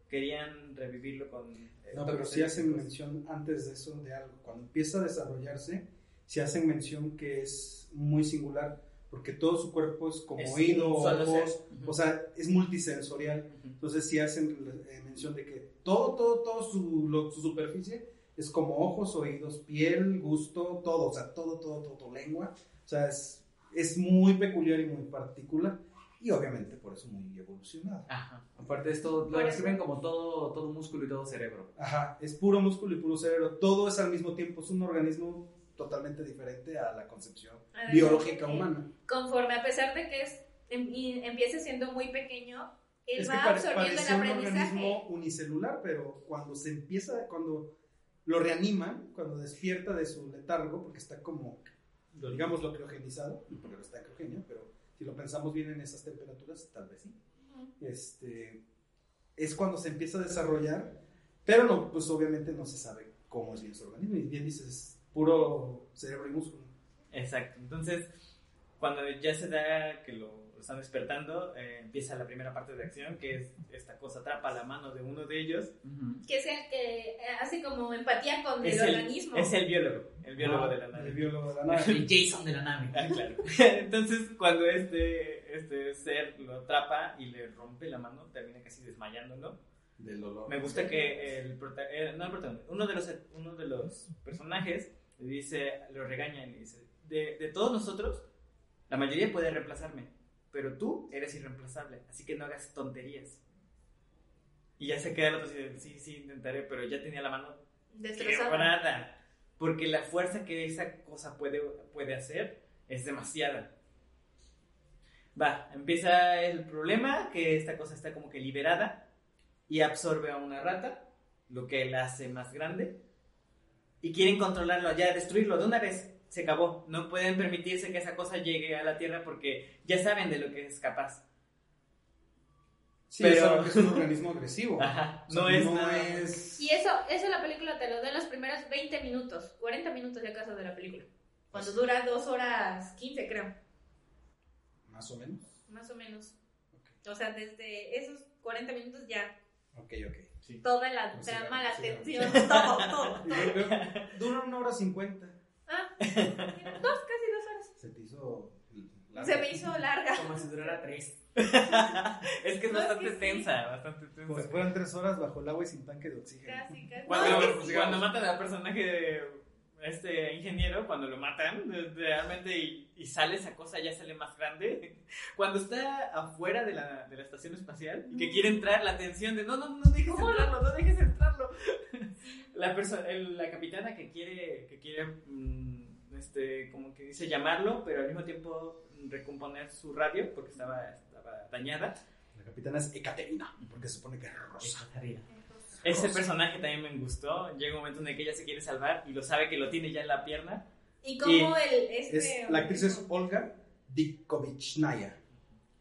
querían revivirlo con... eh, No, pero sí hacen mención antes de eso de algo. Cuando empieza a desarrollarse, sí hacen mención que es muy singular, porque todo su cuerpo es como Es oído, ojos, ser. Ujú. o sea, es multisensorial. Ujú. Entonces sí hacen eh, mención de que todo, todo, todo su, lo- su superficie es como ojos, oídos, piel, gusto, todo, o sea, todo, todo, todo, todo, lengua. O sea, es, es muy peculiar y muy particular. Y obviamente por eso muy evolucionado. Ajá. Aparte es todo, lo describen como todo, todo músculo y todo cerebro. Ajá, es puro músculo y puro cerebro. Todo es al mismo tiempo. Es un organismo totalmente diferente a la concepción Además, biológica eh, humana. Conforme, a pesar de que es, em- y empiece siendo muy pequeño, él Es que va pare- absorbiendo el parece un aprendizaje. organismo unicelular, pero cuando se empieza, cuando lo reaniman, cuando despierta de su letargo, porque está como, digamos, lo criogenizado, porque no está en criogenia, pero si lo pensamos bien en esas temperaturas, tal vez sí. Este, es cuando se empieza a desarrollar, pero no, pues obviamente no se sabe cómo es bien su organismo. Y bien dices, es puro cerebro y músculo. Exacto. Entonces, cuando ya se da que lo están despertando, eh, empieza la primera parte de acción, que es esta cosa atrapa la mano de uno de ellos. Que es el que eh, hace como empatía con Es el, el, organismo. es el biólogo, el biólogo Ah, de la nave. El biólogo de la [LAUGHS] nave. El Jason de la nave. Ah, claro. [LAUGHS] Entonces, cuando este, este ser lo atrapa y le rompe la mano, termina casi desmayándolo. Del olor. Me gusta que el, prota- eh, no el protagonista, uno de los, uno de los personajes le dice, lo regaña y le dice, de, de todos nosotros, la mayoría puede reemplazarme, pero tú eres irreemplazable, así que no hagas tonterías. Y ya se queda el otro así sí, sí, intentaré, pero ya tenía la mano Destrozado. quebrada. Porque la fuerza que esa cosa puede, puede hacer es demasiada. Va, empieza el problema, que esta cosa está como que liberada y absorbe a una rata, lo que la hace más grande. Y quieren controlarlo, ya destruirlo de una vez. Se acabó. No pueden permitirse que esa cosa llegue a la Tierra porque ya saben de lo que es capaz. Sí, Pero- ya saben que es un [LAUGHS] organismo agresivo. Ajá, O sea, no es no nada- es- Y eso, eso la película te lo da en los primeros 20 minutos, 40 minutos de acaso de la película. Cuando dura 2 horas 15, creo, Más o menos. más o menos. O sea, desde esos 40 minutos ya Ok, ok. toda la trama, sí, la sí, tensión, todo, todo. Luego, dura una hora cincuenta. Ah, dos, casi dos horas. Se te hizo. largo. Se me hizo larga. Como si durara tres. [LAUGHS] es que es No, es bastante que sí. tensa, bastante tensa. Como si fueran tres horas bajo el agua y sin tanque de oxígeno. Casi, casi. Cuando, No, es que sí. cuando matan al personaje de este ingeniero, cuando lo matan, realmente y, y sale esa cosa, ya sale más grande. [LAUGHS] Cuando está afuera de la, de la estación espacial y que quiere entrar, la tensión de no, no, no dejes ¿Cómo lo- entrarlo, no dejes entrarlo. La, perso- el- la capitana que quiere, que quiere mm, este, como que dice llamarlo, pero al mismo tiempo recomponer su radio porque estaba, estaba dañada. La capitana es Ekaterina, porque se supone que es rosa. Ese personaje también me gustó. Llega un momento en el que ella se quiere salvar y lo sabe que lo tiene ya en la pierna. Y como el, este... Es, la actriz es Olga Dikovichnaya.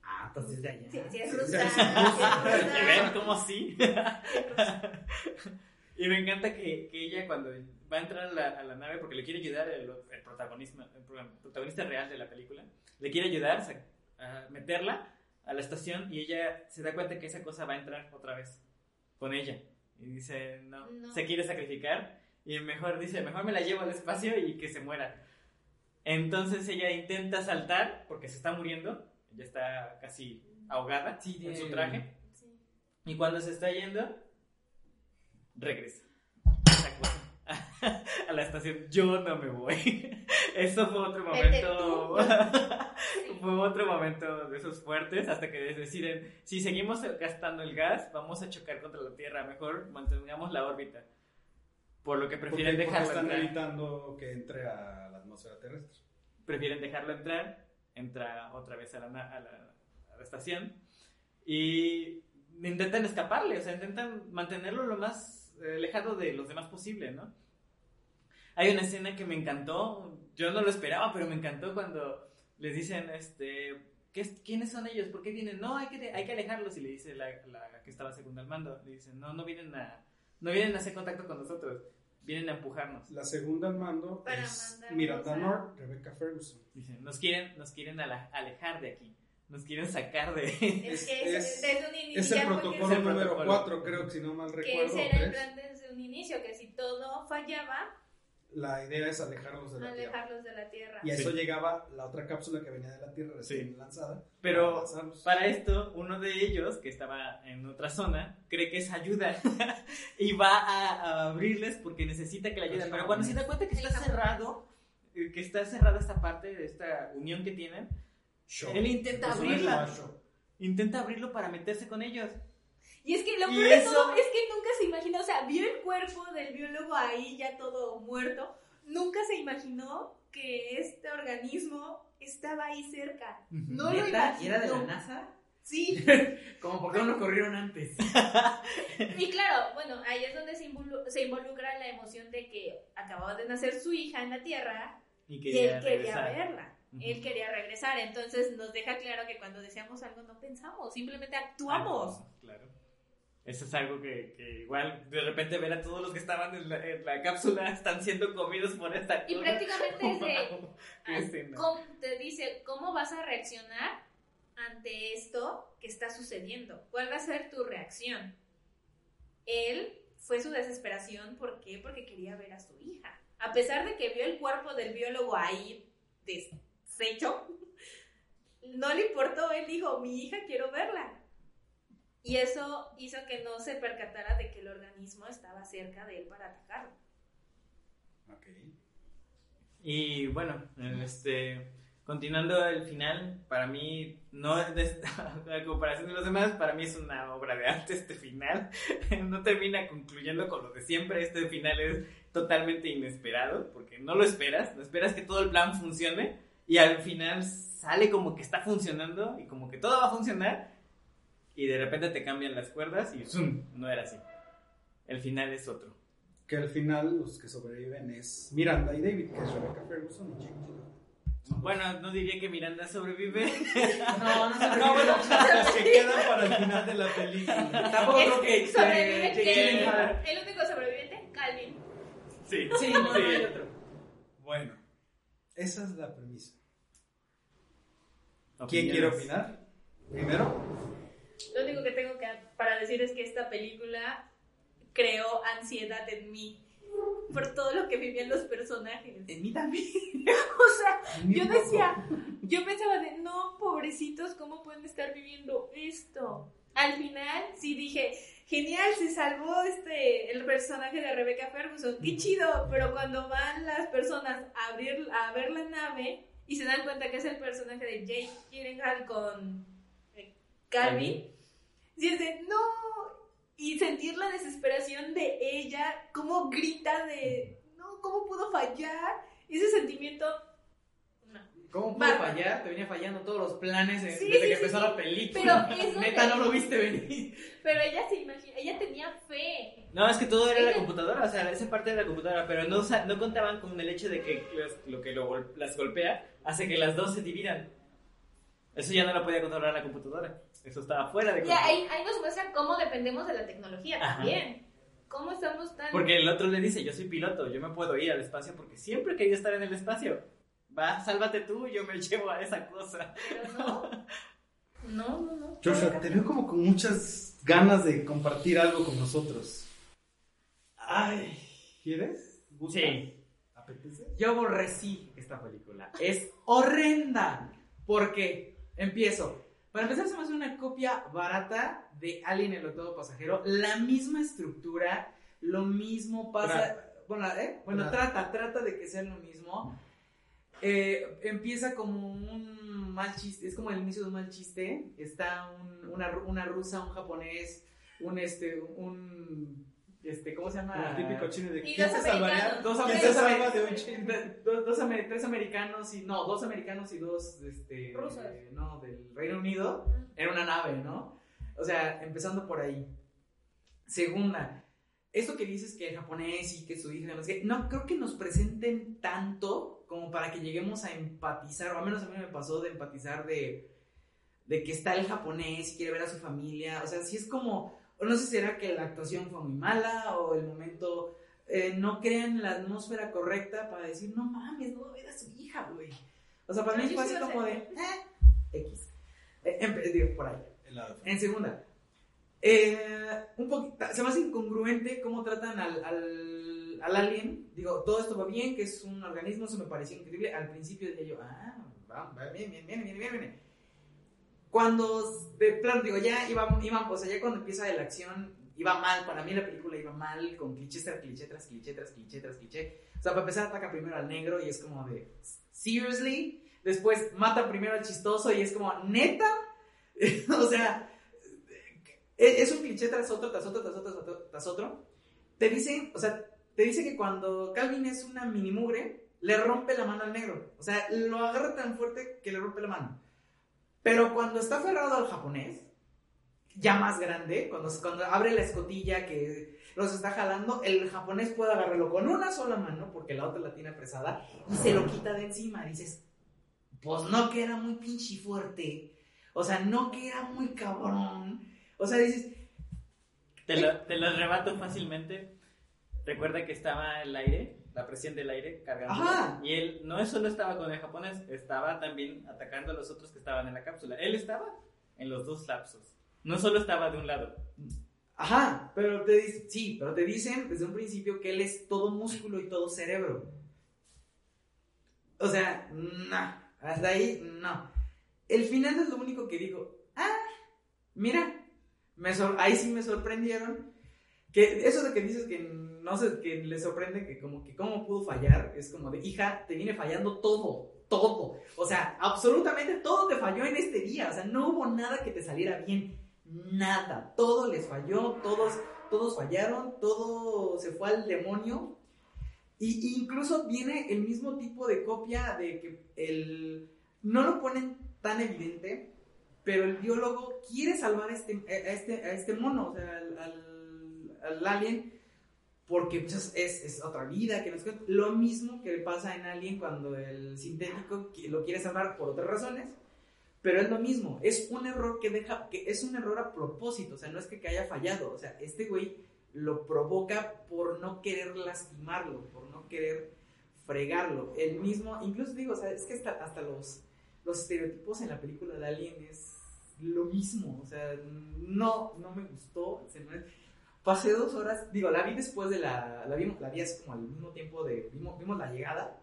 Ah, entonces de allá. Sí, sí, es rusa. ¿Y [LAUGHS] ven cómo sí? [LAUGHS] y me encanta que, que ella cuando va a entrar a la, a la nave porque le quiere ayudar el, el protagonismo, el pro- protagonista real de la película, le quiere ayudar a meterla a la estación y ella se da cuenta que esa cosa va a entrar otra vez con ella. Y dice, no, No. se quiere sacrificar y mejor dice, mejor me la llevo al espacio y que se muera. Entonces ella intenta saltar porque se está muriendo, ya está casi ahogada Sí, en su traje. Sí. Y cuando se está yendo, regresa. [LAUGHS] A la estación, yo no me voy. [LAUGHS] Eso fue otro momento. [LAUGHS] fue otro momento de esos fuertes hasta que deciden, si seguimos gastando el gas, vamos a chocar contra la Tierra, mejor mantengamos la órbita. Por lo que prefieren porque dejarlo están entrar. evitando que entre a la atmósfera terrestre. Prefieren dejarlo entrar, entra otra vez a la, a la, a la estación y intentan escaparle, o sea, intentan mantenerlo lo más alejado de los demás posible, ¿no? Hay una escena que me encantó, yo no lo esperaba, pero me encantó cuando les dicen, este, ¿qué es- ¿quiénes son ellos? ¿Por qué vienen? No, hay que, hay que alejarlos. Y le dice la, la que estaba segunda al mando, le dicen, no, no vienen a, no vienen a hacer contacto con nosotros, vienen a empujarnos. La segunda al mando Para es Miranda North, Rebecca Ferguson. Dicen, nos quieren, nos quieren alejar de aquí, nos quieren sacar de... Es que Es- [LAUGHS] es, desde un inicio. Es el que protocolo Es el número protocolo. 4, creo que si no mal Que recuerdo. ese era el plan desde un inicio, que si todo fallaba, La idea es alejarlos de la Tierra. alejarlos de la Tierra. Y a eso Sí. llegaba la otra cápsula que venía de la Tierra recién Sí. lanzada. Pero para lanzarlos. Para esto, uno de ellos, que estaba en otra zona, cree que es ayuda [LAUGHS] y va a, a abrirles porque necesita que le ayuden. Pero cuando se da cuenta que está cerrado, eh, que está cerrada esta parte de esta unión que tienen, Show. él intenta abrirla. intenta abrirlo para meterse con ellos. Y es que lo peor de eso- todo es que nunca se imaginó, o sea, vio el cuerpo del biólogo ahí ya todo muerto, nunca se imaginó que este organismo estaba ahí cerca. No lo imaginó. ¿Y era de la NASA? Sí, [LAUGHS] Como por qué no lo corrieron antes. [LAUGHS] y claro, bueno, ahí es donde se, involu- se involucra la emoción de que acababa de nacer su hija en la Tierra Y él quería regresar. verla. Él quería regresar, entonces nos deja claro que cuando deseamos algo no pensamos, simplemente actuamos. Ah, Claro. Eso es algo que, que igual de repente ver a todos los que estaban en la, en la cápsula [LAUGHS] están siendo comidos por esta Y prácticamente [LAUGHS] es de, Wow, qué escena. ¿Cómo- te dice cómo vas a reaccionar ante esto que está sucediendo. ¿Cuál va a ser tu reacción? Él fue su desesperación, ¿por qué? Porque quería ver a su hija. A pesar de que vio el cuerpo del biólogo ahí deshecho, no le importó, él dijo, mi hija quiero verla. Y eso hizo que no se percatara de que el organismo estaba cerca de él para atacarlo. Ok. Y bueno, este, continuando el final, para mí, no es de esta- [LAUGHS] a comparación de los demás, para mí es una obra de arte este final. [LAUGHS] No termina concluyendo con lo de siempre, este final es totalmente inesperado, porque no lo esperas, no esperas que todo el plan funcione y al final sale como que está funcionando y como que todo va a funcionar y de repente te cambian las cuerdas y ¡zum! no era así. El final es otro. Que al final los que sobreviven es Miranda y David, que es Rebecca Ferguson y Jake Gyllenhaal. Bueno, no diría que Miranda sobrevive. No, no se No, bueno, [LAUGHS] [LAUGHS] los que quedan para el final de la película. Tampoco creo que Es- sobrevive que- que- que- el único sobreviviente, Calvin. Sí, Sí, no, no hay otro. Bueno, esa es la premisa. ¿Quién Opiniones. quiere opinar? Primero, Lo único que tengo que para decir es que esta película creó ansiedad en mí por todo lo que vivían los personajes. En mí también. [LAUGHS] O sea, yo decía, yo pensaba de, no, pobrecitos, ¿cómo pueden estar viviendo esto? Al final sí dije, genial, se salvó este el personaje de Rebecca Ferguson, qué chido, pero cuando van las personas a abrir a ver la nave y se dan cuenta que es el personaje de Jake Gyllenhaal con eh, Calvin, sí es de, no, y sentir la desesperación de ella, cómo grita de, no, ¿cómo pudo fallar? Ese sentimiento. ¿Cómo pudo Va. fallar? Te venía fallando todos los planes eh, Sí, desde sí, que empezó sí. la película. Pero eso Neta, de- no lo viste venir. Pero ella se imagina, ella tenía fe. No, es que todo era la Ella- computadora, o sea, esa parte de la computadora, pero no, no contaban con el hecho de que las- lo que lo las golpea hace que las dos se dividan. Eso ya no lo podía controlar la computadora. Eso estaba fuera de control. ahí, ahí nos muestra cómo dependemos de la tecnología Ajá. también. Cómo estamos tan... Porque el otro le dice, yo soy piloto, yo me puedo ir al espacio porque siempre he querido estar en el espacio. Va, sálvate tú, yo me [LAUGHS] llevo a esa cosa. Pero no. No, no, no. Joshua, te veo como con muchas ganas de compartir algo con nosotros. Ay. ¿Quieres? ¿Gusta? Sí. ¿Apetece? Yo aborrecí esta película. Es horrenda. ¿Por qué? Empiezo. Para empezar, se me hace una copia barata de Alien el octavo pasajero. La misma estructura, lo mismo pasa. Bueno, ¿eh? bueno trata. trata, de que sea lo mismo. Eh, empieza como un mal chiste, es como el inicio de un mal chiste. Está un- una, una rusa, un japonés, un este, un este, ¿cómo se llama? El típico chino de ¿quién se salvaría? Dos, ¿Quién se dos salva de un chino? dos- dos tres americanos y no, dos americanos y dos este Rusos. eh, no, del Reino Unido en una nave, ¿no? O sea, empezando por ahí. Segunda, esto que dices que el japonés y que su hija, no creo que nos presenten tanto como para que lleguemos a empatizar, o al menos a mí me pasó de empatizar de, de que está el japonés y quiere ver a su familia, o sea, si es como, no sé si será que la actuación fue muy mala o el momento eh, no crean la atmósfera correcta para decir, no mames, no va a ver a su hija, güey. O sea, para mí fue sí así como de, eh, X. Eh, em- digo, por ahí. Helado. En segunda, eh, un poquito, se me hace incongruente cómo tratan al, al, al alien. Digo, todo esto va bien, que es un organismo, eso me pareció increíble. Al principio decía yo, ah, va, va bien, bien, bien, bien, bien, bien. Cuando, de plano, digo, ya iba, iba, o sea, ya cuando empieza la acción, iba mal. Para mí la película iba mal, con cliché tras cliché tras cliché tras cliché tras cliché. O sea, para empezar, ataca primero al negro y es como de, ¿seriously? Después mata primero al chistoso y es como, ¿neta? [LAUGHS] o sea, e- es un cliché tras otro, tras otro, tras otro, tras otro. Te dice, o sea, te dice que cuando Calvin es una mini mugre, le rompe la mano al negro. O sea, lo agarra tan fuerte que le rompe la mano. Pero cuando está aferrado al japonés, ya más grande, cuando, cuando abre la escotilla que los está jalando, el japonés puede agarrarlo con una sola mano, porque la otra la tiene apresada, y se lo quita de encima. Dices, pues no que era muy pinche fuerte. O sea, no que era muy cabrón. O sea, dices, Te lo, te lo rebato fácilmente. Recuerda que estaba el aire, la presión del aire cargando. Ajá. Y él no solo estaba con el japonés, estaba también atacando a los otros que estaban en la cápsula. Él estaba en los dos lapsos. No solo estaba de un lado. Ajá, pero te dicen, sí, pero te dicen desde un principio que él es todo músculo y todo cerebro. O sea, no, hasta ahí no. El final es lo único que digo, ah, mira, me ahí sí me sorprendieron. Que eso de que dices que no sé, que le sorprende que como que cómo pudo fallar, es como de, hija, te viene fallando todo, todo. O sea, absolutamente todo te falló en este día, o sea, no hubo nada que te saliera bien nada, todo les falló, todos, todos fallaron, todo se fue al demonio. Y incluso viene el mismo tipo de copia de que el no lo ponen tan evidente, pero el biólogo quiere salvar a este, este, este mono, o sea, al, al, al alien, porque pues, es, es, otra vida, que. Lo mismo que pasa en Alien cuando el sintético lo quiere salvar por otras razones, pero es lo mismo, es un error que deja, que es un error a propósito, o sea, no es que, haya fallado, o sea, este güey lo provoca por no querer lastimarlo, por no querer fregarlo. El mismo, incluso digo, o sea, es que hasta, hasta los, los estereotipos en la película de Alien es lo mismo, o sea, no, no me gustó, se pasé dos horas, digo, la vi después de la, la vimos, la vi así como al mismo tiempo de, vimos, vimos la llegada,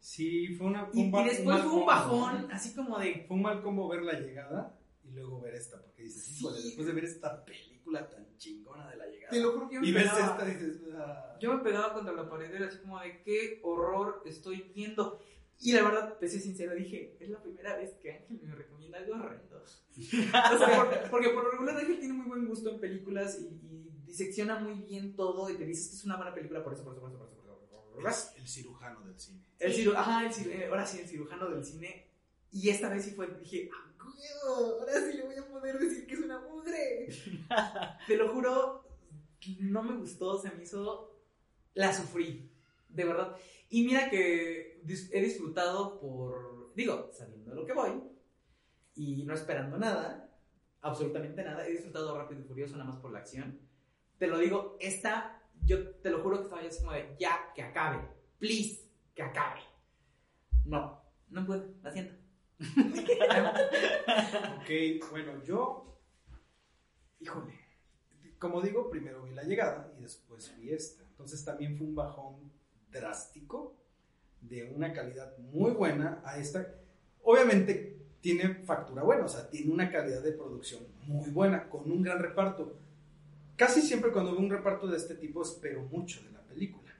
Sí, fue, una, fue y, un, ba- y después mal fue un combo, bajón, ¿no? así como de, Fue un mal combo ver la llegada y luego ver esta, porque dices, Sí. híjole, después de ver esta película tan chingona de la llegada. te lo juro que yo me y ves pegaba. esta dices, ah, Yo me pegaba contra la pared, era así como de qué horror estoy viendo. Y la verdad, te soy sincero, dije, es la primera vez que Ángel me recomienda algo horrendo. [LAUGHS] o sea, por- porque por lo regular Ángel tiene muy buen gusto en películas y, y disecciona muy bien todo y te dices que es una buena película por eso, por eso, por eso, por eso. Por eso, es el cirujano del cine. El ciru- ajá, el ciru- eh, ahora sí, el cirujano del cine. Y esta vez sí fue, dije, ¡ah! Ahora sí le voy a poder decir que es una mugre. [LAUGHS] Te lo juro, no me gustó, se me hizo. La sufrí, de verdad. Y mira que he disfrutado por. Digo, sabiendo lo que voy y no esperando nada, absolutamente nada. He disfrutado Rápido y Furioso nada más por la acción. Te lo digo, esta, yo te lo juro que estaba yo así como de, ya, que acabe. Please, que acabe. No, no puedo, la siento. [LAUGHS] Ok, bueno, yo, híjole, como digo, primero vi la llegada y después vi esta. Entonces también fue un bajón drástico de una calidad muy buena a esta. Obviamente tiene factura buena, o sea, tiene una calidad de producción muy buena, con un gran reparto. Casi siempre cuando veo un reparto de este tipo espero mucho de la película.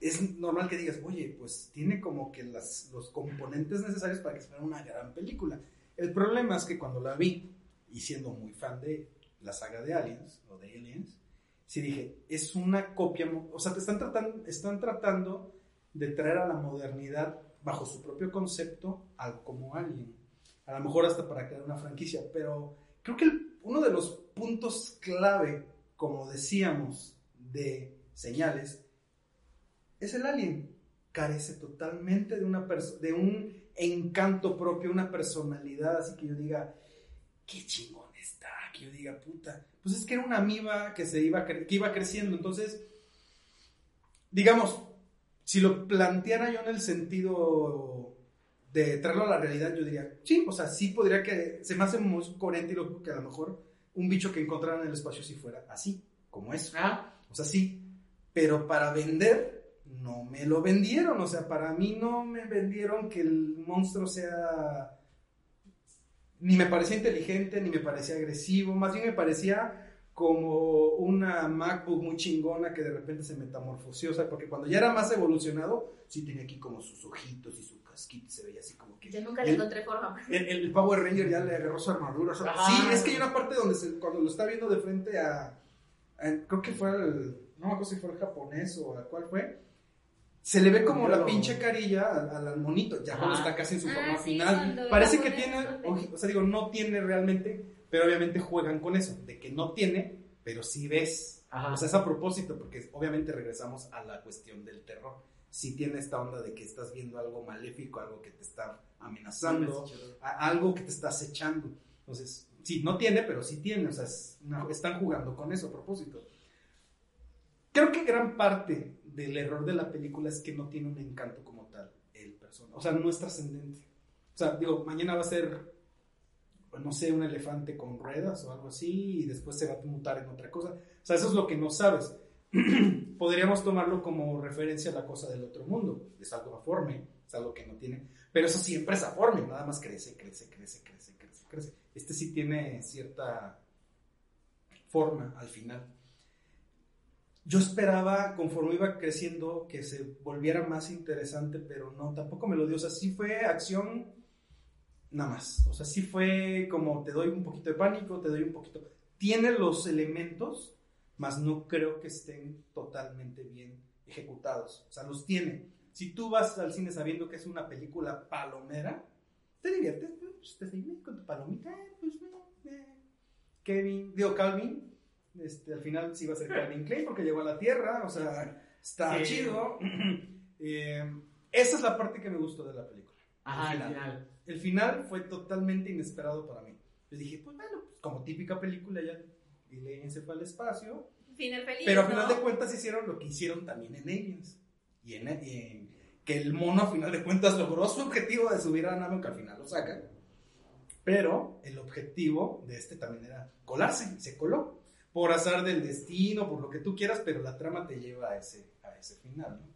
Es normal que digas, oye, pues tiene como que las, los componentes necesarios para que sea una gran película. El problema es que cuando la vi, y siendo muy fan de la saga de Aliens, o de Aliens, sí dije, es una copia, o sea, te están tratando, están tratando de traer a la modernidad bajo su propio concepto al como Alien. A lo mejor hasta para crear una franquicia, pero creo que uno de los puntos clave, como decíamos, de señales, es el Alien. Carece totalmente de, una de un encanto propio, una personalidad, así que yo diga, qué chingón está, que yo diga, puta, pues es que era una amiba que se iba, que iba creciendo, entonces, digamos, si lo planteara yo en el sentido de traerlo a la realidad, yo diría, sí, o sea, sí podría que, se me hace muy coherente y lo que a lo mejor un bicho que encontraran en el espacio si fuera así, como eso. Ah. O sea, sí, pero para vender, no me lo vendieron, o sea, para mí no me vendieron que el monstruo sea, ni me parecía inteligente, ni me parecía agresivo, más bien me parecía como una MacBook muy chingona que de repente se metamorfoseó, o sea, porque cuando ya era más evolucionado, sí tenía aquí como sus ojitos y su casquito, se veía así como que... Yo nunca le el, encontré forma. El, el, Power Ranger ya le agarró su armadura, o sea, sí, es que hay una parte donde se, cuando lo está viendo de frente a, a creo que fue el, no me acuerdo si fue el japonés o a cuál fue, se le ve como la pinche carilla al, al monito, ya cuando está casi en su Ah, forma final. Parece que tiene, o sea, digo, no tiene realmente, pero obviamente juegan con eso, de que no tiene, pero sí ves. Ajá. O sea, es a propósito, porque obviamente regresamos a la cuestión del terror. Sí tiene esta onda de que estás viendo algo maléfico, algo que te está amenazando, a- algo que te está acechando. Entonces, sí, no tiene, pero sí tiene. O sea, es una- están jugando con eso a propósito. Creo que gran parte del error de la película es que no tiene un encanto como tal el personaje. O sea, no es trascendente. O sea, digo, mañana va a ser, no sé, un elefante con ruedas o algo así y después se va a mutar en otra cosa. O sea, eso es lo que no sabes. [CLEARS THROAT] Podríamos tomarlo como referencia a la cosa del otro mundo. Es algo aforme, es algo que no tiene. Pero eso siempre es aforme, nada más crece, crece, crece, crece, crece, crece. Este sí tiene cierta forma al final. Yo esperaba, conforme iba creciendo, que se volviera más interesante, pero no, tampoco me lo dio. O sea, sí fue acción, nada más. O sea, sí fue como te doy un poquito de pánico, te doy un poquito. Tiene los elementos, mas no creo que estén totalmente bien ejecutados. O sea, los tiene. Si tú vas al cine sabiendo que es una película palomera, te diviertes, pues, te con tu palomita, eh, pues, eh. Kevin, digo, Calvin, este, al final sí va a ser Calvin Klein porque llegó a la Tierra, o sea, está Sí. chido. [CLEARS THROAT] Eh, esa es la parte que me gustó de la película. Ajá, al al final. final. El final fue totalmente inesperado para mí. Yo dije, pues bueno, pues, como típica película ya Alien se fue al espacio, Final feliz. pero a ¿no? final de cuentas hicieron lo que hicieron también en Aliens. Y en, y en- que el mono a final de cuentas logró su objetivo de subir a la nave, aunque al final lo sacan. Pero el objetivo de este también era colarse, se coló. Por azar del destino, por lo que tú quieras, pero la trama te lleva a ese, a ese final. ¿no?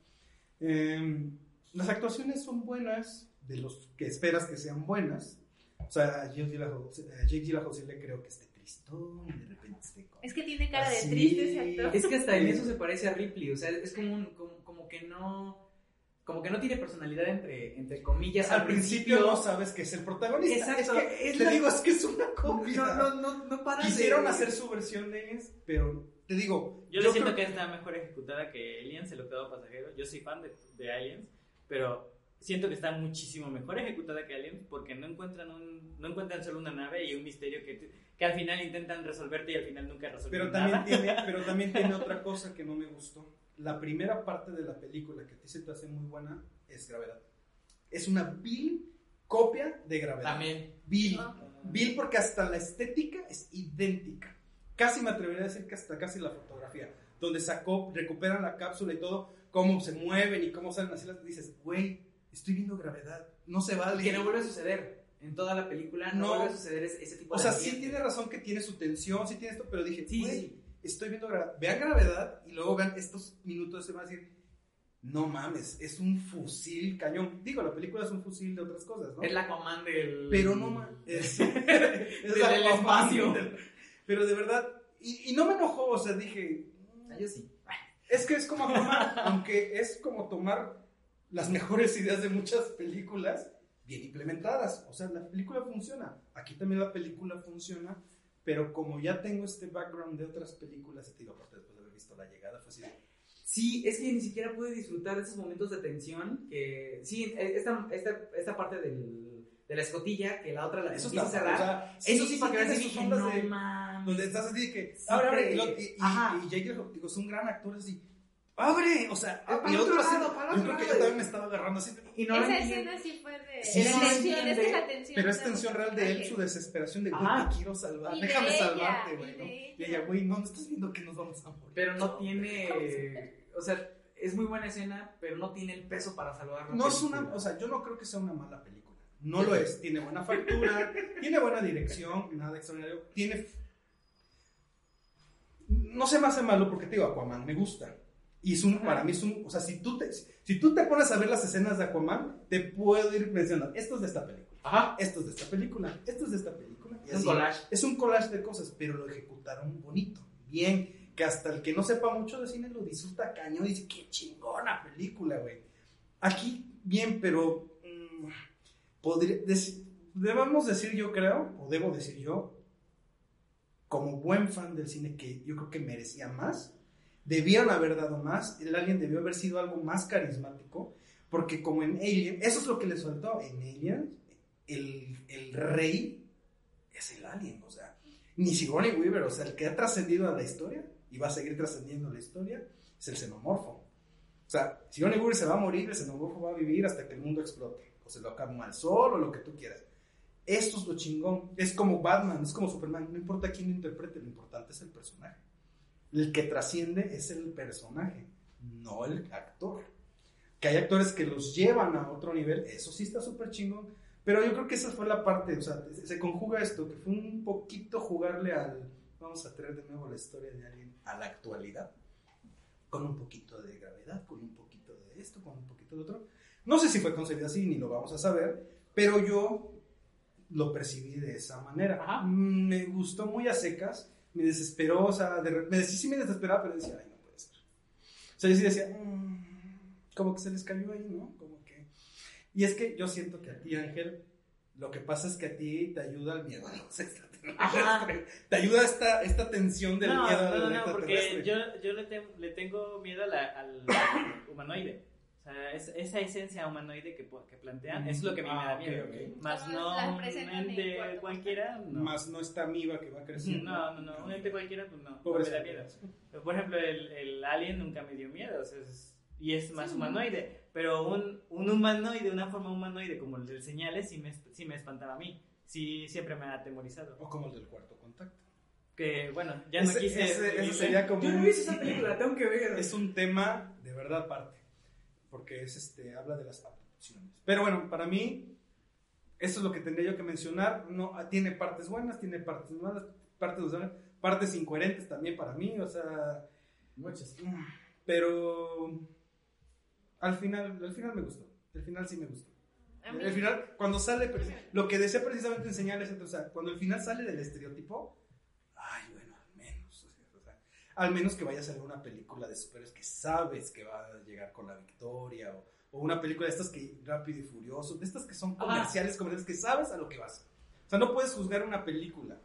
Eh, las actuaciones son buenas, de los que esperas que sean buenas. O sea, a Jake Gyllenhaal, sí le creo que esté tristón, y de repente esté con... Es que tiene cara de Así. triste ese actor. Es que hasta en eso se parece a Ripley, o sea, es como, un- como, como que no como que no tiene personalidad entre, entre comillas. Al principio no sabes que es el protagonista. Exacto. Es que, Es te la- digo, es que es una copia. No, no, no, no para de- Quisieron hacer su versión de Aliens, pero te digo, Yo, le siento creo- que está mejor ejecutada que Aliens, el octavo pasajero. Yo soy fan de, de Aliens, pero siento que está muchísimo mejor ejecutada que Aliens porque no encuentran un, no encuentran solo una nave y un misterio que, que al final intentan resolverte y al final nunca resuelven Pero también, nada. tiene, pero también tiene [LAUGHS] otra cosa que no me gustó. La primera parte de la película que a ti se te hace muy buena es Gravedad. Es una vil copia de Gravedad. También. Vil. Ah. Vil porque hasta la estética es idéntica. Casi me atrevería a decir que hasta casi la fotografía. Donde sacó, recuperan la cápsula y todo, cómo se mueven y cómo salen así las dices, güey, estoy viendo gravedad. No se vale. Que no vuelve a suceder. En toda la película no, No. vuelve a suceder ese, ese tipo O de sea, sí ambiente. tiene razón que tiene su tensión, sí tiene esto, pero dije, Sí, güey, sí. Estoy viendo gravedad. Vean gravedad y luego vean estos minutos, se van a decir, no mames, es un fusil cañón. Digo, la película es un fusil de otras cosas, ¿no? Es la Aquaman del. Pero no mames, es, [LAUGHS] es Del Aquaman, espacio. Pero de verdad, y, y no me enojó, o sea, dije, Ah, Yo sí. es que es como Aquaman, aunque es como tomar las mejores ideas de muchas películas bien implementadas. O sea, la película funciona. Aquí también la película funciona, pero como ya tengo este background de otras películas, te digo, aparte después de haber visto La Llegada, fue así de, Sí, es que ni siquiera pude disfrutar de esos momentos de tensión. Que sí, esta, esta, esta parte del, de la escotilla, que la otra la Eso empieza cerrar. o sea, eso sí, para que dije, no de- donde estás así de que Sí, abre, abre, y, y, y- Ajá. y Jake digo, es un gran actor así abre o sea y otro otro lado, para el yo otro creo que yo también me estaba agarrando así Y no Esa escena sí fue de, Sí, tensión, es que la tensión. pero es tensión real de él su desesperación de güey te quiero salvar Y déjame ella, salvarte güey y ella güey no no estás viendo que nos vamos a morir Pero no tiene. O sea, es muy buena escena, pero no tiene el peso para salvar la no es una o sea yo no creo que sea una mala película. No lo es. Tiene buena factura [LAUGHS] tiene buena dirección nada extraordinario. Tiene no se me hace malo porque te digo Aquaman me gusta y es un, Ajá. para mí es un, o sea, si tú, te, si tú te pones a ver las escenas de Aquaman, te puedo ir mencionando, esto es de esta película, Ajá. esto es de esta película, esto es de esta película. y Es un así. collage. Es un collage de cosas, pero lo ejecutaron bonito, bien, que hasta el que no sepa mucho de cine lo disfruta cañón y dice, qué chingona película, güey. Aquí, bien, pero mm, podría debemos decir yo creo, o debo decir yo, como buen fan del cine que yo creo que merecía más, debieron haber dado más, el Alien debió haber sido algo más carismático, porque como en Alien, eso es lo que les faltó, en Alien, el, el rey es el Alien, o sea, ni Sigourney Weaver, o sea, el que ha trascendido a la historia y va a seguir trascendiendo la historia, es el xenomorfo. O sea, Sigourney Weaver se va a morir, el xenomorfo va a vivir hasta que el mundo explote, o se lo acaba al sol, o lo que tú quieras. Esto es lo chingón. Es como Batman, es como Superman. No importa quién lo interprete, lo importante es el personaje. El que trasciende es el personaje, no el actor. Que hay actores que los llevan a otro nivel, eso sí está súper chingón. Pero yo creo que esa fue la parte, o sea, se conjuga esto, que fue un poquito jugarle al. Vamos a traer de nuevo la historia de alguien a la actualidad. Con un poquito de gravedad, con un poquito de esto, con un poquito de otro. No sé si fue concebido así, ni lo vamos a saber, pero yo lo percibí de esa manera. Ajá. Mm, Me gustó muy a secas, me desesperó, o sea, de, me, sí, sí me desesperaba, pero decía, ay, no puede ser. O sea, yo sí decía, "Mm", como que se les cayó ahí, ¿no? Como que... Y es que yo siento que a ti, Ángel, lo que pasa es que a ti te ayuda el miedo a los extraterrestres. Te ayuda esta, esta tensión del no, miedo no, al no, no, porque extraterrestre. yo, yo le, te- le tengo miedo a la- al humanoide. Sea, es- esa esencia humanoide que, que plantean, eso es lo que a mí me da Ah, miedo. ok. Más Como no un ente cuarto cualquiera, no. Más no esta amiba que va creciendo. No, no, no, un ente cualquiera, pues no, no Pobre me da miedo. Pero, Por ejemplo, el, el alien nunca me dio miedo, o sea, es- y es más humanoide. Pero un, un humanoide, una forma humanoide como el del señales, sí me, sí me espantaba a mí. Sí, siempre me ha atemorizado. O como el del cuarto contacto. Que bueno, ya no Ese- quise. ese- ese vivirlo. sería como Yo no visto esa película, la [LAUGHS] tengo que ver. es un tema de verdad aparte, porque es este habla de las abducciones. Pero bueno, para mí eso es lo que tendría yo que mencionar. No ah, tiene partes buenas, tiene partes malas, partes partes incoherentes también para mí, o sea, Muchas. pero al final al final me gustó. El final sí me gustó. El final, cuando sale, lo que desea precisamente enseñar es, o sea, cuando el final sale del estereotipo, ay, bueno, al menos, o sea, o sea, al menos que vaya a salir una película de superhéroes que sabes que va a llegar con la victoria, o, o una película de estas que, rápido y furioso, de estas que son Ajá. comerciales, comerciales, que sabes a lo que vas. O sea, no puedes juzgar una película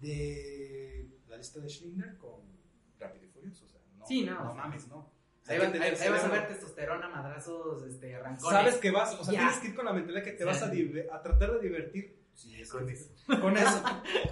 de la lista de Schindler con rápido y furioso, o sea, no, Sí, no, no o sea, mames, no. O sea, Ahí, hay va- que tener ahí- ahí vas a ver testosterona, madrazos, este, arrancones. Sabes que vas, o sea, Ya. tienes que ir con la mentalidad que te vas a, a tratar de divertir. Sí, es con eso. Con eso.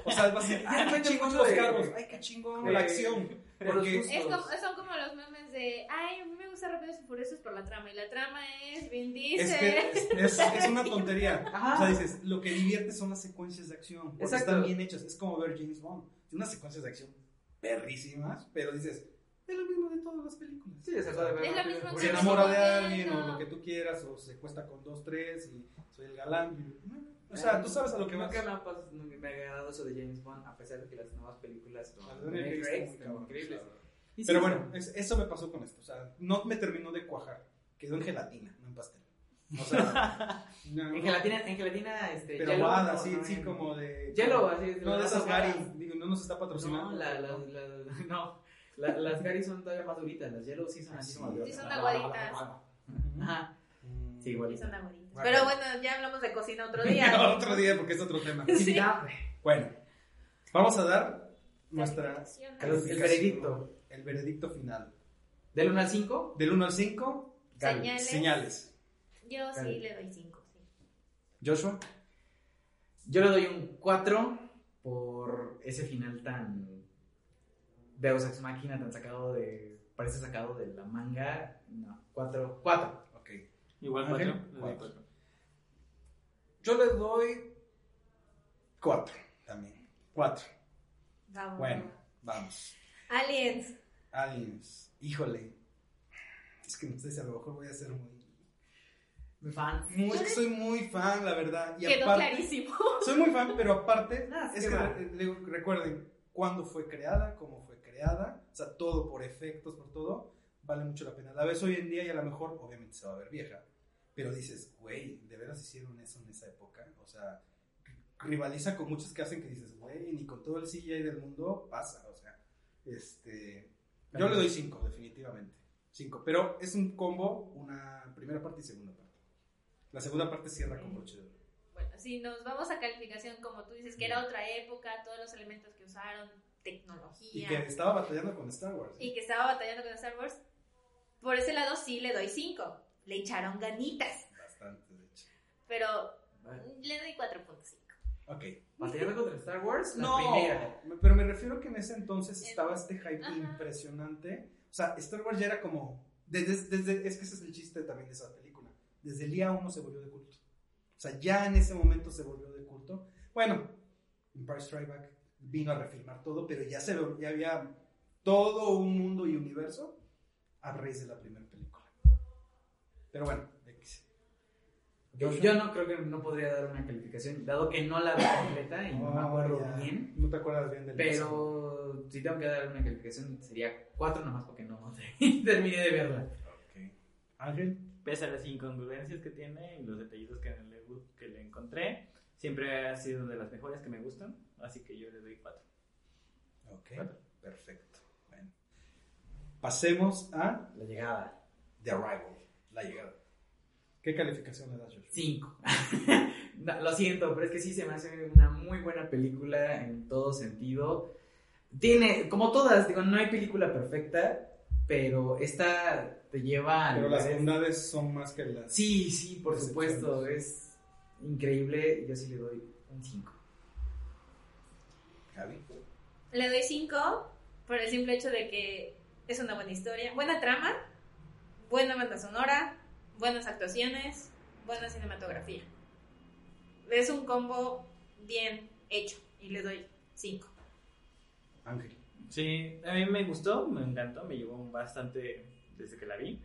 O sea, vas a decir, ay, qué chingón los de- carros, ay, qué chingón la acción. Porque. Es como, son como los memes de, ay, a mí me gusta Rápidos y Furiosos por la trama, y la trama es Vin Diesel. es que es, es una tontería. Ajá. O sea, dices, lo que divierte son las secuencias de acción. Porque Exacto. están bien hechas. Es como ver James Bond. Tiene unas secuencias de acción perrísimas, pero dices, es lo mismo de todas las películas. Sí, se puede ver. Es lo mismo se enamora de alguien, o lo que tú quieras, o se cuesta con dos, tres, y soy el galán. y- O sea, tú sabes a lo que vas. Nunca me ha, pas- nunca me ha agradado eso de James Bond, a pesar de que las nuevas películas A con Daniel Daniel Craig Craig está muy están cabrón, increíbles. sí, Pero bueno, es- eso me pasó con esto. O sea, no me terminó de cuajar. Quedó en gelatina, no en pastel. O sea, [LAUGHS] no, En no. gelatina, en gelatina, este. Pero hielo, aguada, no, sí, sí, como de. Hielo, así. No, de esas. Gary. Digo, no nos está patrocinando. No, la, la, la- [LAUGHS] no. La- las Gary son todavía más duritas, las Yellow sí son así Sí, como sí son aguaditas. Ajá. Mm. Sí, Sí, igual. son aguaditas. Pero bueno, ya hablamos de cocina otro día. [LAUGHS] ¿no? otro día, porque es otro tema. Sí. Bueno, vamos a dar nuestra el veredicto. El veredicto final. ¿Del 1 al 5? Del 1 al 5, señales. señales. Yo sí le doy 5. Sí. ¿Joshua? Yo le doy un 4 por ese final tan. Deus Ex Máquina, tan sacado de. Parece sacado de la manga. No, 4. 4. Ok. Igual 4. Yo le doy cuatro también. Cuatro. Vamos. Bueno, vamos. Aliens. Aliens. Híjole. Es que no sé si a lo mejor voy a ser muy. fan. Soy muy fan, la verdad. Y Quedó clarísimo. Soy muy fan, pero aparte, [LAUGHS] ah, es que recuerden cuándo fue creada, cómo fue creada, o sea, todo por efectos, por todo, vale mucho la pena. La vez hoy en día y a lo mejor, obviamente, se va a ver vieja pero dices, güey, ¿de veras hicieron eso en esa época? O sea, rivaliza con muchas que hacen que dices, güey, ni con todo el CGI del mundo pasa, o sea, este... Yo le doy 5, definitivamente. 5, pero es un combo, una primera parte y segunda parte. La segunda parte cierra con broche de oro. Bueno, si nos vamos a calificación, como tú dices, que era otra época, todos los elementos que usaron, Y tecnología, que estaba batallando con Star Wars. ¿eh? y que estaba batallando con Star Wars, por ese lado sí le doy 5. Le echaron ganitas, Bastante, de hecho. pero le doy 4.5. Ok. Batallando contra Star Wars, la No, primera. pero me refiero que en ese entonces En- estaba este hype Ajá. impresionante. O sea, Star Wars ya era como. Desde, desde- es que ese es el chiste también de esa película. Desde el día uno se volvió de culto. O sea, ya en ese momento se volvió de culto. Bueno, Empire Strike Back vino a reafirmar todo, pero ya, se, ya había todo un mundo y universo a raíz de la primera película. Pero bueno, X. Yo, yo no creo que no podría dar una calificación, dado que no la vi completa y no me acuerdo Oh, ya. bien. No te acuerdas bien del Pero si tengo que dar una calificación sería 4 nomás porque no [LAUGHS] terminé de verla. Ok. Ángel. Pese a las incongruencias que tiene y los detallitos que le, que le encontré, siempre ha sido de las mejores que me gustan, así que yo le doy cuatro. Ok, perfecto. Bueno. Pasemos a La llegada. The Arrival, la llegada. ¿Qué calificación le das, Joshua? 5. [LAUGHS] lo siento, pero es que sí se me hace una muy buena película en todo sentido. Tiene, como todas, digo, no hay película perfecta, pero esta te lleva a Pero las bondades son más que las... Sí, sí, por supuesto, es increíble. Yo sí le doy un 5. Javi. Le doy 5 por el simple hecho de que es una buena historia, buena trama, buena banda sonora, buenas actuaciones, buena cinematografía. Es un combo bien hecho y le doy 5. Ángel. Sí, a mí me gustó, me encantó, me llevó bastante desde que la vi.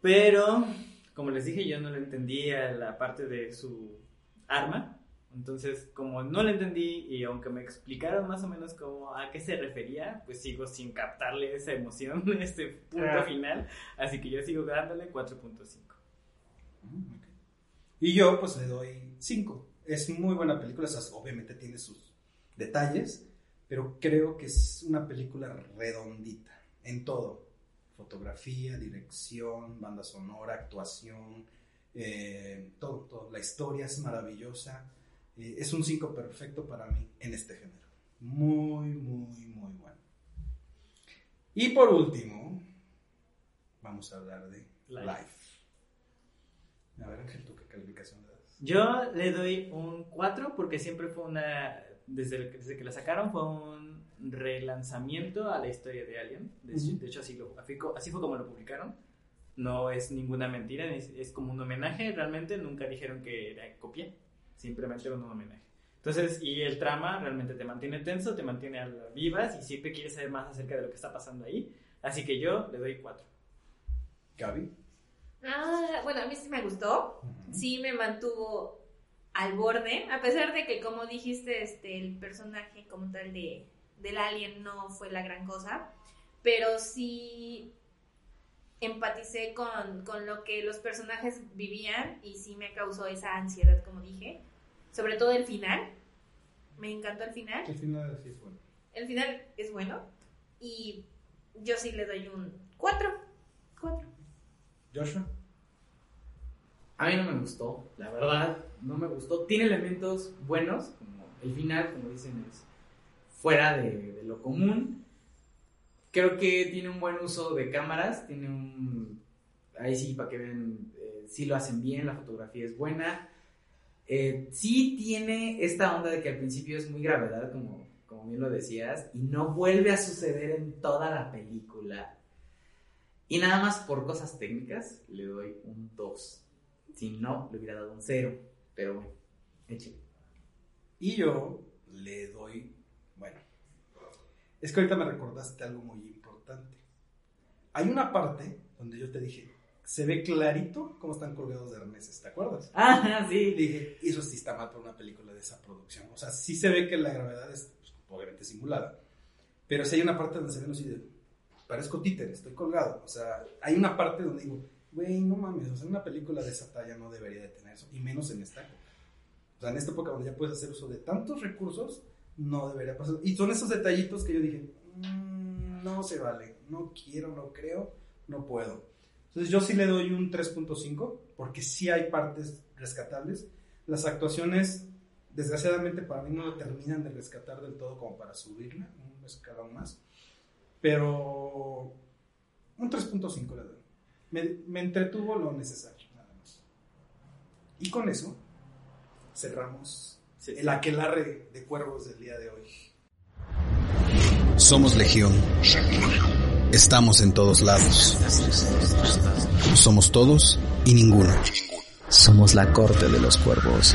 Pero, como les dije, yo no le entendía la parte de su arma. Entonces, como no le entendí y aunque me explicaron más o menos como a qué se refería, pues sigo sin captarle esa emoción, [LAUGHS] ese punto Ah. final. Así que yo sigo dándole 4.5. Mm. Y yo, pues, le doy 5. Es muy buena película, o sea, obviamente tiene sus detalles, pero creo que es una película redondita en todo. Fotografía, dirección, banda sonora, actuación, eh, todo, todo. La historia es maravillosa. Eh, es un 5 perfecto para mí en este género. Muy, muy, muy bueno. Y por último, vamos a hablar de Life. Life. A ver, Ángel, ¿tú qué calificación le das? Yo le doy un 4 porque siempre fue una. Desde, el- desde que la sacaron fue un relanzamiento a la historia de Alien. De, Ujú. de hecho, así, lo, así fue como lo publicaron. No es ninguna mentira, es, es como un homenaje. Realmente nunca dijeron que era copia, simplemente era un homenaje. Entonces, y el trama realmente te mantiene tenso, te mantiene a las vivas y siempre quieres saber más acerca de lo que está pasando ahí. Así que yo le doy 4. Gaby. Ah, bueno, a mí sí me gustó. Sí me mantuvo al borde, a pesar de que, como dijiste, este, el personaje como tal de, del alien no fue la gran cosa. pero sí empaticé con, con lo que los personajes vivían y sí me causó esa ansiedad, como dije. Sobre todo el final. Me encantó el final. El final sí es bueno. El final es bueno. Y yo sí le doy un 4. 4. Joshua. A mí no me gustó, la verdad, no me gustó. Tiene elementos buenos, como el final, como dicen, es fuera de, de lo común. Creo que tiene un buen uso de cámaras, tiene un... Ahí sí, para que vean, eh, sí lo hacen bien, la fotografía es buena. Eh, sí tiene esta onda de que al principio es muy gravedad, como, como bien lo decías, y no vuelve a suceder en toda la película. Y nada más por cosas técnicas le doy un 2. Si no, le hubiera dado un 0. Pero bueno, échale. Y yo le doy, bueno, es que ahorita me recordaste algo muy importante. Hay una parte donde yo te dije, se ve clarito cómo están colgados de arneses, ¿te acuerdas? Ah, [LAUGHS] sí. dije, eso sí está mal para una película de esa producción. O sea, sí se ve que la gravedad es pues, obviamente simulada. Pero sí hay una parte donde se ven así de, parezco títere, estoy colgado. O sea, hay una parte donde digo, güey, no mames, o sea, una película de esa talla no debería de tener eso, y menos en esta época. O sea, en esta época donde ya puedes hacer uso de tantos recursos, no debería pasar. Y son esos detallitos que yo dije, "Mm, no se vale, no quiero, no creo, no puedo. Entonces yo sí le doy un 3.5, porque sí hay partes rescatables. Las actuaciones, desgraciadamente para mí no lo terminan de rescatar del todo como para subirla, un escalón más. Pero un 3.5 le doy. Me, me entretuvo lo necesario, nada más. Y con eso cerramos el aquelarre de cuervos del día de hoy. Somos Legión. Estamos en todos lados. Somos todos y ninguno. Somos la corte de los cuervos.